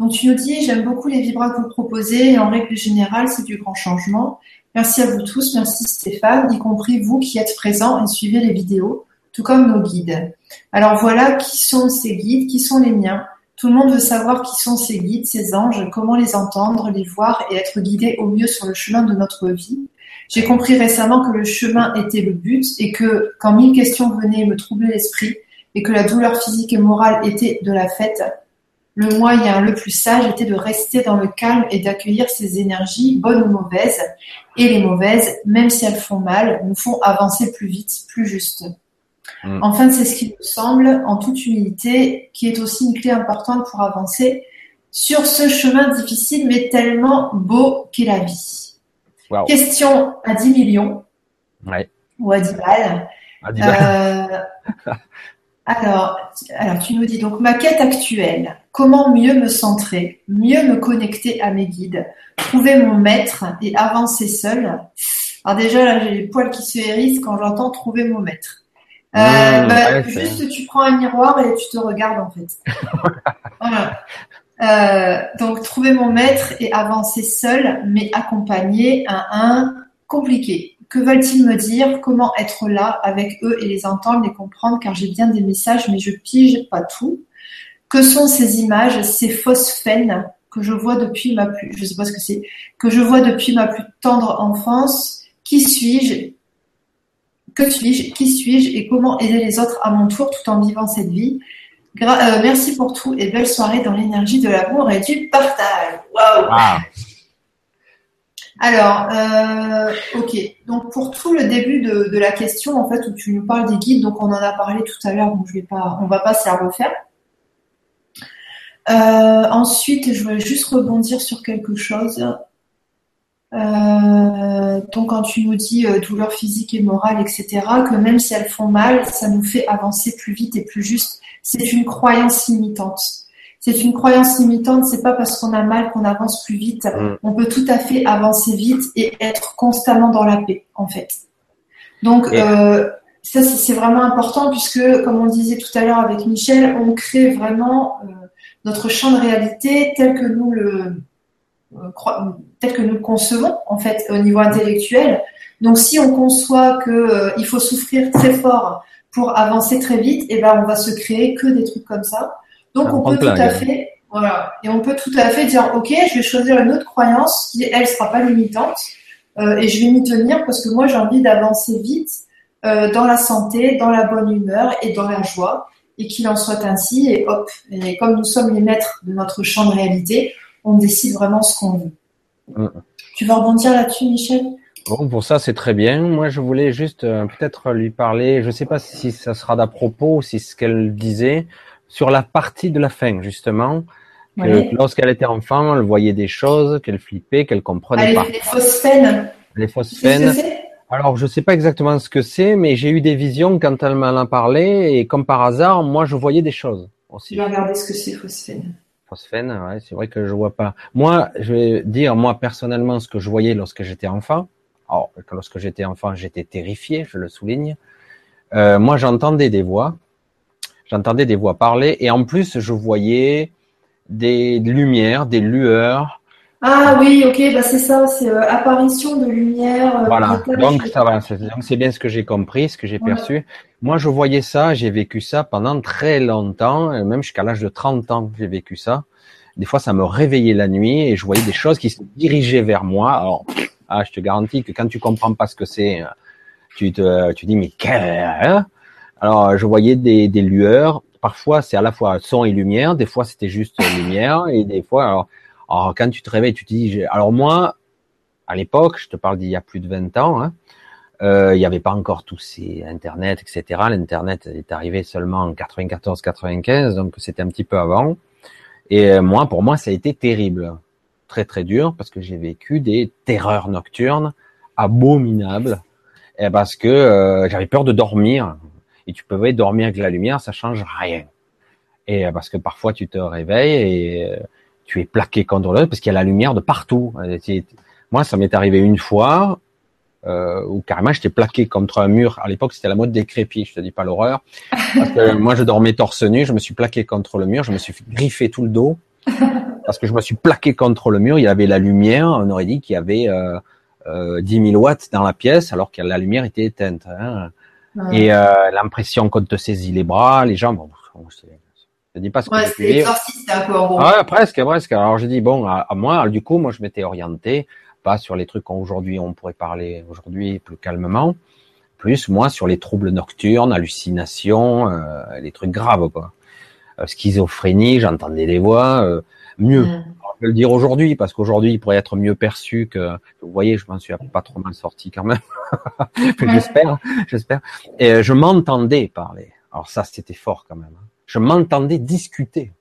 donc tu nous dis, j'aime beaucoup les vibras que vous proposez et en règle générale, c'est du grand changement. Merci à vous tous, merci Stéphane, y compris vous qui êtes présents et suivez les vidéos, tout comme nos guides. Alors voilà, qui sont ces guides, qui sont les miens Tout le monde veut savoir qui sont ces guides, ces anges, comment les entendre, les voir et être guidés au mieux sur le chemin de notre vie. J'ai compris récemment que le chemin était le but et que quand mille questions venaient me troubler l'esprit et que la douleur physique et morale était de la fête, le moyen le plus sage était de rester dans le calme et d'accueillir ces énergies, bonnes ou mauvaises, et les mauvaises, même si elles font mal, nous font avancer plus vite, plus juste. Mm. Enfin, c'est ce qui me semble, en toute humilité, qui est aussi une clé importante pour avancer, sur ce chemin difficile mais tellement beau qu'est la vie. Question à 10 millions. Ou à 10 balles. Euh, alors, alors, tu nous dis donc ma quête actuelle. Comment mieux me centrer, mieux me connecter à mes guides, trouver mon maître et avancer seul? Alors déjà là, j'ai les poils qui se hérissent quand j'entends trouver mon maître. Euh, mmh, bah, juste, tu prends un miroir et tu te regardes en fait. (laughs) voilà. Euh, donc, trouver mon maître et avancer seul, mais accompagné à un compliqué. Que veulent-ils me dire? Comment être là avec eux et les entendre, les comprendre? Car j'ai bien des messages, mais je pige pas tout. Que sont ces images, ces fausses faines que je vois depuis ma plus, je sais pas ce que c'est, que je vois depuis ma plus tendre enfance? Qui suis-je? Que suis-je Qui suis-je Et comment aider les autres à mon tour tout en vivant cette vie euh, merci pour tout et belle soirée dans l'énergie de l'amour et du partage. Waouh Alors, euh, ok. Donc pour tout le début de, la question, en fait, où tu nous parles des guides, donc on en a parlé tout à l'heure, donc je vais pas, on va pas se la refaire. Euh, ensuite, je voulais juste rebondir sur quelque chose. Donc quand tu nous dis douleur physique et morale, etc., que même si elles font mal, ça nous fait avancer plus vite et plus juste c'est une croyance limitante. C'est une croyance limitante, c'est pas parce qu'on a mal qu'on avance plus vite. Mm. On peut tout à fait avancer vite et être constamment dans la paix, en fait. Donc, euh, ça, c'est vraiment important puisque, comme on disait tout à l'heure avec Michel, on crée vraiment euh, notre champ de réalité tel que nous le euh, tel que nous le concevons, en fait, au niveau intellectuel. Donc, si on conçoit que il faut souffrir très fort pour avancer très vite, et ben on va se créer que des trucs comme ça. Donc on peut tout à fait, voilà, et on peut tout à fait dire, ok, je vais choisir une autre croyance qui elle sera pas limitante euh, et je vais m'y tenir parce que moi j'ai envie d'avancer vite euh, dans la santé, dans la bonne humeur et dans la joie et qu'il en soit ainsi et hop. Et comme nous sommes les maîtres de notre champ de réalité, on décide vraiment ce qu'on veut. Mm. Tu vas rebondir là-dessus, Michel? Bon, pour ça, c'est très bien. Moi, je voulais juste euh, peut-être lui parler, je ne sais pas si ça sera d'à propos, si ce qu'elle disait, sur la partie de la fin, justement. Que lorsqu'elle était enfant, elle voyait des choses, qu'elle flippait, qu'elle comprenait pas. Les phosphènes. Les phosphènes. Alors, je ne sais pas exactement ce que c'est, mais j'ai eu des visions quand elle m'en a parlé, et comme par hasard, moi, je voyais des choses aussi. Je vais regarder ce que c'est phosphène. Phosphène, c'est vrai que je vois pas. Moi, je vais dire, moi, personnellement, ce que je voyais lorsque j'étais enfant. Alors, lorsque j'étais enfant, j'étais terrifié, je le souligne. Euh, moi, j'entendais des voix, j'entendais des voix parler, et en plus, je voyais des lumières, des lueurs. Ah oui, ok, bah c'est ça, c'est euh, apparition de lumière. Euh, voilà, donc ça va, c'est bien ce que j'ai compris, ce que j'ai perçu. Moi, je voyais ça, j'ai vécu ça pendant très longtemps, même jusqu'à l'âge de 30 ans, j'ai vécu ça. Des fois, ça me réveillait la nuit et je voyais des choses qui se dirigeaient vers moi. Alors, ah, je te garantis que quand tu comprends pas ce que c'est, tu te, tu dis mais quel Alors, je voyais des, des lueurs. Parfois, c'est à la fois son et lumière. Des fois, c'était juste lumière. Et des fois, alors, alors, quand tu te réveilles, tu te dis. Alors moi, à l'époque, je te parle d'il y a plus de 20 ans. Hein, euh, il n'y avait pas encore tous ces Internet, etc. L'Internet est arrivé seulement en 94-95, donc c'était un petit peu avant. Et euh, moi, pour moi, ça a été terrible très très dur parce que j'ai vécu des terreurs nocturnes abominables et parce que euh, j'avais peur de dormir et tu pouvais dormir avec la lumière ça change rien et euh, parce que parfois tu te réveilles et euh, tu es plaqué contre le parce qu'il y a la lumière de partout moi ça m'est arrivé une fois euh, où carrément j'étais plaqué contre un mur. À l'époque, c'était la mode des crépis, je te dis pas l'horreur. (laughs) moi, je dormais torse nu, je me suis plaqué contre le mur, je me suis griffé tout le dos parce que je me suis plaqué contre le mur. Il y avait la lumière. On aurait dit qu'il y avait euh, euh, 10 000 watts dans la pièce, alors que la lumière était éteinte. Hein. Et euh, l'impression qu'on te saisit les bras, les jambes. Bon, je dis pas ce que ouais, exorciste un peu en gros. Ah, presque, presque. Alors j'ai dit bon, à, moi, du coup, moi, je m'étais orienté pas sur les trucs qu'aujourd'hui on pourrait parler aujourd'hui plus calmement, plus moi sur les troubles nocturnes, hallucinations, euh, les trucs graves quoi. Euh, schizophrénie, j'entendais des voix, euh, mieux. Mm. Je vais le dire aujourd'hui parce qu'aujourd'hui il pourrait être mieux perçu que. Vous voyez, je m'en suis pas trop mal sorti quand même. (laughs) j'espère, j'espère. Et euh, je m'entendais parler. Alors ça, c'était fort quand même. Hein. Je m'entendais discuter.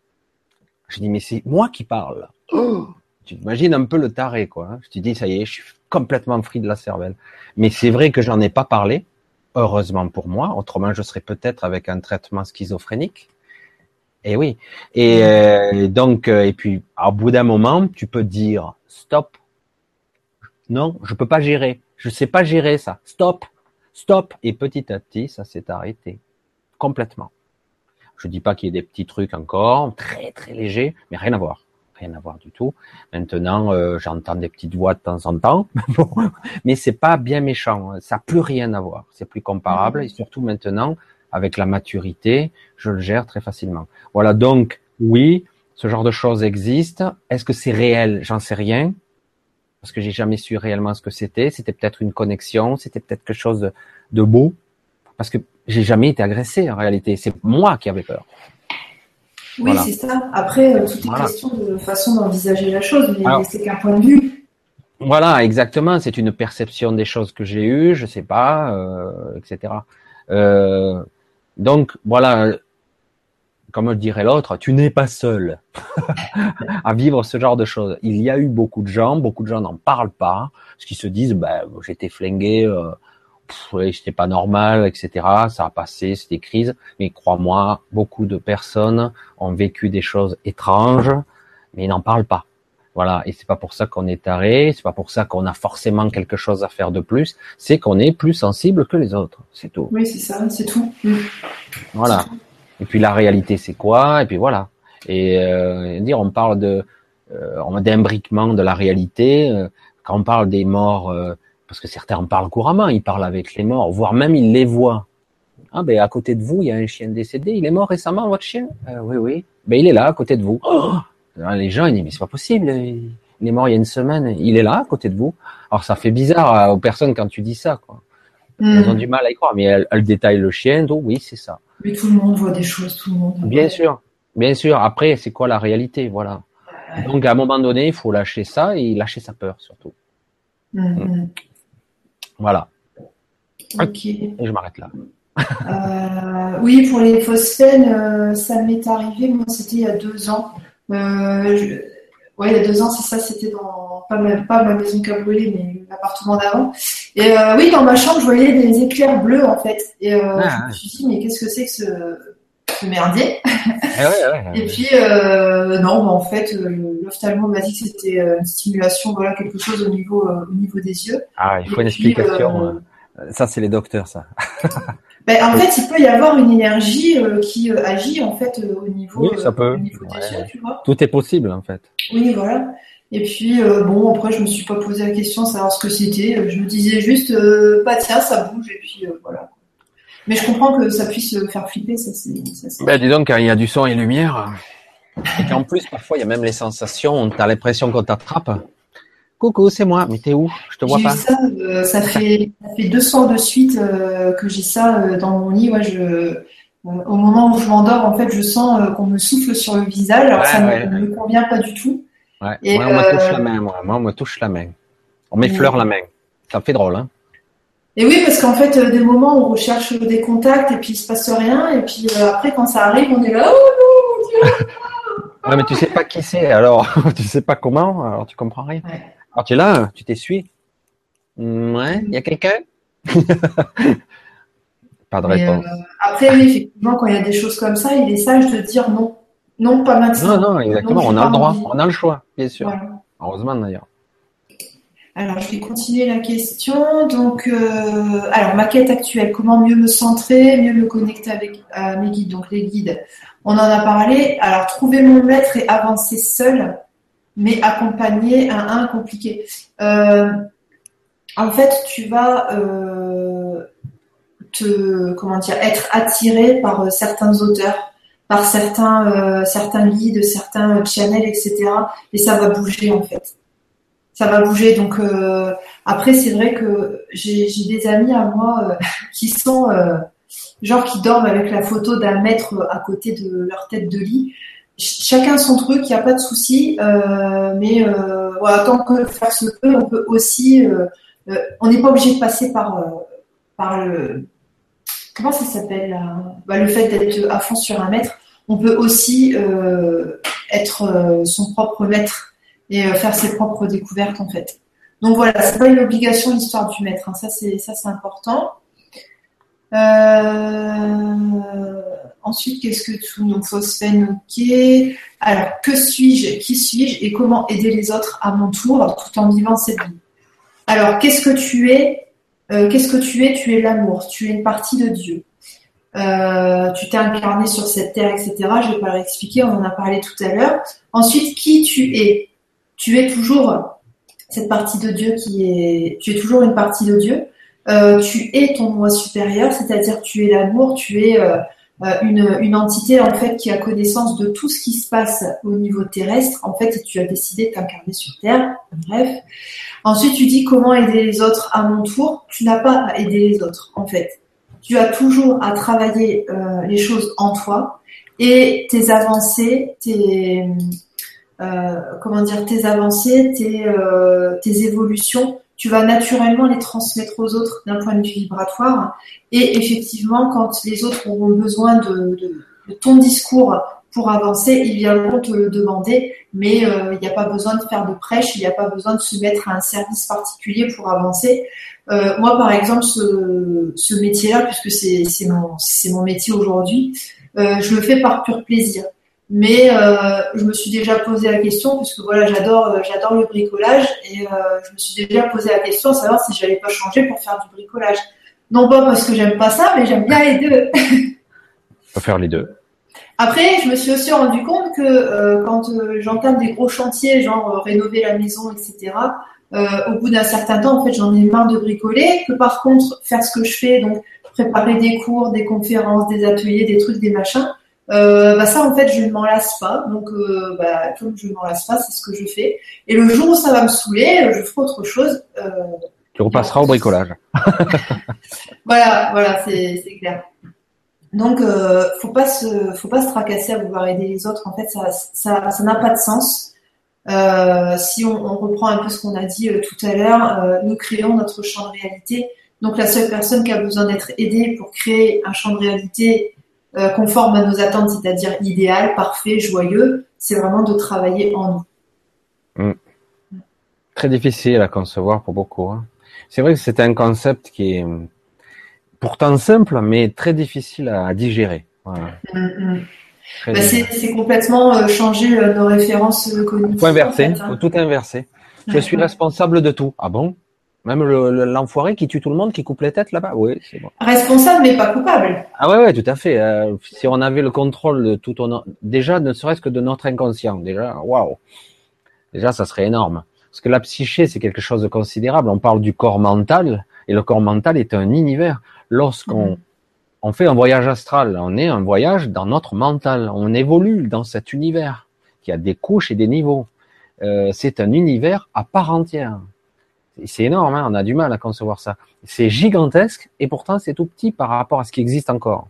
Je dis, mais c'est moi qui parle. Oh tu imagines un peu le taré, quoi. Hein. Je te dis, ça y est, je suis complètement free de la cervelle. Mais c'est vrai que j'en ai pas parlé, heureusement pour moi. Autrement, je serais peut-être avec un traitement schizophrénique. Et oui. Et euh, donc, euh, et puis, au bout d'un moment, tu peux dire stop. Non, je peux pas gérer. Je sais pas gérer ça. Stop, stop. Et petit à petit, ça s'est arrêté complètement. Je dis pas qu'il y ait des petits trucs encore, très très légers, mais rien à voir, rien à voir du tout. Maintenant, euh, j'entends des petites voix de temps en temps, (laughs) mais c'est pas bien méchant. Ça n'a plus rien à voir. C'est plus comparable et surtout maintenant, avec la maturité, je le gère très facilement. Voilà, donc oui, ce genre de choses existe. Est-ce que c'est réel? J'en sais rien parce que j'ai jamais su réellement ce que c'était. C'était peut-être une connexion, c'était peut-être quelque chose de, beau, parce que j'ai jamais été agressé en réalité. C'est moi qui avais peur. Oui, c'est ça. Après, euh, tout est question de façon d'envisager la chose, mais c'est qu'un point de vue. Voilà, exactement. C'est une perception des choses que j'ai eues, je sais pas, euh, etc. Euh, donc voilà, comme dirait l'autre, tu n'es pas seul (laughs) à vivre ce genre de choses. Il y a eu beaucoup de gens, beaucoup de gens n'en parlent pas, parce qu'ils se disent, ben, j'étais flingué, euh, j'étais pas normal, etc. Ça a passé, c'était crise. Mais crois-moi, beaucoup de personnes ont vécu des choses étranges, mais ils n'en parlent pas. Voilà, et c'est pas pour ça qu'on est taré, c'est pas pour ça qu'on a forcément quelque chose à faire de plus, c'est qu'on est plus sensible que les autres, c'est tout. Oui, c'est ça, c'est tout. Mm. Voilà. Et puis la réalité, c'est quoi? Et puis voilà. Et euh, dire, on parle de, euh, on d'imbriquement de la réalité. Euh, quand on parle des morts, euh, parce que certains en parlent couramment, ils parlent avec les morts, voire même ils les voient. Ah ben à côté de vous, il y a un chien décédé. Il est mort récemment, votre chien? Oui, oui. Ben il est là, à côté de vous. Oh les gens, ils disent, mais c'est pas possible. Il est mort il y a une semaine. Il est là, à côté de vous. Alors, ça fait bizarre aux personnes quand tu dis ça, quoi. Elles ont hmm. du mal à y croire, mais elles, détaillent le chien, donc oui, c'est ça. Mais tout le monde voit des choses, tout le monde. Bien sûr, bien sûr. Après, c'est quoi la réalité, voilà. Donc, à un moment donné, il faut lâcher ça et lâcher sa peur, surtout. Hmm, hmm. Voilà. Ok. Et je m'arrête là. Euh, oui, pour les phosphènes, euh, ça m'est arrivé, moi, c'était il y a deux ans. Euh, ouais, il y a deux ans, c'est ça, c'était dans pas ma, pas ma maison qui a brûlé, mais l'appartement d'avant. Et euh, oui, dans ma chambre, je voyais des éclairs bleus en fait. Et euh, ah, je me suis dit, mais qu'est-ce que c'est que ce, merdier? Eh Et puis euh, non, en fait, euh, l'ophtalmo m'a dit que c'était euh, une stimulation, voilà, quelque chose au niveau, au niveau des yeux. Ah, il faut une explication. ça, c'est les docteurs, ça. (laughs) Ben, en fait, il peut y avoir une énergie euh, qui euh, agit en fait euh, au niveau, oui, ça peut. des yeux, tu vois. Tout est possible en fait. Oui, voilà. Et puis bon, après, je me suis pas posé la question de savoir ce que c'était. Je me disais juste, pas tiens, ça bouge et puis voilà. Mais je comprends que ça puisse faire flipper, ça c'est. Ben, dis donc, quand il y a du son et lumière, et qu'en plus parfois il y a même les sensations, tu as l'impression qu'on t'attrape. Coucou, c'est moi. Mais t'es où? Je te vois pas. Ça, euh, ça, fait, ça fait deux soirs de suite euh, que j'ai ça euh, dans mon lit. Ouais, je, au moment où je m'endors, en fait, je sens qu'on me souffle sur le visage. Alors ça ne me convient pas du tout. Ouais. Et on me touche la main. Moi. moi, on me touche la main. On m'effleure la main. Ça fait drôle, hein et oui, parce qu'en fait, des moments où on recherche des contacts et puis il se passe rien, et puis après, quand ça arrive, on est là, oh non, Ouais, mais tu sais pas qui c'est, alors (laughs) tu sais pas comment, alors tu comprends rien. Alors ah, tu es là, tu t'essuies. Ouais, il y a quelqu'un? (laughs) Pas de réponse. Euh, après, oui, effectivement, quand il y a des choses comme ça, il est sage de dire non. Non, pas maintenant. Non, non, exactement. on a le droit, on a le choix, bien sûr. Heureusement d'ailleurs. Alors, je vais continuer la question. Donc, euh, alors, ma quête actuelle, comment mieux me centrer, mieux me connecter avec mes guides, donc les guides. On en a parlé. Alors, trouver mon maître et avancer seul mais accompagné à un compliqué. Euh, en fait, tu vas euh, te, comment dire, être attiré par euh, certains auteurs, par certains, certains guides, certains channels, etc. Et ça va bouger en fait. Ça va bouger. Donc après, c'est vrai que j'ai des amis à moi (laughs) qui sont genre qui dorment avec la photo d'un maître à côté de leur tête de lit chacun son truc, il n'y a pas de souci, euh, mais euh, tant que faire se peut, on peut aussi, euh, on n'est pas obligé de passer par, par le, comment ça s'appelle, bah, le fait d'être à fond sur un mètre. On peut aussi être son propre maître et faire ses propres découvertes en fait. Donc voilà, c'est pas une obligation l'histoire du maître. Hein. Ça c'est ça c'est important. Euh, ensuite, qu'est-ce que tout Donc phosphène, ok. Alors, que suis-je? Qui suis-je? Et comment aider les autres à mon tour tout en vivant cette vie? Alors, qu'est-ce que tu es? Euh, Qu'est-ce que tu es? Tu es l'amour. Tu es une partie de Dieu. Euh, tu t'es incarné sur cette terre, etc. Je vais pas le réexpliquer, on en a parlé tout à l'heure. Ensuite, qui tu es? Tu es toujours cette partie de Dieu qui est. Tu es toujours une partie de Dieu. Euh, tu es ton moi supérieur, c'est-à-dire tu es l'amour, tu es euh, euh, une, une, entité en fait qui a connaissance de tout ce qui se passe au niveau terrestre en fait et tu as décidé de t'incarner sur Terre. Bref. Ensuite tu dis comment aider les autres à mon tour. Tu n'as pas à aider les autres en fait. Tu as toujours à travailler les choses en toi et tes avancées, tes comment dire, tes avancées, tes, tes évolutions tu vas naturellement les transmettre aux autres d'un point de vue vibratoire. Et effectivement, quand les autres auront besoin de, ton discours pour avancer, ils viendront te le demander, mais euh, il n'y a pas besoin de faire de prêche, il n'y a pas besoin de se mettre à un service particulier pour avancer. Euh, moi, par exemple, ce, métier-là, puisque c'est mon, métier aujourd'hui, euh, je le fais par pur plaisir. Mais euh, je me suis déjà posé la question, puisque voilà, j'adore, euh, j'adore le bricolage, et euh, je me suis déjà posé la question de savoir si j'allais pas changer pour faire du bricolage. Non pas parce que j'aime pas ça, mais j'aime bien les deux. (laughs) Faire les deux. Après, je me suis aussi rendu compte que quand j'entame des gros chantiers, genre rénover la maison, etc., au bout d'un certain temps, en fait, j'en ai marre de bricoler. Que par contre, faire ce que je fais, donc préparer des cours, des conférences, des ateliers, des trucs, des machins, euh, bah ça en fait je ne m'en lasse pas. Donc euh, bah, comme je ne m'en lasse pas c'est ce que je fais. Et le jour où ça va me saouler je ferai autre chose euh, tu repasseras au bricolage. (laughs) Voilà voilà c'est clair. Donc euh, faut pas se faut pas se tracasser à vouloir aider les autres. En fait ça ça ça n'a pas de sens. Euh, si on, on, reprend un peu ce qu'on a dit tout à l'heure nous créons notre champ de réalité. Donc la seule personne qui a besoin d'être aidée pour créer un champ de réalité euh, conforme à nos attentes, c'est-à-dire idéal, parfait, joyeux, c'est vraiment de travailler en nous. Mm. Très difficile à concevoir pour beaucoup. Hein. C'est vrai que c'est un concept qui est pourtant simple, mais très difficile à digérer. Mm, mm. Bah, c'est complètement euh, changer euh, nos références cognitives. Faut inverser, hein. tout inverser. Je suis responsable de tout. Ah bon? Même l'enfoiré qui tue tout le monde, qui coupe les têtes là-bas, oui, c'est bon. Responsable mais pas coupable. Ah ouais, ouais, tout à fait. Euh, si on avait le contrôle de tout, on... déjà, ne serait-ce que de notre inconscient, déjà, waouh, déjà, ça serait énorme. Parce que la psyché, c'est quelque chose de considérable. On parle du corps mental, et le corps mental est un univers. Lorsqu'on mm. on fait un voyage astral, on est un voyage dans notre mental. On évolue dans cet univers qui a des couches et des niveaux. Euh, c'est un univers à part entière. C'est énorme, hein, on a du mal à concevoir ça. C'est gigantesque et pourtant c'est tout petit par rapport à ce qui existe encore.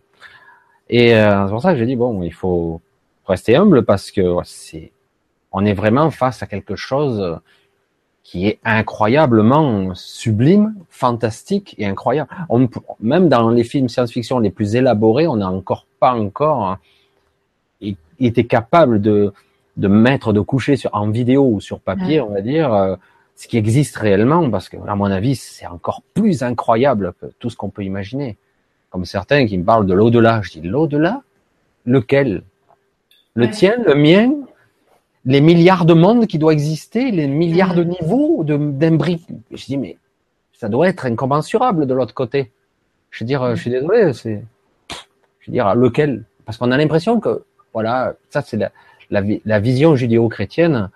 Et euh, c'est pour ça que j'ai dit bon, il faut rester humble parce que c'est, on est vraiment face à quelque chose qui est incroyablement sublime, fantastique et incroyable. On, même dans les films science-fiction les plus élaborés, on n'a encore pas encore hein, été capable de, de mettre, de coucher sur, en vidéo ou sur papier, on va dire, euh, ce qui existe réellement, parce que à mon avis, c'est encore plus incroyable que tout ce qu'on peut imaginer. Comme certains qui me parlent de l'au-delà, je dis l'au-delà, lequel? Le tien, le mien? Les milliards de mondes qui doivent exister, les milliards de niveaux d'imbriques Je dis mais ça doit être incommensurable de l'autre côté. Je veux dire, je suis désolé, c'est, je veux dire lequel? Parce qu'on a l'impression que voilà, ça c'est la, la, la vision judéo-chrétienne,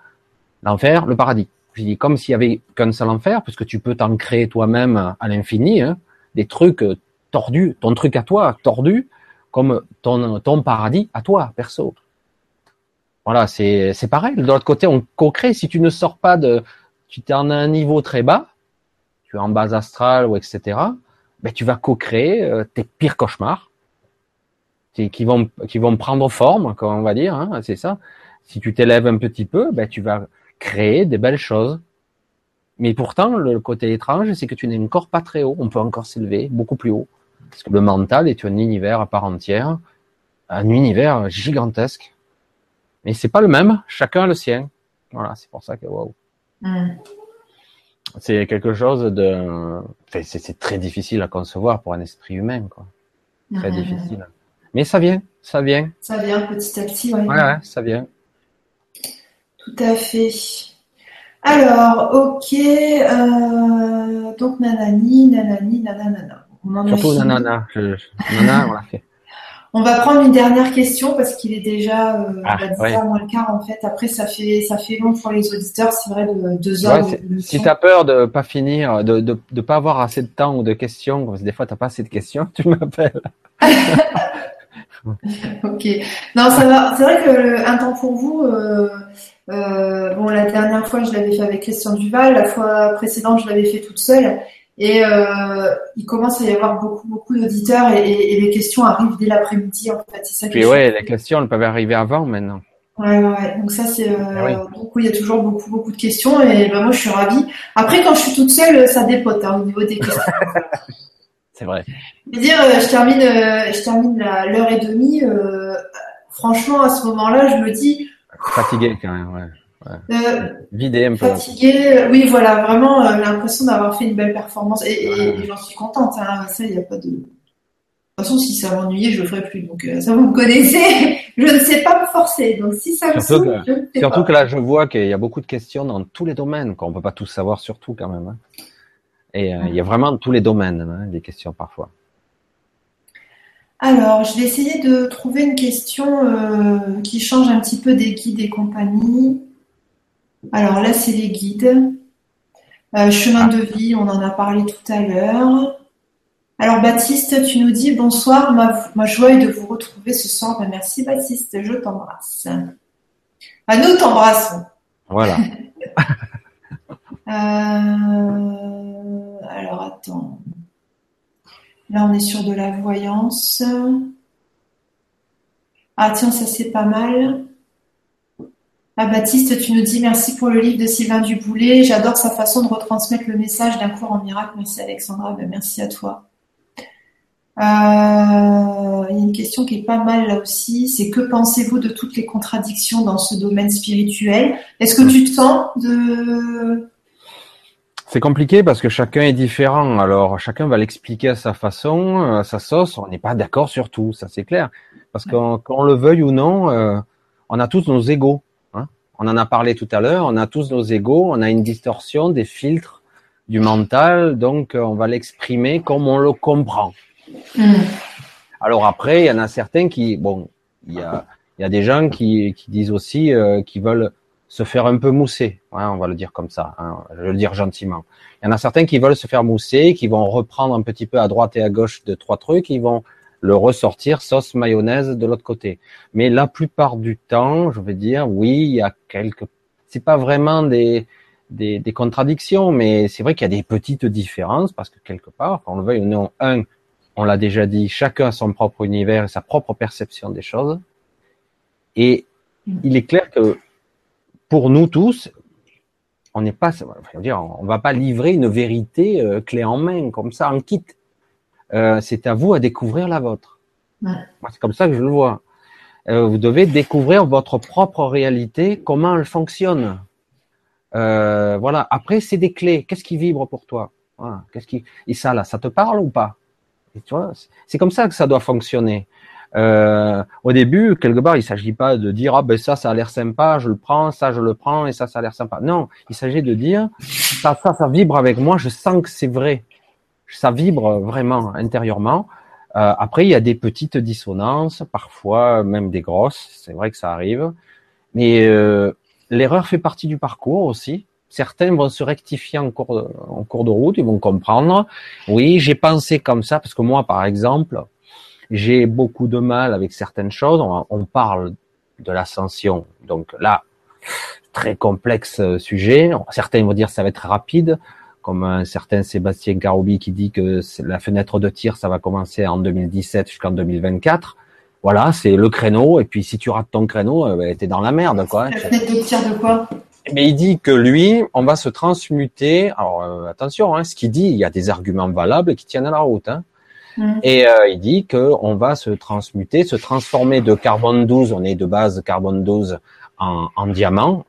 l'enfer, le paradis je dis comme s'il y avait qu'un seul enfer, puisque tu peux t'en créer toi-même à l'infini, hein, des trucs euh, tordus, ton truc à toi tordu, comme ton, ton paradis à toi, perso. Voilà, c'est, pareil. De l'autre côté, on co-crée. Si tu ne sors pas de, tu es en un niveau très bas, tu es en base astrale ou etc., ben, tu vas co-créer euh, tes pires cauchemars, qui vont, qui vont prendre forme, comme on va dire, hein, c'est ça. Si tu t'élèves un petit peu, ben, tu vas créer des belles choses. Mais pourtant, le côté étrange, c'est que tu n'es encore pas très haut. On peut encore s'élever beaucoup plus haut. Parce que le mental est un univers à part entière, un univers gigantesque. Mais c'est pas le même, chacun a le sien. Voilà, c'est pour ça que waouh. Hmm. C'est quelque chose de, c'est très difficile à concevoir pour un esprit humain, quoi. Très difficile. Mais ça vient, ça vient. Ça vient petit à petit, ouais. Ouais, ça vient. Tout à fait. Alors, ok, euh, donc nanani, nanani, nanana. Surtout nanana, nanana, on l'a fait. On va prendre une dernière question parce qu'il est déjà euh, ah, 10 moins le quart en fait. Après, ça fait ça fait long pour les auditeurs, c'est vrai, de deux heures. si tu as peur de pas finir, de, de de pas avoir assez de temps ou de questions, parce que des fois t'as pas assez de questions, (laughs) tu m'appelles. (laughs) ok. Non, ça va. C'est vrai que un temps pour vous. Euh, euh, bon, la dernière fois, je l'avais fait avec Christian Duval. La fois précédente, je l'avais fait toute seule. Et euh, il commence à y avoir beaucoup, beaucoup d'auditeurs et, et, les questions arrivent dès l'après-midi. En fait, c'est ça. Et ouais, les questions, elles peuvent arriver avant maintenant. Ouais, ouais, Donc ça, c'est euh, ah donc il y a toujours beaucoup, beaucoup de questions et ben moi, je suis ravie. Après, quand je suis toute seule, ça dépote hein, au niveau des questions. (laughs) c'est vrai. Je veux dire, euh, je termine, euh, je termine l'heure et demie. Euh, franchement, à ce moment-là, je me dis. Fatigué quand même, ouais. Euh, Vidé un peu. Fatigué, oui, voilà, vraiment euh, l'impression d'avoir fait une belle performance et, j'en suis contente. Hein, ça, il n'y a pas de. De toute façon, si ça m'ennuyait, je le ferais plus. Donc, euh, ça vous me connaissez. (laughs) je ne sais pas me forcer. Donc, si ça me surtout, que, je Surtout que là, je vois qu'il y a beaucoup de questions dans tous les domaines. Qu'on peut pas tout savoir sur tout quand même. Hein. Et il y a vraiment tous les domaines hein, des questions parfois. Alors, je vais essayer de trouver une question qui change un petit peu des guides et compagnie. Alors là, c'est les guides. Euh, chemin de vie, on en a parlé tout à l'heure. Alors Baptiste, tu nous dis bonsoir, ma, joie est de vous retrouver ce soir. Ben, merci Baptiste, je t'embrasse. À nous t'embrassons. Voilà. (laughs) Euh, alors attends. Là, on est sur de la voyance. Ah tiens, ça c'est pas mal. Ah, Baptiste, tu nous dis merci pour le livre de Sylvain Duboulet. J'adore sa façon de retransmettre le message d'un cours en miracle. Merci Alexandra, ben, merci à toi. Euh, il y a une question qui est pas mal là aussi, c'est que pensez-vous de toutes les contradictions dans ce domaine spirituel? Est-ce que tu te de... C'est compliqué parce que chacun est différent. Alors chacun va l'expliquer à sa façon, à sa sauce. On n'est pas d'accord sur tout, ça c'est clair. Parce qu'on le veuille ou non, euh, on a tous nos égaux. On en a parlé tout à l'heure, on a tous nos égaux, on a une distorsion des filtres du mental, donc on va l'exprimer comme on le comprend. Hmm. Alors après, il y en a certains qui, bon, il y a, il y a des gens qui, qui disent aussi euh, qui veulent se faire un peu mousser, on va le dire comme ça, hein, je vais le dire gentiment. Il y en a certains qui veulent se faire mousser, qui vont reprendre un petit peu à droite et à gauche de trois trucs, ils vont le ressortir sauce mayonnaise de l'autre côté. Mais la plupart du temps, je veux dire, oui, il y a quelques, c'est pas vraiment des, des, des contradictions, mais c'est vrai qu'il y a des petites différences parce que quelque part, quand on le veuille ou non, un, on l'a déjà dit, chacun a son propre univers et sa propre perception des choses. Et il est clair que pour nous tous, on n'est pas, dire, on va pas livrer une vérité euh, clé en main comme ça en kit. Euh, c'est à vous à découvrir la vôtre. C'est comme ça que je le vois. Euh, vous devez découvrir votre propre réalité, comment elle fonctionne. Voilà. Après, c'est des clés. Qu'est-ce qui vibre pour toi? Voilà. Qu'est-ce qui et ça là, ça te parle ou pas? Et tu vois, c'est comme ça que ça doit fonctionner. Euh, au début, quelque part, il s'agit pas de dire ah ben ça, ça a l'air sympa, je le prends, ça je le prends et ça, ça a l'air sympa. Non, il s'agit de dire ça, ça, ça vibre avec moi, je sens que c'est vrai ça vibre vraiment intérieurement. Euh, après, il y a des petites dissonances, parfois même des grosses, c'est vrai que ça arrive. Mais euh, l'erreur fait partie du parcours aussi. Certains vont se rectifier en cours, de, en cours de route, ils vont comprendre. Oui, j'ai pensé comme ça, parce que moi, par exemple, j'ai beaucoup de mal avec certaines choses. On, on parle de l'ascension. Donc là, très complexe euh, sujet. Certains vont dire ça va être rapide comme un certain Sébastien Garoubi qui dit que la fenêtre de tir, ça va commencer en 2017 jusqu'en 2024. Voilà, c'est le créneau. Et puis, si tu rates ton créneau, euh, ben, t'es dans la merde, quoi. La fenêtre de tir de quoi? Mais il dit que lui, on va se transmuter. Alors, euh, attention, hein, ce qu'il dit, il y a des arguments valables qui tiennent à la route. Hein. Mm. Et euh, il dit que on va se transmuter, se transformer de carbone 12, on est de base carbone 12 en, en diamant,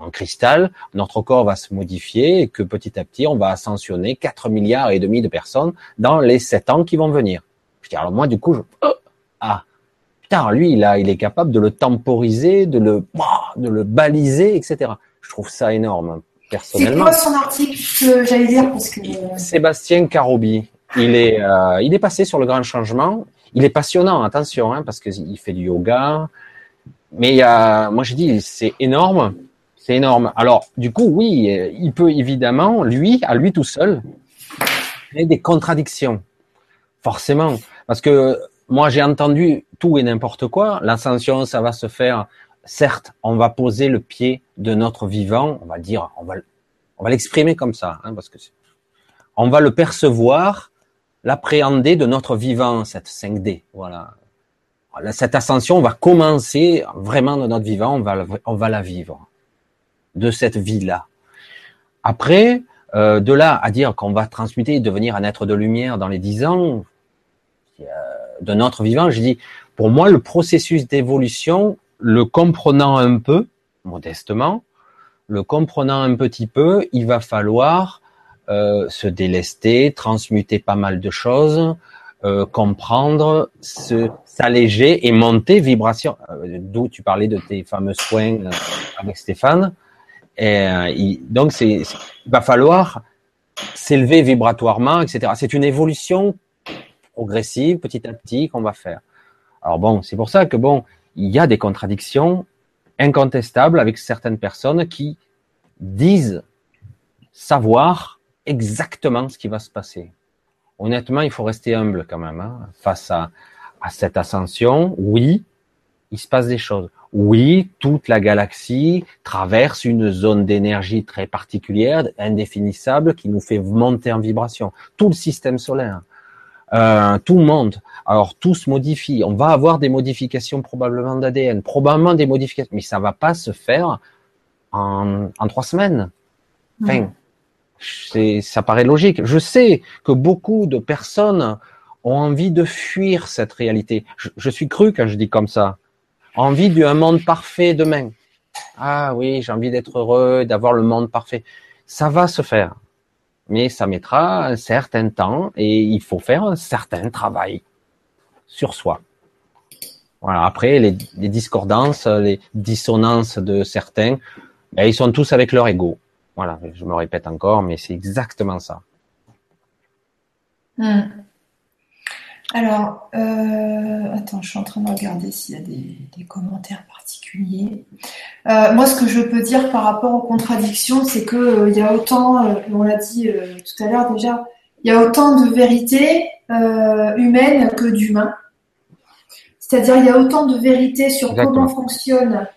en cristal, notre corps va se modifier et que petit à petit, on va ascensionner 4 milliards et demi de personnes dans les 7 ans qui vont venir. Je dis, alors moi, du coup, je, oh, ah, putain, lui, il a, il est capable de le temporiser, de le, de le baliser, etc. Je trouve ça énorme, personnellement. C'est quoi son article que j'allais dire parce que... Sébastien Carobi. Il est, euh, il est passé sur le grand changement. Il est passionnant, attention, hein, parce qu'il fait du yoga. Mais moi j'ai dit, c'est énorme c'est énorme. Alors, du coup, oui, il peut évidemment, lui, à lui tout seul, créer des contradictions. Forcément. Parce que moi, j'ai entendu tout et n'importe quoi. L'ascension, ça va se faire. Certes, on va poser le pied de notre vivant. On va dire, on va, on va l'exprimer comme ça, hein, parce que on va le percevoir, l'appréhender de notre vivant, cette 5D. Voilà. Cette ascension va commencer vraiment de notre vivant. On va, on va la vivre de cette vie-là. Après, euh, de là à dire qu'on va transmuter et devenir un être de lumière dans les dix ans euh, de notre vivant, je dis, pour moi, le processus d'évolution, le comprenant un peu, modestement, le comprenant un petit peu, il va falloir euh, se délester, transmuter pas mal de choses, euh, comprendre, se s'alléger et monter vibration. Euh, d'où tu parlais de tes fameux soins avec Stéphane. Et, euh, donc, c'est, il va falloir s'élever vibratoirement, etc. C'est une évolution progressive, petit à petit, qu'on va faire. Alors bon, c'est pour ça que bon, il y a des contradictions incontestables avec certaines personnes qui disent savoir exactement ce qui va se passer. Honnêtement, il faut rester humble quand même hein, face à, cette ascension. Oui, il se passe des choses. Oui, toute la galaxie traverse une zone d'énergie très particulière, indéfinissable, qui nous fait monter en vibration. Tout le système solaire, euh, tout le monde. Alors tout se modifie. On va avoir des modifications probablement d'ADN, probablement des modifications, mais ça va pas se faire en, trois semaines. Enfin, ça paraît logique. Je sais que beaucoup de personnes ont envie de fuir cette réalité. Je, suis cru quand je dis comme ça envie d'un monde parfait demain. Ah oui, j'ai envie d'être heureux, d'avoir le monde parfait. Ça va se faire. Mais ça mettra un certain temps et il faut faire un certain travail sur soi. Voilà. Après, les, discordances, les dissonances de certains, ben, ils sont tous avec leur ego. Voilà. Je me répète encore, mais c'est exactement ça. Hmm. Alors, euh, attends, je suis en train de regarder s'il y a des, commentaires particuliers. Euh, moi, ce que je peux dire par rapport aux contradictions, c'est que euh, il y a autant, on l'a dit tout à l'heure déjà, il y a autant de vérités humaines que d'humains. C'est-à-dire, il y a autant de vérités sur comment fonctionne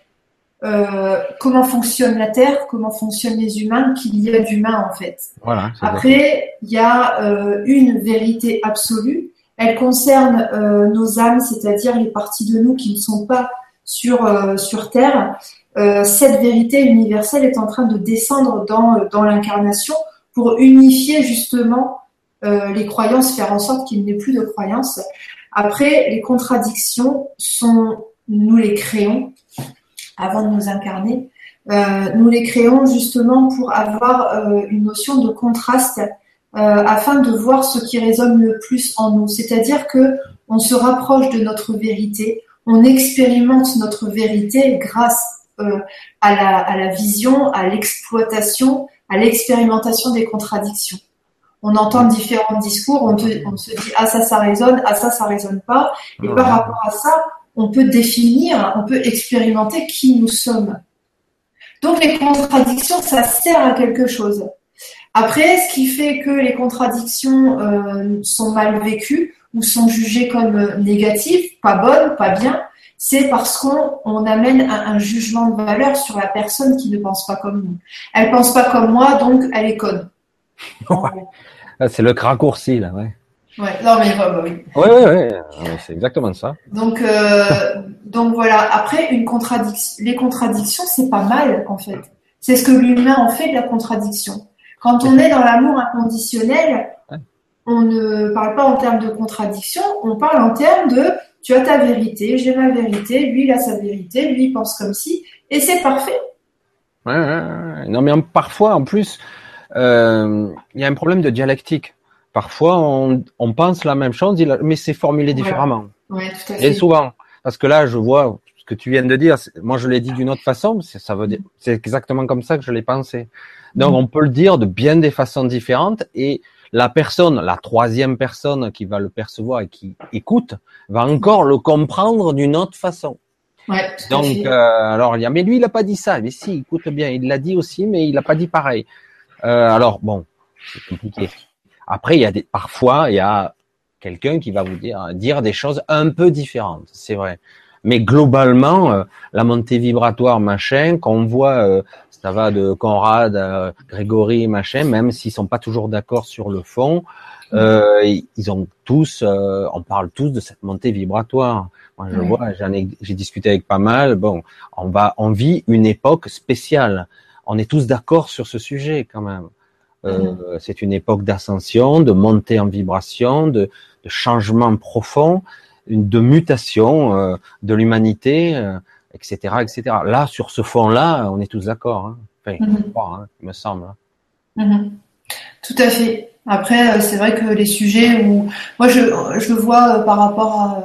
comment fonctionne la Terre, comment fonctionnent les humains, qu'il y a d'humains en fait. Voilà, Après, il y a une vérité absolue elle concerne euh, nos âmes, c'est-à-dire les parties de nous qui ne sont pas sur, euh, sur Terre. Euh, cette vérité universelle est en train de descendre dans, dans l'incarnation pour unifier justement les croyances, faire en sorte qu'il n'y ait plus de croyances. Après, les contradictions sont, nous les créons avant de nous incarner. nous les créons justement pour avoir une notion de contraste euh, afin de voir ce qui résonne le plus en nous. C'est-à-dire que on se rapproche de notre vérité, on expérimente notre vérité grâce euh, à, la, à la vision, à l'exploitation, à l'expérimentation des contradictions. On entend différents discours, on, on, se dit ah ça ça résonne, ah ça ça résonne pas, et par rapport à ça, on peut définir, on peut expérimenter qui nous sommes. Donc les contradictions, ça sert à quelque chose. Après, ce qui fait que les contradictions euh, sont mal vécues ou sont jugées comme euh, négatives, pas bonnes, pas bien, c'est parce qu'on amène un, jugement de valeur sur la personne qui ne pense pas comme nous. Elle pense pas comme moi, donc elle est conne. Ah, c'est le raccourci là, ouais. Ouais, bah, oui. Ouais, ouais, ouais, c'est exactement ça. Donc, euh, donc voilà. Après, une contradiction, les contradictions, c'est pas mal en fait. C'est ce que l'humain en fait de la contradiction. Quand on est dans l'amour inconditionnel, on ne parle pas en termes de contradiction, on parle en termes de tu as ta vérité, j'ai ma vérité, lui il a sa vérité, lui il pense comme si, et c'est parfait. Ouais, ouais, Non, mais parfois, en plus, euh, il y a un problème de dialectique. Parfois, on, on pense la même chose, mais c'est formulé différemment. Ouais, tout à fait. Et souvent, parce que là, je vois ce que tu viens de dire. Moi, je l'ai dit d'une autre façon. Ça veut dire, c'est exactement comme ça que je l'ai pensé. Donc, mm. on peut le dire de bien des façons différentes, et la personne, la troisième personne qui va le percevoir et qui écoute, va encore le comprendre d'une autre façon. Ouais, Donc, euh, alors il y a, mais lui il a pas dit ça. Mais si, écoute bien, il l'a dit aussi, mais il a pas dit pareil. Euh, alors bon, c'est compliqué. Après, il y a des, parfois il y a quelqu'un qui va vous dire dire des choses un peu différentes, c'est vrai. Mais globalement, euh, la montée vibratoire machin qu'on voit, euh, ça va de Conrad, euh, Grégory machin, même s'ils sont pas toujours d'accord sur le fond, euh, ils ont tous, on parle tous de cette montée vibratoire. Moi, je vois, j'en ai, j'ai discuté avec pas mal. Bon, on va, on vit une époque spéciale. On est tous d'accord sur ce sujet quand même. Euh, mhm. C'est une époque d'ascension, de montée en vibration, de, de changement profond, de mutation euh, de l'humanité, etc., euh, etc. Là, sur ce fond-là, on est tous d'accord. Hein. Enfin, mhm. hein, il me semble. Hein. Mhm. Tout à fait. Après, c'est vrai que les sujets où moi je, je le vois par rapport à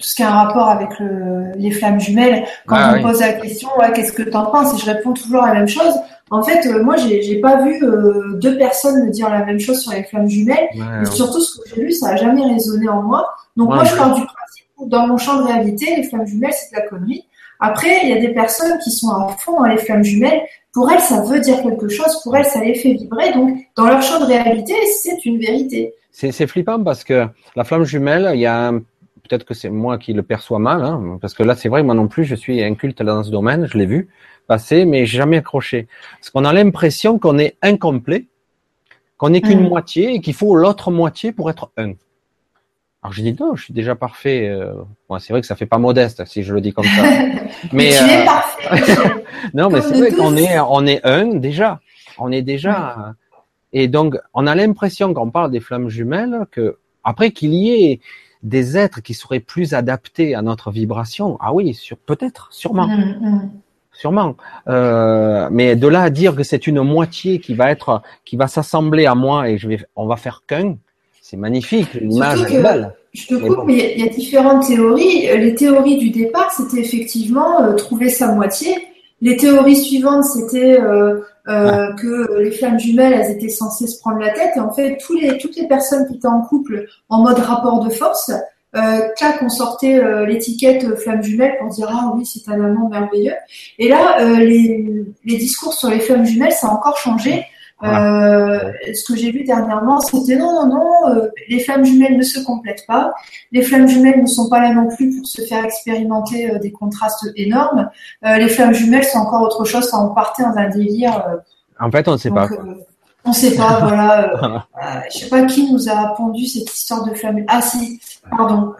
tout ce qui a un rapport avec le, les flammes jumelles, quand ah on me pose la question, ouais, qu'est-ce que tu en penses? Et je réponds toujours la même chose. En fait, euh, moi, j'ai, pas vu euh, deux personnes me dire la même chose sur les flammes jumelles. et surtout, ce que j'ai lu, ça a jamais résonné en moi. Donc moi, je pars du principe où dans mon champ de réalité, les flammes jumelles, c'est de la connerie. Après, il y a des personnes qui sont à fond dans les flammes jumelles. Pour elles, ça veut dire quelque chose. Pour elles, ça les fait vibrer. Donc, dans leur champ de réalité, c'est une vérité. C'est, c'est flippant parce que la flamme jumelle, il y a un peut-être que c'est moi qui le perçois mal, hein, parce que là, c'est vrai, moi non plus, je suis inculte dans ce domaine, je l'ai vu passer, mais jamais accroché. Parce qu'on a l'impression qu'on est incomplet, qu'on n'est qu'une mm. moitié et qu'il faut l'autre moitié pour être un. Alors je dis non, je suis déjà parfait. Euh, c'est vrai que ça fait pas modeste si je le dis comme ça. (laughs) mais tu es euh, parfait. (laughs) non, mais c'est vrai qu'on est on est un déjà. On est déjà. Et donc on a l'impression quand on parle des flammes jumelles que après qu'il y ait des êtres qui seraient plus adaptés à notre vibration, ah oui, sur peut-être, sûrement, mm, mm. sûrement. Euh, mais de là à dire que c'est une moitié qui va être, qui va s'assembler à moi et je vais, on va faire qu'un, c'est magnifique, l'image est belle. Je te coupe, mais il y a différentes théories. Les théories du départ, c'était effectivement euh, trouver sa moitié. Les théories suivantes, c'était euh, euh, que les flammes jumelles, elles étaient censées se prendre la tête. Et en fait, tous les, toutes les personnes qui étaient en couple en mode rapport de force, euh, on sortait euh, l'étiquette flamme jumelle pour dire ah oui, c'est un amant merveilleux. Et là, euh, les, les discours sur les flammes jumelles, ça a encore changé. Euh, ce que j'ai vu dernièrement, c'était non, non, non, euh, les flammes jumelles ne se complètent pas. Les flammes jumelles ne sont pas là non plus pour se faire expérimenter euh, des contrastes énormes. les flammes jumelles, c'est encore autre chose. Ça, on partait dans un délire. en fait, on ne sait pas. on ne sait pas, (laughs) voilà. je sais pas qui nous a pondu cette histoire de flammes. Ah si, pardon.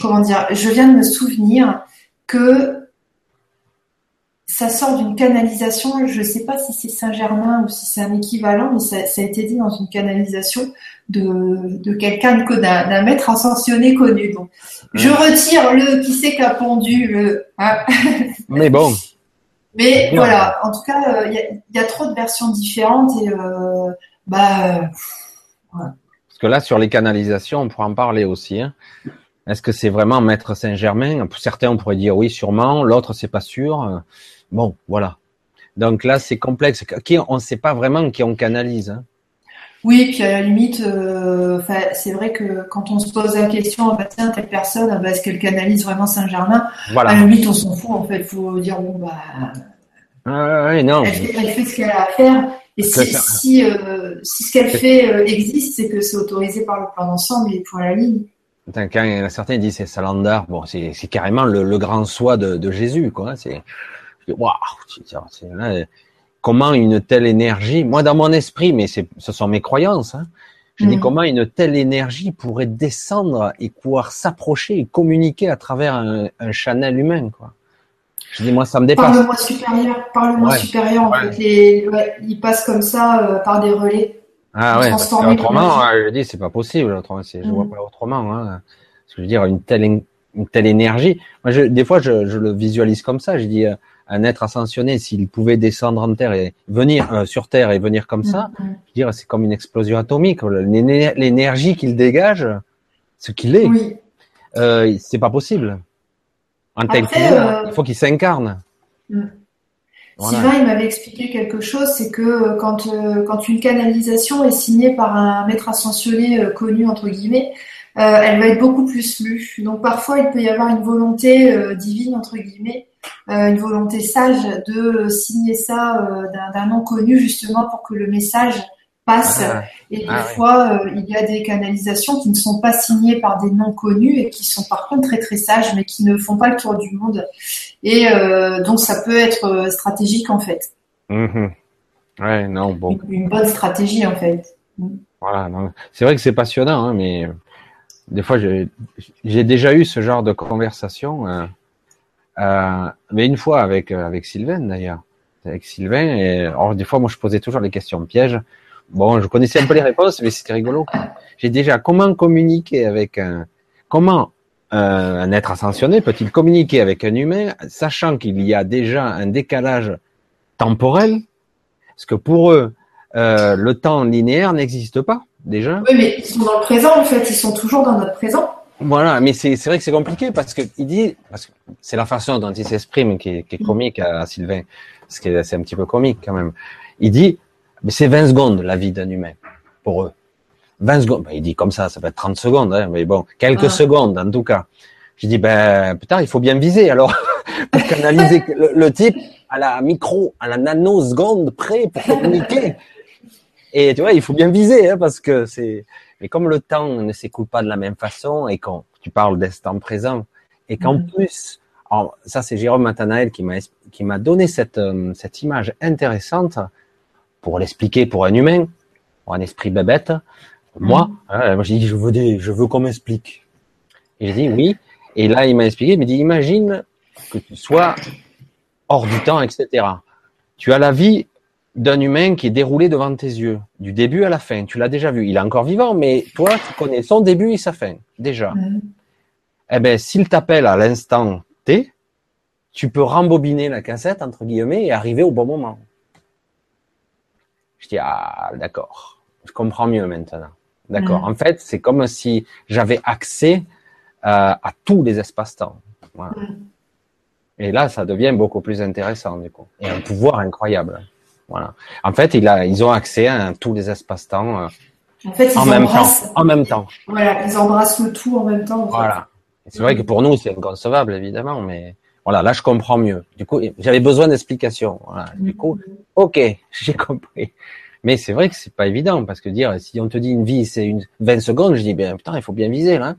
comment dire Je viens de me souvenir que ça sort d'une canalisation, je ne sais pas si c'est Saint-Germain ou si c'est un équivalent, mais ça, a été dit dans une canalisation de, de quelqu'un, d'un maître ascensionné connu. Donc, je retire le qui c'est qui a pondu le. Hein. (laughs) Mais bon. Mais voilà, en tout cas, euh, il y, a trop de versions différentes et euh, bah. Euh, Parce que là, sur les canalisations, on pourra en parler aussi. Hein. Est-ce que c'est vraiment Maître Saint-Germain? Certains on pourrait dire oui, sûrement. L'autre, c'est pas sûr. Bon, voilà. Donc là, c'est complexe. Qui, on ne sait pas vraiment qui on canalise. Hein. Oui, puis à la limite, euh, c'est vrai que quand on se pose la question, ah bah, tiens, telle personne, ah bah, est-ce qu'elle canalise vraiment Saint-Germain? Voilà. À la limite, on s'en fout, en fait. Il faut dire, bon, bah. Ah, non. Elle, fait, ce qu'elle a à faire. Et si, si, euh, si, ce qu'elle fait euh, existe, c'est que c'est autorisé par le plan d'ensemble et pour la ligne. Quand certains disent c'est Salandar, bon, c'est carrément le, le, grand soi de, de Jésus, quoi. Hein, c'est comment une telle énergie, moi dans mon esprit, mais ce sont mes croyances, hein, je dis mm. comment une telle énergie pourrait descendre et pouvoir s'approcher et communiquer à travers un, un, channel humain, quoi. Je dis, moi, ça me dépasse. Par le moi supérieur, par le moi supérieur, en fait, les, ils passent comme ça euh, par des relais. Ah ouais, autrement, hein, je dis, c'est pas possible. Autrement, je vois mm. pas autrement. Hein. je veux dire, une telle, une telle énergie. Moi, je, des fois, je, je, le visualise comme ça. Je dis, euh, un être ascensionné, s'il pouvait descendre en terre et venir euh, sur terre et venir comme ça, mm, mm. je veux dire, c'est comme une explosion atomique. L'énergie qu'il dégage, ce qu'il est, oui. euh, c'est pas possible. En tel euh, il faut qu'il s'incarne. Sylvain, il m'avait expliqué quelque chose, c'est que quand, euh, quand une canalisation est signée par un maître ascensionné euh, connu, entre guillemets, elle va être beaucoup plus lue. Donc parfois, il peut y avoir une volonté divine, entre guillemets, une volonté sage de signer ça d'un nom connu, justement pour que le message passe. Ah, et des ah, fois, euh, il y a des canalisations qui ne sont pas signées par des noms connus et qui sont par contre très très sages, mais qui ne font pas le tour du monde. Et euh, donc, ça peut être euh, stratégique en fait. Mm-hmm. Ouais, non, bon. Une, bonne stratégie en fait. Voilà, c'est vrai que c'est passionnant, hein, mais des fois, j'ai déjà eu ce genre de conversation. Euh, mais une fois avec avec Sylvain d'ailleurs, avec Sylvain. Et alors des fois, moi, je posais toujours les questions pièges. Bon, je connaissais un peu les réponses, mais c'était rigolo. J'ai déjà comment communiquer avec un, comment euh, un être ascensionné peut-il communiquer avec un humain, sachant qu'il y a déjà un décalage temporel, parce que pour eux, euh, le temps linéaire n'existe pas déjà. Oui, mais ils sont dans le présent en fait, ils sont toujours dans notre présent. Voilà, mais c'est vrai que c'est compliqué parce que il dit, parce que c'est la façon dont il s'exprime qui, qui, est comique à, Sylvain, parce que c'est un petit peu comique quand même. Il dit, mais c'est 20 secondes la vie d'un humain pour eux. 20 secondes. Ben, il dit comme ça, ça peut être 30 secondes, hein, mais bon, quelques ah. secondes en tout cas. Je dis ben putain, il faut bien viser alors (laughs) pour canaliser le, type à la micro, à la nanoseconde près pour communiquer. Et tu vois, il faut bien viser hein, parce que c'est. Mais comme le temps ne s'écoule pas de la même façon et quand tu parles d'instant présent et qu'en mm. plus, ça c'est Jérôme Matanael qui m'a qui m'a donné cette euh, cette image intéressante pour l'expliquer pour un humain, pour un esprit bébête. Moi, mm. hein, moi j'ai dit je veux des, je veux qu'on m'explique. Et j'ai dit oui. Et là il m'a expliqué, il m'a dit imagine que tu sois hors du temps, etc. Tu as la vie d'un humain qui est déroulé devant tes yeux, du début à la fin. Tu l'as déjà vu. Il est encore vivant, mais toi, tu connais son début et sa fin, déjà. Eh ben, s'il t'appelle à l'instant T, tu peux rembobiner la cassette, entre guillemets, et arriver au bon moment. Je dis, ah, d'accord. Je comprends mieux maintenant. D'accord. En fait, c'est comme si j'avais accès euh, à tous les espaces-temps. Voilà. Et là, ça devient beaucoup plus intéressant, du coup. Et un pouvoir incroyable. Voilà. En fait, il a, ils ont accès à tous les espaces-temps. Euh, en fait, ils en même temps. En même temps. Voilà, ils embrassent le tout en même temps. voilà. C'est vrai que pour nous, c'est inconcevable, évidemment, mais voilà, là, je comprends mieux. Du coup, j'avais besoin d'explications. Voilà. Du coup, ok, (laughs) j'ai compris. Mais c'est vrai que c'est pas évident parce que dire si on te dit une vie c'est une 20 secondes, je dis bien putain, il faut bien viser là.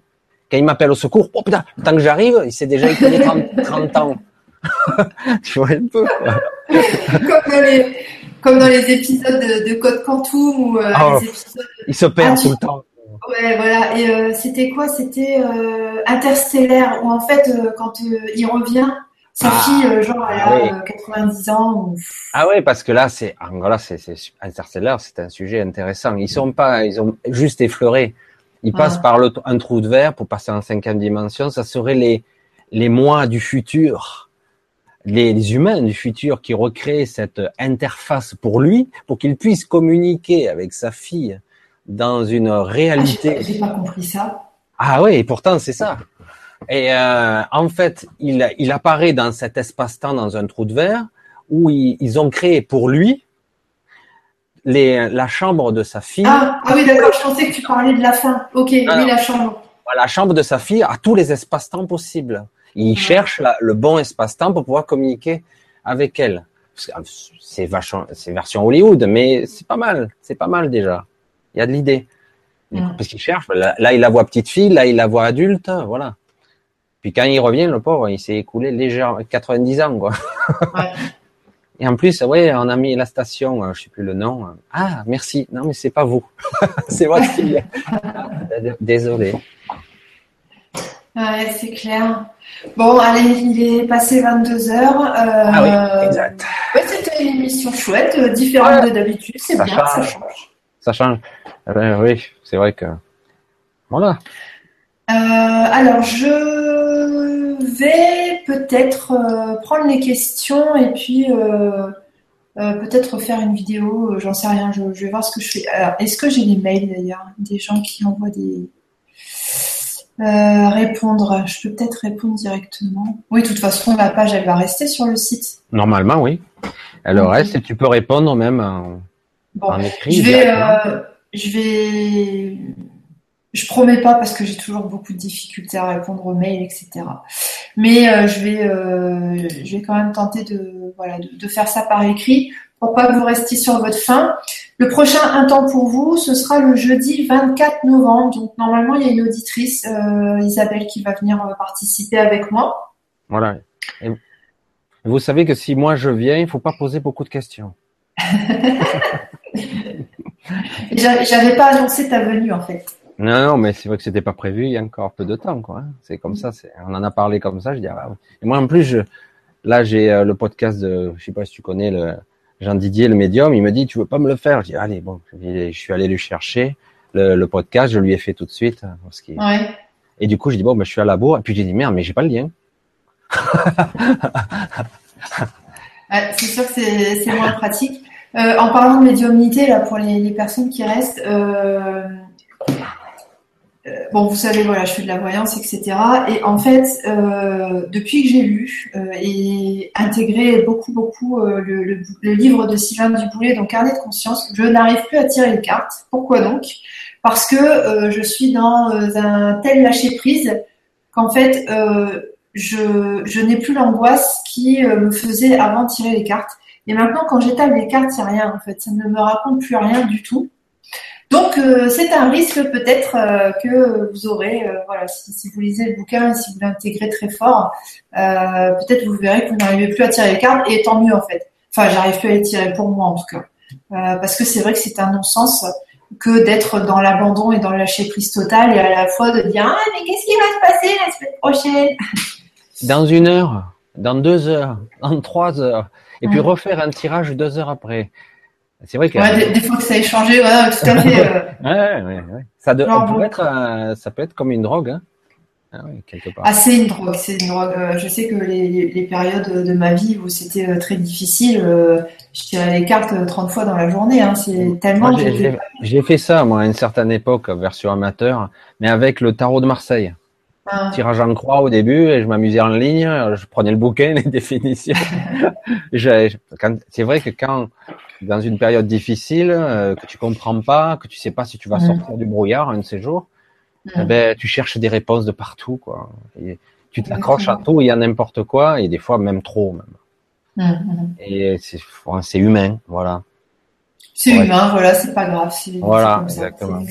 Quand il m'appelle au secours, oh putain, tant que j'arrive, il s'est déjà écoulé 30, 30 ans. (laughs) tu vois un peu. (laughs) comme, dans les, comme dans les épisodes de, de Code Quantum ou euh, oh, les épisodes. Il se perd ah, tout le temps. Ouais, voilà. Et euh, c'était quoi? C'était euh, Interstellaire, où en fait, euh, quand il revient, sa ah, fille, genre, elle a 90 ans. Ah ouais, parce que là, c'est, là, c'est, Interstellaire, c'est un sujet intéressant. Ils sont pas, ils ont juste effleuré. Ils ah. passent par le, un trou de verre pour passer en cinquième dimension. Ça serait les, les mois du futur, les, les humains du futur qui recréent cette interface pour lui, pour qu'il puisse communiquer avec sa fille dans une réalité. Ah, j'ai pas, compris ça. Ah oui, et pourtant c'est ça. Et euh, en fait, il, il apparaît dans cet espace-temps, dans un trou de verre, où ils, ils ont créé pour lui les, la chambre de sa fille. Ah, ah oui, d'accord, je pensais que tu parlais de la fin. Ok, oui, la chambre. La chambre de sa fille a tous les espaces-temps possibles. Il cherche le bon espace-temps pour pouvoir communiquer avec elle. C'est version Hollywood, mais c'est pas mal. C'est pas mal déjà. Il y a de l'idée. Parce qu'il cherche. Là, il la voit petite fille, là, il la voit adulte. Voilà. Puis quand il revient, le pauvre, il s'est écoulé légèrement 90 ans, quoi. (laughs) Et en plus, ouais, on a mis la station, euh, je sais plus le nom. Ah, merci. Non, mais c'est pas vous. (laughs) c'est votre fille. (laughs) Désolé. Ouais, c'est clair. Bon, allez, il est passé 22 heures. Euh, ah oui, exact. Ouais, c'était une émission chouette, euh, différente de d'habitude. C'est bien, ça change. Ça change. Eh ben, oui, c'est vrai que. Voilà. Euh, alors, je vais peut-être prendre les questions et puis peut-être faire une vidéo. J'en sais rien. Je, je, vais voir ce que je fais. est-ce que j'ai des mails d'ailleurs Des gens qui envoient des euh, répondre, je peux peut-être répondre directement. Oui, de toute façon, la page, elle va rester sur le site. Normalement, oui. Elle reste et tu peux répondre même en, bon, écrit. Je vais, euh, je vais, je promets pas parce que j'ai toujours beaucoup de difficultés à répondre aux mails, etc. Mais euh, je vais, euh, je vais quand même tenter de, voilà, de, de, faire ça par écrit pour pas que vous restiez sur votre faim. Le prochain Un temps pour vous, ce sera le jeudi 24 novembre. Donc normalement, il y a une auditrice, euh, Isabelle, qui va venir euh, participer avec moi. Voilà. Et vous savez que si moi je viens, il faut pas poser beaucoup de questions. (laughs) J'avais pas annoncé ta venue en fait. Non, non, mais c'est vrai que c'était pas prévu il y a encore peu de temps, quoi. Hein. C'est comme ça. On en a parlé comme ça. Je dis, ah, Et moi en plus, je, là j'ai euh, le podcast de, je sais pas si tu connais le Jean Didier, le médium, il me dit, tu veux pas me le faire? Je dis, allez, bon, je suis allé lui chercher le, podcast, je lui ai fait tout de suite. Hein, parce ouais. Et du coup, je dis, bon, ben, je suis à la bourre. Et puis j'ai dit, merde, mais j'ai pas le lien. (laughs) c'est sûr que c'est moins pratique. Euh, en parlant de médiumnité, là, pour les, les personnes qui restent, euh, bon, vous savez, voilà, je fais de la voyance, etc. Et en fait, euh, depuis que j'ai lu euh, et intégré beaucoup, beaucoup le, livre de Sylvain Duboulet, donc Carnet de conscience, je n'arrive plus à tirer les cartes. Pourquoi donc? Parce que je suis dans un tel lâcher prise qu'en fait, je, je n'ai plus l'angoisse qui me faisait avant tirer les cartes. Et maintenant, quand j'étale les cartes, c'est rien en fait. Ça ne me raconte plus rien du tout. Donc euh, c'est un risque peut-être euh, que vous aurez, euh, voilà, si, vous lisez le bouquin, si vous l'intégrez très fort, peut-être vous verrez que vous n'arrivez plus à tirer les cartes, et tant mieux en fait. Enfin, j'arrive plus à les tirer pour moi en tout cas, parce que c'est vrai que c'est un non-sens que d'être dans l'abandon et dans le lâcher prise total et à la fois de dire ah mais qu'est-ce qui va se passer la semaine prochaine? Dans une heure, dans deux heures, dans trois heures, et puis refaire un tirage deux heures après. C'est vrai que. Ouais, des, fois que ça a changé, voilà, tout à fait. Euh... (laughs) ouais, ouais, ouais. Ça, de, peut être, euh, ça peut être comme une drogue, hein. Ah, oui, quelque part. Ah, c'est une drogue, c'est une drogue. Euh, je sais que les, les périodes de ma vie où c'était très difficile, je tirais les cartes 30 fois dans la journée. Hein. C'est tellement. J'ai fait ça, moi, à une certaine époque, version amateur, mais avec le tarot de Marseille. Ah. Tirage en croix au début, et je m'amusais en ligne, je prenais le bouquin, (laughs) les définitions. (laughs) c'est vrai que quand dans une période difficile, euh, que tu comprends pas, que tu sais pas si tu vas sortir du brouillard un de ces jours, eh ben, tu cherches des réponses de partout, quoi. Et tu t'accroches à tout et à n'importe quoi, et des fois même trop, même. Et c'est humain, voilà. C'est humain, voilà, c'est pas grave. Voilà, exactement.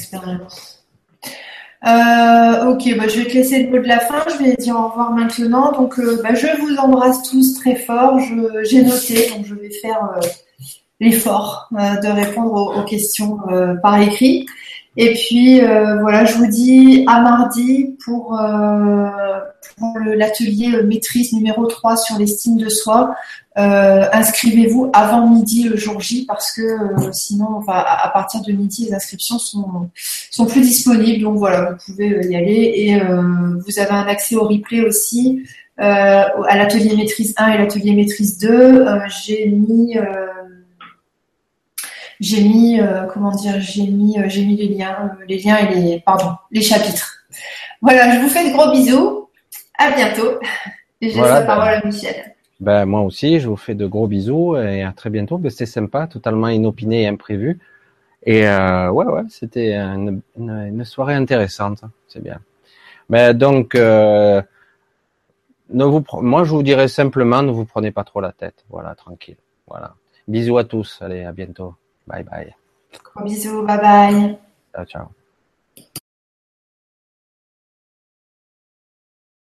Euh, ok, bah, je vais te laisser le mot de la fin. Je vais dire au revoir maintenant. Donc, euh, bah, je vous embrasse tous très fort. J'ai noté, donc je vais faire euh, l'effort euh, de répondre aux, questions euh, par écrit. Et puis euh, voilà, je vous dis à mardi pour, pour l'atelier maîtrise numéro 3 sur l'estime de soi. Inscrivez-vous avant midi le jour J parce que sinon, enfin, à, partir de midi, les inscriptions sont, sont plus disponibles. Donc voilà, vous pouvez y aller et vous avez un accès au replay aussi. à l'atelier maîtrise 1 et l'atelier maîtrise 2, j'ai mis j'ai mis, euh, comment dire, j'ai mis, euh, j'ai mis les liens, euh, les liens et les, pardon, les chapitres. Voilà, je vous fais de gros bisous. À bientôt. Et je laisse la parole à Michel. Ben, moi aussi, je vous fais de gros bisous et à très bientôt. Ben, c'était sympa, totalement inopiné et imprévu. Et euh, ouais, ouais, c'était une, une, soirée intéressante. C'est bien. Mais ben, donc, euh, ne vous, moi, je vous dirais simplement, ne vous prenez pas trop la tête. Voilà, tranquille. Voilà. Bisous à tous. Allez, à bientôt. Bye bye. Gros bisous, bye bye. Ciao, ciao.